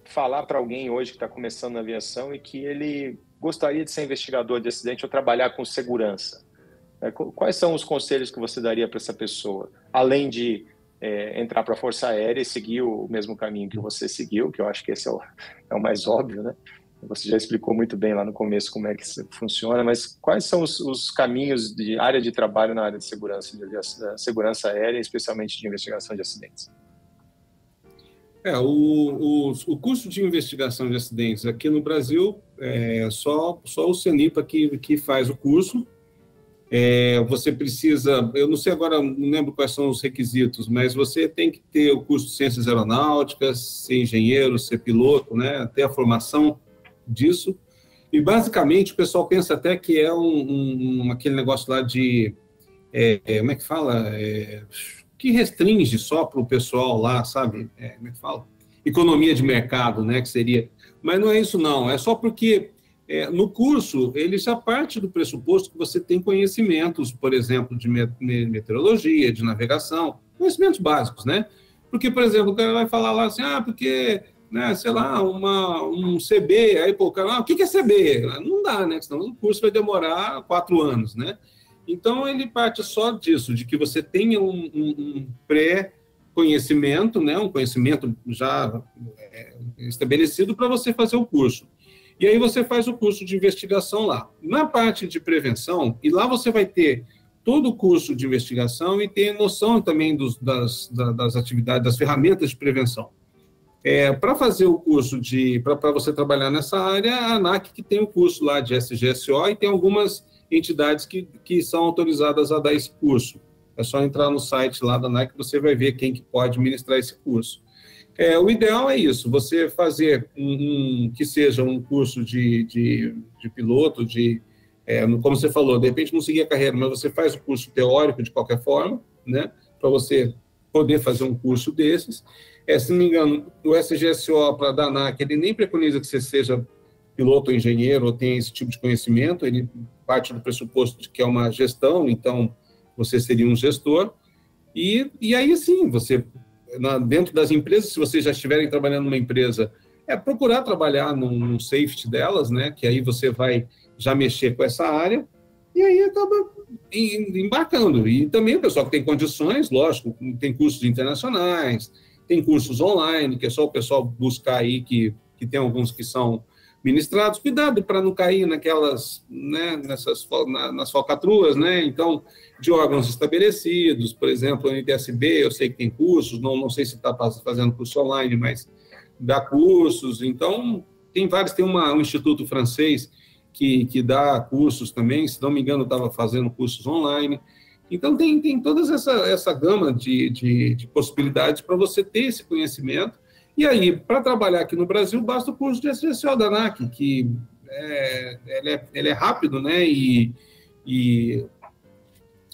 falar para alguém hoje que está começando na aviação e que ele gostaria de ser investigador de acidente ou trabalhar com segurança. É, quais são os conselhos que você daria para essa pessoa, além de é, entrar para a Força Aérea e seguir o mesmo caminho que você seguiu, que eu acho que esse é o, é o mais óbvio, né? Você já explicou muito bem lá no começo como é que funciona, mas quais são os, os caminhos de área de trabalho na área de segurança, de segurança aérea, especialmente de investigação de acidentes? É, o, o, o, curso de investigação de acidentes aqui no Brasil é só, só o CENIPA que, que faz o curso, é, você precisa, eu não sei agora, não lembro quais são os requisitos, mas você tem que ter o curso de ciências aeronáuticas, ser engenheiro, ser piloto, né, ter a formação disso. E basicamente o pessoal pensa até que é um, um aquele negócio lá de, é, é, como é que fala, é, que restringe só para o pessoal lá, sabe? É, como é que fala? Economia de mercado, né? Que seria. Mas não é isso não. É só porque é, no curso, ele já parte do pressuposto que você tem conhecimentos, por exemplo, de meteorologia, de navegação, conhecimentos básicos, né? Porque, por exemplo, o cara vai falar lá assim, ah, porque, né, sei lá, uma, um CB, aí pô, o cara, ah, o que é CB? Não dá, né? Senão o curso vai demorar quatro anos, né? Então, ele parte só disso, de que você tenha um, um, um pré-conhecimento, né, um conhecimento já é, estabelecido para você fazer o curso. E aí você faz o curso de investigação lá. Na parte de prevenção, e lá você vai ter todo o curso de investigação e ter noção também dos, das, das atividades, das ferramentas de prevenção. É, para fazer o curso de, para você trabalhar nessa área, a ANAC que tem o curso lá de SGSO e tem algumas entidades que, que são autorizadas a dar esse curso. É só entrar no site lá da ANAC você vai ver quem que pode ministrar esse curso. É, o ideal é isso, você fazer um, um que seja um curso de, de, de piloto, de, é, como você falou, de repente não seguir a carreira, mas você faz o curso teórico de qualquer forma, né, para você poder fazer um curso desses. É, se não me engano, o SGSO para a DANAC, ele nem preconiza que você seja piloto ou engenheiro ou tenha esse tipo de conhecimento, ele parte do pressuposto de que é uma gestão, então você seria um gestor, e, e aí sim, você na, dentro das empresas, se vocês já estiverem trabalhando numa empresa, é procurar trabalhar no, no safety delas, né? Que aí você vai já mexer com essa área e aí acaba embarcando. E também o pessoal que tem condições, lógico, tem cursos internacionais, tem cursos online, que é só o pessoal buscar aí, que, que tem alguns que são ministrados. Cuidado para não cair naquelas, né, nessas, na, nas falcatruas, né? Então, de órgãos estabelecidos, por exemplo, o NTSB, eu sei que tem cursos, não, não sei se está fazendo curso online, mas dá cursos. Então, tem vários, tem uma, um instituto francês que, que dá cursos também, se não me engano, estava fazendo cursos online. Então, tem, tem toda essa, essa gama de, de, de possibilidades para você ter esse conhecimento. E aí, para trabalhar aqui no Brasil, basta o curso de SGCO da ANAC, que é, ele, é, ele é rápido, né? E, e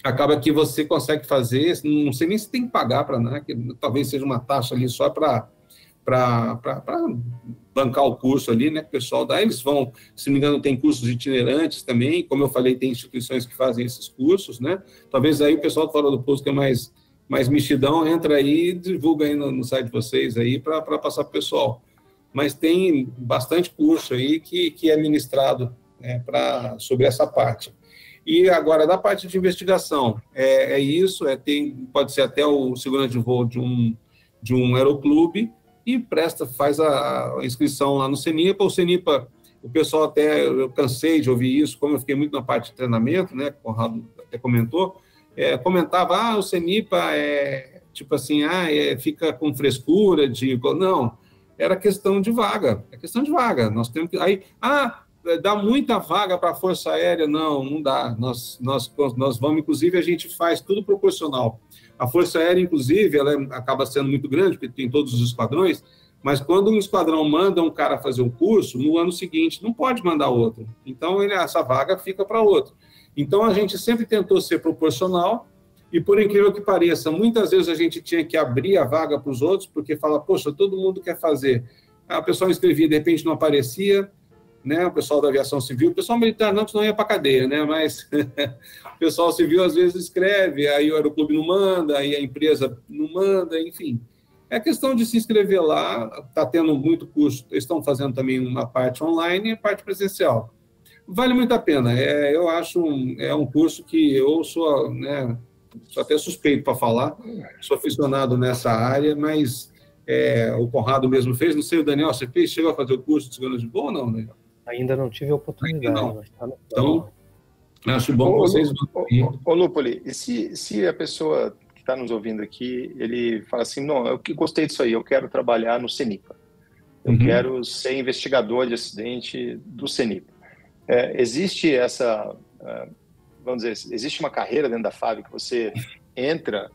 acaba que você consegue fazer, não sei nem se tem que pagar para né, talvez seja uma taxa ali só para bancar o curso ali, né, o pessoal dá, eles vão, se não me engano, tem cursos itinerantes também, como eu falei, tem instituições que fazem esses cursos, né, talvez aí o pessoal fora do posto que é mais, mais mexidão, entra aí divulga aí no, no site de vocês aí para passar para o pessoal, mas tem bastante curso aí que, que é ministrado né, pra, sobre essa parte. E agora, da parte de investigação, é, é isso, é, tem, pode ser até o segurança de voo de um, de um aeroclube e presta, faz a, inscrição lá no CENIPA. O CENIPA, o pessoal até, eu cansei de ouvir isso, como eu fiquei muito na parte de treinamento, né, Conrado até comentou, é, comentava, ah, o CENIPA é, tipo assim, ah, é, fica com frescura de... Não, era questão de vaga, é questão de vaga. Nós temos que... Aí, ah, dá muita vaga para a Força Aérea? Não, não dá. Nós, nós, nós vamos, inclusive, a gente faz tudo proporcional. A Força Aérea, inclusive, ela é, acaba sendo muito grande, porque tem todos os esquadrões, mas quando um esquadrão manda um cara fazer um curso, no ano seguinte não pode mandar outro. Então, ele, essa vaga fica para outro. Então, a gente sempre tentou ser proporcional, e por incrível que pareça, muitas vezes a gente tinha que abrir a vaga para os outros, porque fala, poxa, todo mundo quer fazer a pessoa inscrevia, de repente não aparecia, né? O pessoal da aviação civil, o pessoal militar não, senão ia para cadeia, né? Mas o pessoal civil às vezes escreve, aí o aeroclube não manda, aí a empresa não manda, enfim. É questão de se inscrever lá, está tendo muito curso, estão fazendo também uma parte online e parte presencial. Vale muito a pena, é, eu acho um, é um curso que eu sou, né, sou até suspeito para falar, sou aficionado nessa área, mas é, o Conrado mesmo fez, não sei, o Daniel, você fez, chegou a fazer o curso de segurança de voo ou não, né? Ainda não tive a oportunidade. Não. Tá então, acho bom ô, vocês... Ô, ô, Lupoli, e se, se a pessoa está nos ouvindo aqui, ele fala assim, não, eu gostei disso aí, eu quero trabalhar no CENIPA. Eu uhum. quero ser investigador de acidente do CENIPA. É, existe essa, é, vamos dizer, existe uma carreira dentro da FAB que você entra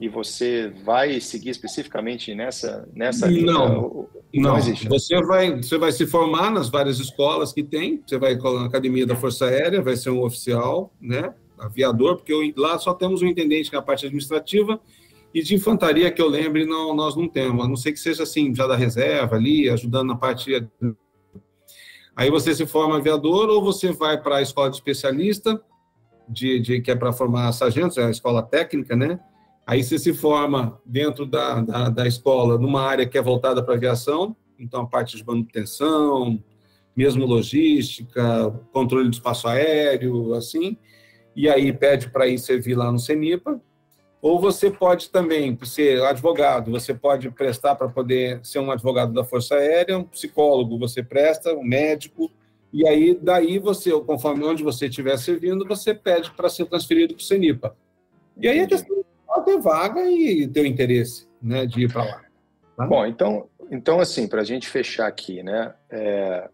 e você vai seguir especificamente nessa nessa linha? Não, não, não existe. Você vai você vai se formar nas várias escolas que tem. Você vai na academia da Força Aérea, vai ser um oficial, né? aviador, porque eu, lá só temos um intendente que é a parte administrativa, e de infantaria, que eu lembre, não, nós não temos, a não ser que seja assim, já da reserva ali, ajudando na parte. Aí você se forma aviador, ou você vai para a escola de especialista, de, de que é para formar sargentos, é a escola técnica, né? Aí você se forma dentro da, da, da escola numa área que é voltada para aviação, então a parte de manutenção, mesmo logística, controle do espaço aéreo, assim e aí pede para ir servir lá no CENIPA, ou você pode também ser advogado, você pode prestar para poder ser um advogado da Força Aérea, um psicólogo você presta, um médico, e aí daí você, conforme onde você estiver servindo, você pede para ser transferido para o CENIPA. E aí é questão de ter vaga e ter o interesse né, de ir para lá. Tá? Bom, então, então assim, para a gente fechar aqui, né, é,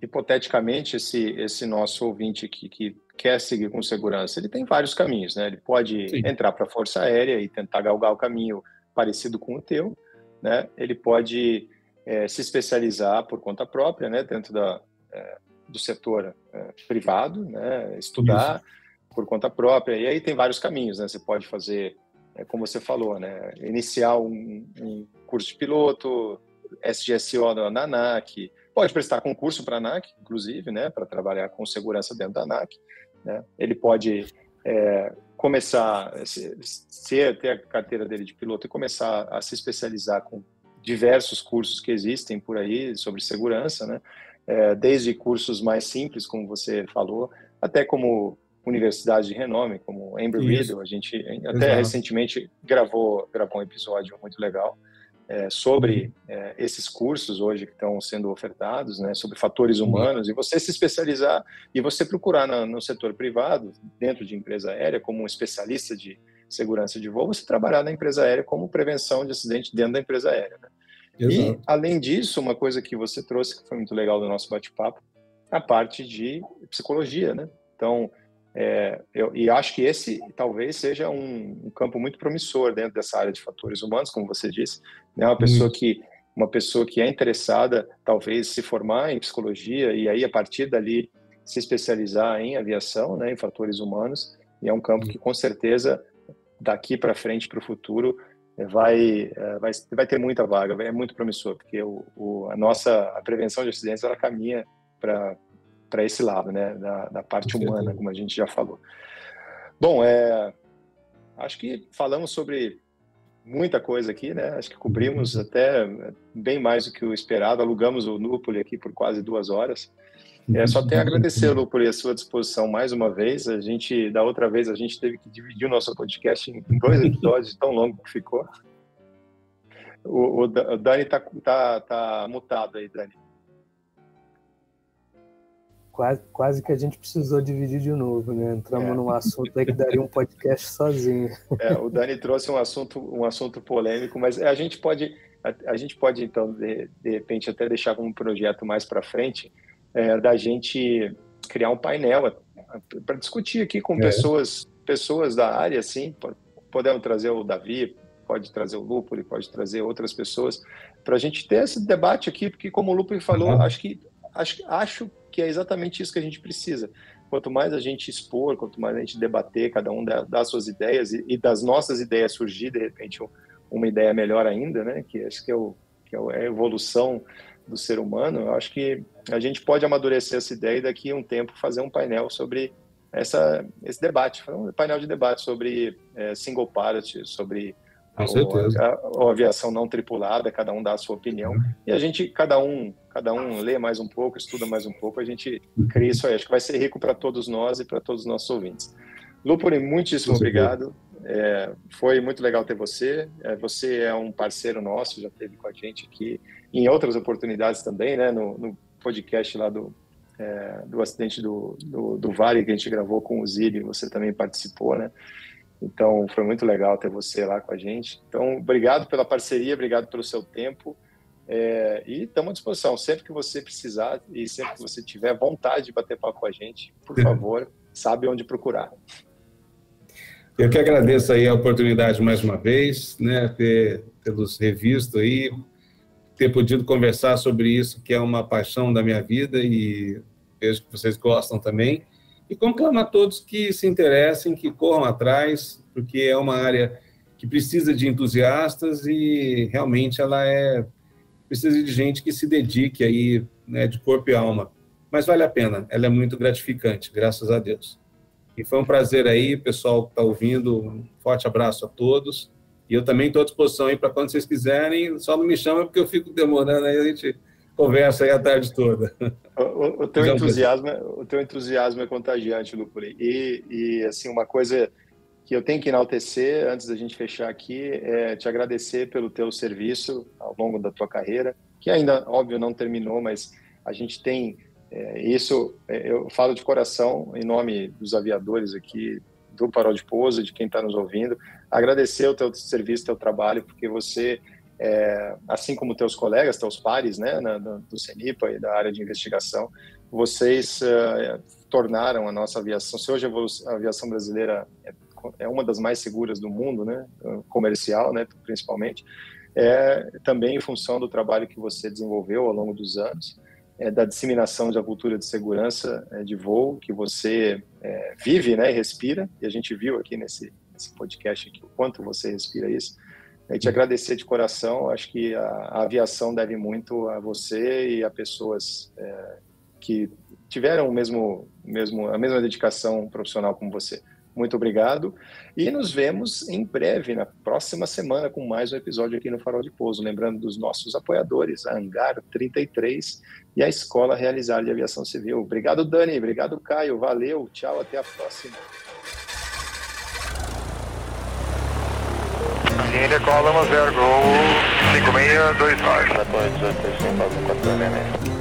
hipoteticamente, esse, esse nosso ouvinte aqui que quer seguir com segurança, ele tem vários caminhos, né? Ele pode Sim. entrar para a Força Aérea e tentar galgar o caminho parecido com o teu, né? Ele pode é, se especializar por conta própria, né? Dentro da, é, do setor é, privado, né? Estudar Isso. por conta própria. E aí tem vários caminhos, né? Você pode fazer, é, como você falou, né? Iniciar um, um curso de piloto, SGSO na ANAC, pode prestar concurso para a ANAC, inclusive, né? Para trabalhar com segurança dentro da ANAC. Né? Ele pode é, começar a ser, ter a carteira dele de piloto e começar a se especializar com diversos cursos que existem por aí sobre segurança, né? É, desde cursos mais simples, como você falou, até como universidades de renome, como Embry-Riddle. A gente até Exato. recentemente gravou, gravou um episódio muito legal é, sobre é, esses cursos hoje que estão sendo ofertados, né, sobre fatores humanos, e você se especializar e você procurar na, no setor privado, dentro de empresa aérea, como um especialista de segurança de voo, você trabalhar na empresa aérea como prevenção de acidente dentro da empresa aérea. Né? E, além disso, uma coisa que você trouxe que foi muito legal do nosso bate-papo, a parte de psicologia, né? Então, é, eu, e acho que esse talvez seja um, um, campo muito promissor dentro dessa área de fatores humanos, como você disse, né? Uma pessoa que uma pessoa que é interessada talvez se formar em psicologia e aí a partir dali se especializar em aviação, né, em fatores humanos, e é um campo que com certeza daqui para frente para o futuro vai, é, vai vai ter muita vaga, é muito promissor porque o, o a nossa a prevenção de acidentes ela caminha para para esse lado, né, da, da parte humana, como a gente já falou. Bom, é, acho que falamos sobre muita coisa aqui, né? Acho que cobrimos uhum. até bem mais do que o esperado. Alugamos o Núpoli aqui por quase duas horas. É só tenho a agradecer, Núpoli, a sua disposição mais uma vez. A gente, da outra vez, a gente teve que dividir o nosso podcast em dois episódios, tão longo que ficou. O, o Dani tá, tá, tá mutado aí, Dani. Quase, quase que a gente precisou dividir de novo, né? Entramos é. num assunto aí que daria um podcast sozinho. É, o Dani trouxe um assunto, um assunto polêmico, mas a gente pode, a, a gente pode então de, de, repente até deixar como projeto mais para frente é, da gente criar um painel para discutir aqui com é. pessoas, pessoas da área, assim, podemos trazer o Davi, pode trazer o Lúpulo, pode trazer outras pessoas para a gente ter esse debate aqui, porque como o Lúpulo falou, uhum. acho que acho, acho que é exatamente isso que a gente precisa. Quanto mais a gente expor, quanto mais a gente debater, cada um das suas ideias e, e das nossas ideias surgir, de repente, uma ideia melhor ainda, né? Que acho que é, o, que é a evolução do ser humano, eu acho que a gente pode amadurecer essa ideia e daqui a um tempo fazer um painel sobre essa, esse debate, um painel de debate sobre é, single pilot, sobre a, a, aviação não tripulada, cada um dá a sua opinião uhum. e a gente, cada um, cada um lê mais um pouco, estuda mais um pouco, a gente cria isso aí. Acho que vai ser rico para todos nós e para todos os nossos ouvintes. Lupuri, muitíssimo obrigado. É, foi muito legal ter você. É, você é um parceiro nosso, já esteve com a gente aqui em outras oportunidades também, né? No, no podcast lá do, é, do acidente do, do, do, Vale que a gente gravou com o Zili, você também participou, né? Então foi muito legal ter você lá com a gente. Então, obrigado pela parceria, obrigado pelo seu tempo. É, e estamos à disposição. Sempre que você precisar e sempre que você tiver vontade de bater papo com a gente, por favor, sabe onde procurar. Eu que agradeço aí a oportunidade mais uma vez, né, ter, tê-los revisto aí, ter podido conversar sobre isso, que é uma paixão da minha vida e vejo que vocês gostam também. E conclamo a todos que se interessem, que corram atrás, porque é uma área que precisa de entusiastas e realmente ela é precisa de gente que se dedique aí, né, de corpo e alma. Mas vale a pena, ela é muito gratificante, graças a Deus. E foi um prazer aí, pessoal que está ouvindo. Um forte abraço a todos. E eu também estou à disposição aí para quando vocês quiserem. Só não me chama porque eu fico demorando aí, a gente conversa aí a tarde toda. O, o teu, entusiasmo, é, o teu entusiasmo é contagiante, Lupuri. E, e, assim, uma coisa que eu tenho que enaltecer antes da gente fechar aqui é te agradecer pelo teu serviço ao longo da tua carreira, que ainda, óbvio, não terminou, mas a gente tem é, isso é, eu falo de coração em nome dos aviadores aqui do Parol de Pouso, de quem está nos ouvindo, agradecer o teu serviço, teu trabalho, porque você, é, assim como teus colegas, teus pares, né, na, do CENIPA e da área de investigação, vocês é, tornaram a nossa aviação, se hoje a aviação brasileira é, é, uma das mais seguras do mundo, né, comercial, né, principalmente, é também em função do trabalho que você desenvolveu ao longo dos anos, é, da disseminação da cultura de segurança é, de voo que você é, vive né, e respira, e a gente viu aqui nesse, nesse podcast aqui, o quanto você respira isso. E te agradecer de coração, acho que a, a, aviação deve muito a você e a pessoas é, que tiveram o mesmo, mesmo, a mesma dedicação profissional como você. Muito obrigado. E nos vemos em breve, na próxima semana, com mais um episódio aqui no Farol de Pouso. Lembrando dos nossos apoiadores, a Angar 33 e a Escola Realizar de Aviação Civil. Obrigado, Dani. Obrigado, Caio. Valeu. Tchau. Até a próxima. Índia, cola 0, gol 5629.